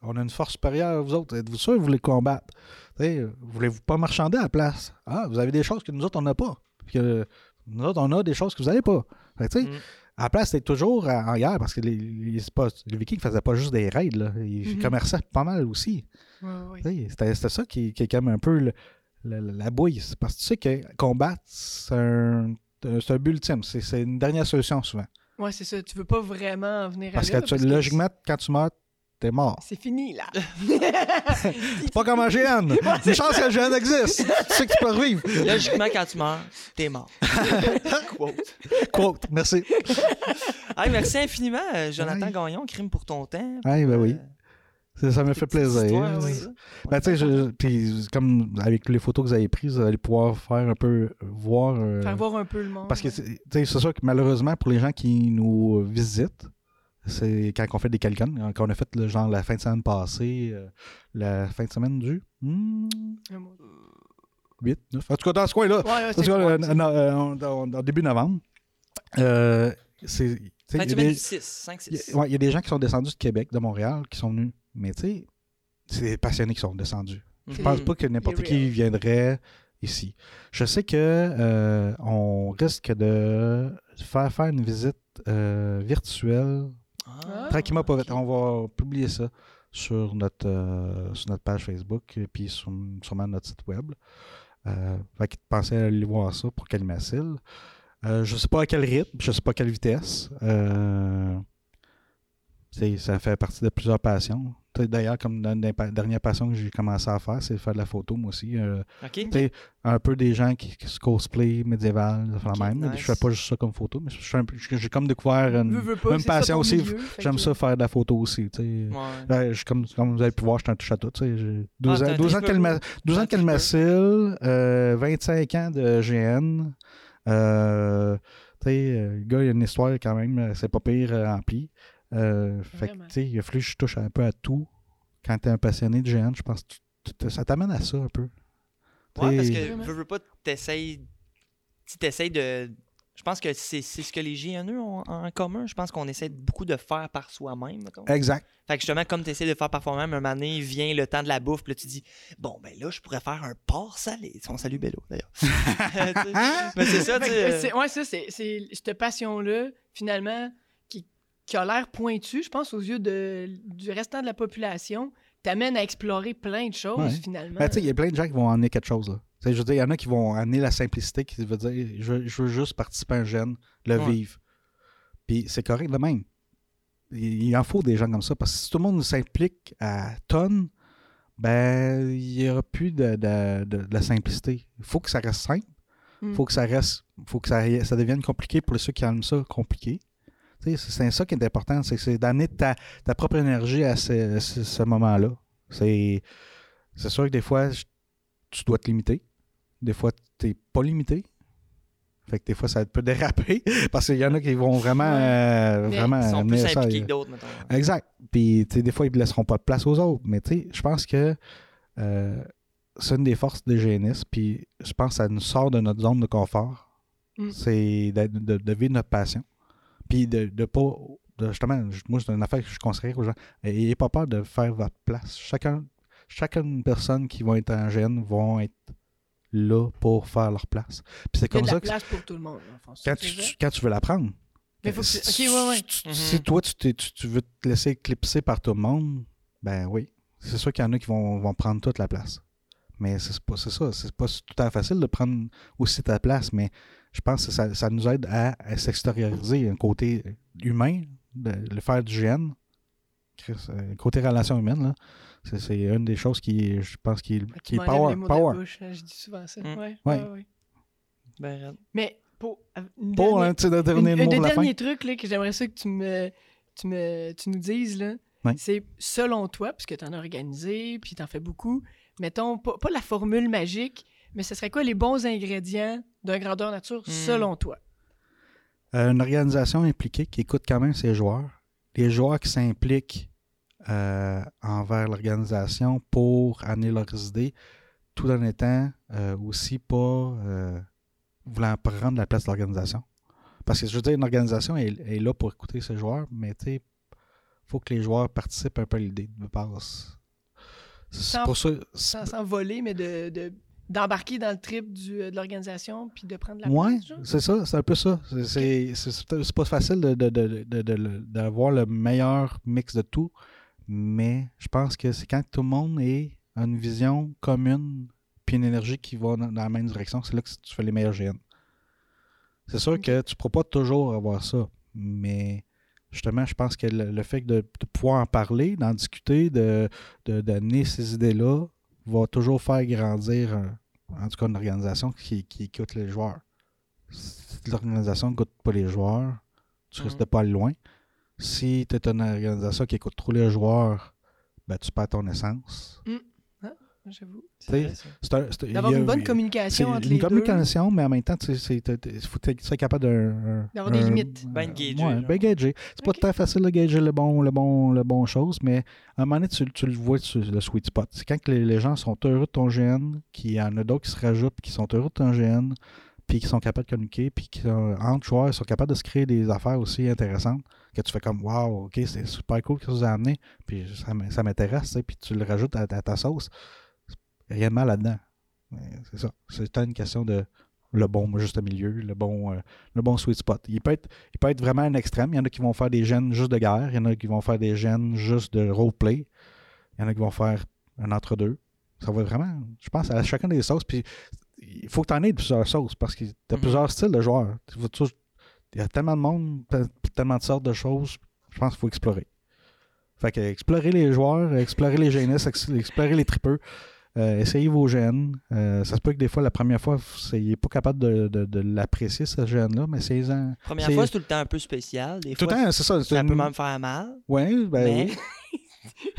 On a une force supérieure à vous autres. Êtes-vous sûr que vous voulez combattre? Voulez-vous pas marchander à la place? Ah, vous avez des choses que nous autres, on n'a pas. Que nous autres, on a des choses que vous n'avez pas. Fait que, Mm. à la place, c'était toujours en guerre parce que les, les, les Vikings faisaient pas juste des raids, là. Ils Mhm. commerçaient pas mal aussi. Ouais, ouais. C'était ça qui, qui est comme un peu le- la bouille. C'est parce que tu sais que combattre, c'est un, c'est un but ultime. C'est c'est une dernière solution souvent. Ouais, c'est ça. Tu veux pas vraiment en venir Parce à que, là, tu- logiquement, quand tu meurs, t'es mort. C'est fini, là. C'est pas comme un GN. Une chance que le GN existe. Tu sais que tu peux revivre. Logiquement, quand tu meurs, t'es mort. Quote. Quote. Merci. Hey, merci infiniment, euh, Jonathan. Gagnon, crime pour ton temps. Ouais, ben oui. Euh, ça me fait plaisir. oui. Ben, tu sais, puis comme avec les photos que vous avez prises, vous allez pouvoir faire un peu voir. euh, Faire voir un peu le monde. Parce que tu sais, c'est sûr que malheureusement, pour les gens qui nous visitent, c'est quand on fait des calculs, quand on a fait le genre la fin de semaine passée, euh, la fin de semaine du hmm, Un mot. 8, 9. En tout cas, dans ce coin-là, Ouais, ouais, en euh, c'est- non, en- en- en début novembre, euh, c'est. Fin il de y a semaine des- du 6, 5, il y 6. a- ouais, il y a des gens qui sont descendus de Québec, de Montréal, qui sont venus. Mais tu sais, c'est des passionnés qui sont descendus. Je pense pas que n'importe qui viendrait ici. Je sais que euh, on risque de faire faire une visite euh, virtuelle Ah, tranquillement pas. On va publier ça sur notre euh, sur notre page Facebook et puis sur, sûrement notre site web. Euh, fait que pensez à aller voir ça pour Calimacil. Euh, je sais pas à quel rythme, je sais pas à quelle vitesse. Euh, c'est- ça fait partie de plusieurs passions. D'ailleurs, comme dans les dernières passions que j'ai commencé à faire, c'est de faire de la photo, moi aussi. Euh, un peu des gens qui, qui se cosplay médiéval, ça fait Ok, la même. nice. Je fais pas juste ça comme photo, mais j'ai comme découvert une, Veux, veux pas, passion aussi. J'aime que- ça faire de la photo aussi. Ouais. Je- comme, comme vous avez pu voir, je suis un touche à tout. tu sais. J'ai 12, Ah, t'es ans, un 12 ans de tripeur. Calma- 12 ans de Un tripeur. Calmacil, euh, 25 ans de GN. Euh, euh, le gars, il a une histoire quand même, euh, c'est pas pire euh, rempli. Euh, fait que, Vraiment. tu sais, il a fallu que je touche un peu à tout. Quand tu es un passionné de GN, je pense que tu- tu- ça t'amène à ça un peu. Ouais, parce que veux, veux pas, t'essayes. Tu t'essayes de. Je pense que c'est c'est ce que les GNE ont en commun. Je pense qu'on essaie beaucoup de faire par soi-même. Exact. Fait que justement, comme tu essaies de faire par toi-même, un moment donné, vient le temps de la bouffe, puis là, tu dis Bon, ben là, je pourrais faire un porc salé. On salue Bello, d'ailleurs. Mais c'est ça, tu Ouais, ça, c'est c'est cette passion-là, finalement, qui, a l'air pointue, je pense, aux yeux de, du restant de la population, t'amène à explorer plein de choses, Ouais. finalement. Ben, tu sais, il y a plein de gens qui vont amener quelque chose. Là. Tu sais, je veux dire, il y en a qui vont amener la simplicité, qui veut dire, je, veux- je veux juste participer à un jeune, le Ouais. vivre. Puis c'est correct de même. Il, il en faut des gens comme ça, parce que si tout le monde s'implique à tonnes, ben, il n'y aura plus de, de- de- de la simplicité. Il faut que ça reste simple. Il Mm. faut que ça reste, faut que ça, ça devienne compliqué pour ceux qui aiment ça compliqué. C'est ça qui est important, c'est d'amener ta, ta propre énergie à ce, ce- ce moment-là. C'est sûr que des fois, je- tu dois te limiter. Des fois, tu n'es pas limité. Fait que des fois, ça peut déraper parce qu'il y en a qui vont vraiment, euh, Mais vraiment Ils sont amener plus ça. impliqués que d'autres, mettons. Exact. Puis, des fois, ils ne laisseront pas de place aux autres. Mais, tu sais, je pense que euh, c'est une des forces des génistes. Puis, je pense que ça nous sort de notre zone de confort. Mm. C'est de, de- de vivre notre passion. Puis, de, de pas. de- justement, moi, c'est une affaire que je conseillerais aux gens. N'ayez pas peur de faire votre place. Chacun, chacune personne qui va être en gène vont être là pour faire leur place. Puis, c'est Il y a comme de ça la que place pour tout le monde, en quand tu, veux quand tu veux l'apprendre. Mais faut que tu- si, ok, ouais, ouais. si- Mhm. si toi, tu, t'es- tu- tu veux te laisser éclipser par tout le monde, ben oui. C'est sûr qu'il y en a qui vont, vont prendre toute la place. Mais c'est pas c'est ça. C'est pas tout à fait facile de prendre aussi ta place, mais je pense que ça, ça nous aide à, à s'extérioriser un côté humain, de, le faire du gène. Chris, euh, côté relation humaine, là, c'est, c'est une des choses qui, je pense, qui, est power. les mots de la power. bouche, je dis souvent ça. Mm. Ouais, Ouais. ouais, ouais. Ben. Mais pour. euh, une Pour, dernière- hein, tu sais, de Une- donner le un mot des derniers trucs là, que j'aimerais ça que tu me, tu me tu nous dises, là, Ouais. c'est selon toi, puisque tu en as organisé, puis tu en fais beaucoup, mettons, pas, pas la formule magique, mais ce serait quoi les bons ingrédients d'un grandeur nature Hmm. selon toi? Euh, une organisation impliquée qui écoute quand même ses joueurs. Les joueurs qui s'impliquent euh, envers l'organisation pour amener leurs idées, tout en étant euh, aussi pas euh, voulant prendre la place de l'organisation. Parce que je veux dire, une organisation est, est là pour écouter ses joueurs, mais tu sais, faut que les joueurs participent un peu à l'idée de base. C'est Sans- pour ça. Sans, sans voler, mais de, de- d'embarquer dans le trip du, de l'organisation puis de prendre la genre? c'est ça, c'est un peu ça. C'est c'est pas facile de- de- de- de- d'avoir le meilleur mix de tout, mais je pense que c'est quand tout le monde est a une vision commune puis une énergie qui va dans, dans la même direction, c'est là que tu fais les meilleurs GN. C'est sûr que tu ne pourras pas toujours avoir ça, mais justement, je pense que le, le fait de, pouvoir en parler, d'en discuter, de, de donner ces idées-là, va toujours faire grandir, un- en tout cas, une organisation qui, qui écoute les joueurs. Si l'organisation n'écoute pas les joueurs, tu risques Mhm. de pas aller loin. Si tu es une organisation qui écoute trop les joueurs, ben, tu perds ton essence. J'avoue. D'avoir une bonne communication entre une les deux. communication, mais en même temps, il faut que tu sois capable d'un- D'avoir des un- limites. Ben gager, Ouais, ben gager. C'est pas très facile de gager le bon, le bon, le bon chose, mais à un moment donné, tu, tu le vois sur le sweet spot. C'est quand que les, les gens sont heureux de ton GN, qu'il y en a d'autres qui se rajoutent, qui sont heureux de ton GN, puis qui sont capables de communiquer, puis qui, sont- entre joueurs, ils sont capables de se créer des affaires aussi intéressantes, que tu fais comme, wow, ok, c'est super cool que ça vous a amené, puis ça, m'intéresse, puis tu le rajoutes à, à ta sauce. Rien de mal là-dedans. C'est ça. C'est une question de le bon juste milieu, le bon, euh, le bon sweet spot. Il peut, être, il peut être vraiment un extrême. Il y en a qui vont faire des gènes juste de guerre. Il y en a qui vont faire des gènes juste de roleplay. Il y en a qui vont faire un entre-deux. Ça va vraiment, je pense, à chacun des sauces. Puis il faut que tu en aies de plusieurs sauces parce que tu as Mhm. plusieurs styles de joueurs. Il y a tellement de monde, te- tellement de sortes de choses. Je pense qu'il faut explorer. Fait que explorer les joueurs, explorer les GNS, ex- explorer les tripeux. Euh, essayez vos gènes. Euh, ça se peut que des fois, la première fois, vous n'êtes pas capable de, de- de l'apprécier, ce gène-là, mais essayez-en. Première C'est- fois, c'est tout le temps un peu spécial. Des Tout le temps, c'est ça. c'est ça une- peut même faire mal. Ouais, ben mais oui.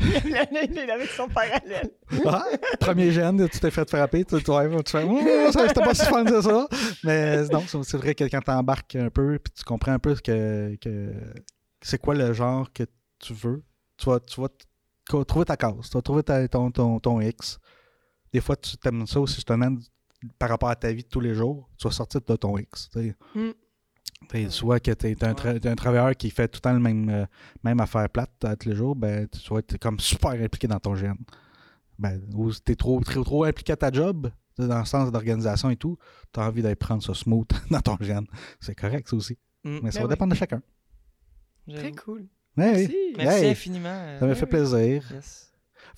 Il avec son parallèle. Ah, premier gène, tu t'es fait frapper, tu, tu, ouais, tu fais Oh, ça, c'était pas si fun que ça. Mais non, c'est c'est vrai que quand tu embarques un peu, puis tu comprends un peu ce que, que c'est quoi le genre que tu veux, tu vas, tu vas trouver ta case, tu vas trouver ta- ton, ton, ton X. Des fois, tu t'aimes ça aussi, justement, par rapport à ta vie de tous les jours, tu vas sortir de ton X. Mm. Soit que tu es un, tra- t'es un travailleur qui fait tout le temps le même, euh, même affaire plate à tous les jours, ben, tu vas être comme super impliqué dans ton gène. Ben, ou tu es trop, trop, trop impliqué à ta job, dans le sens d'organisation et tout, tu as envie d'aller prendre ça smooth dans ton gène. C'est correct, ça aussi. Mm. Mais ça Ben va oui. dépendre de chacun. Très cool. Ouais, Merci. Merci Hey, infiniment. euh, Ça m'a fait plaisir. yes.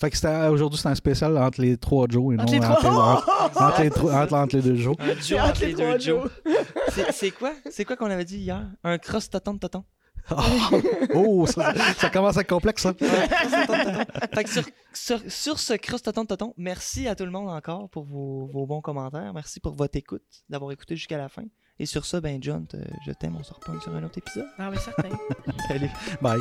Fait que c'était- aujourd'hui, c'est un spécial entre les trois Joe et non Entre les entre, trois? entre- entre les, trois- entre- entre les deux Joe. Un C'est Joe entre les deux Joe. C'est- quoi? C'est quoi qu'on avait dit hier? Un cross toton de toton. Oh, ça, ça commence à être complexe, ça. Fait que sur, sur, sur ce cross toton de toton, merci à tout le monde encore pour vos, vos bons commentaires. Merci pour votre écoute, d'avoir écouté jusqu'à la fin. Et sur ça, ben John, te- je t'aime, on se reprend sur un autre épisode. Ah, mais certain. Salut. Bye.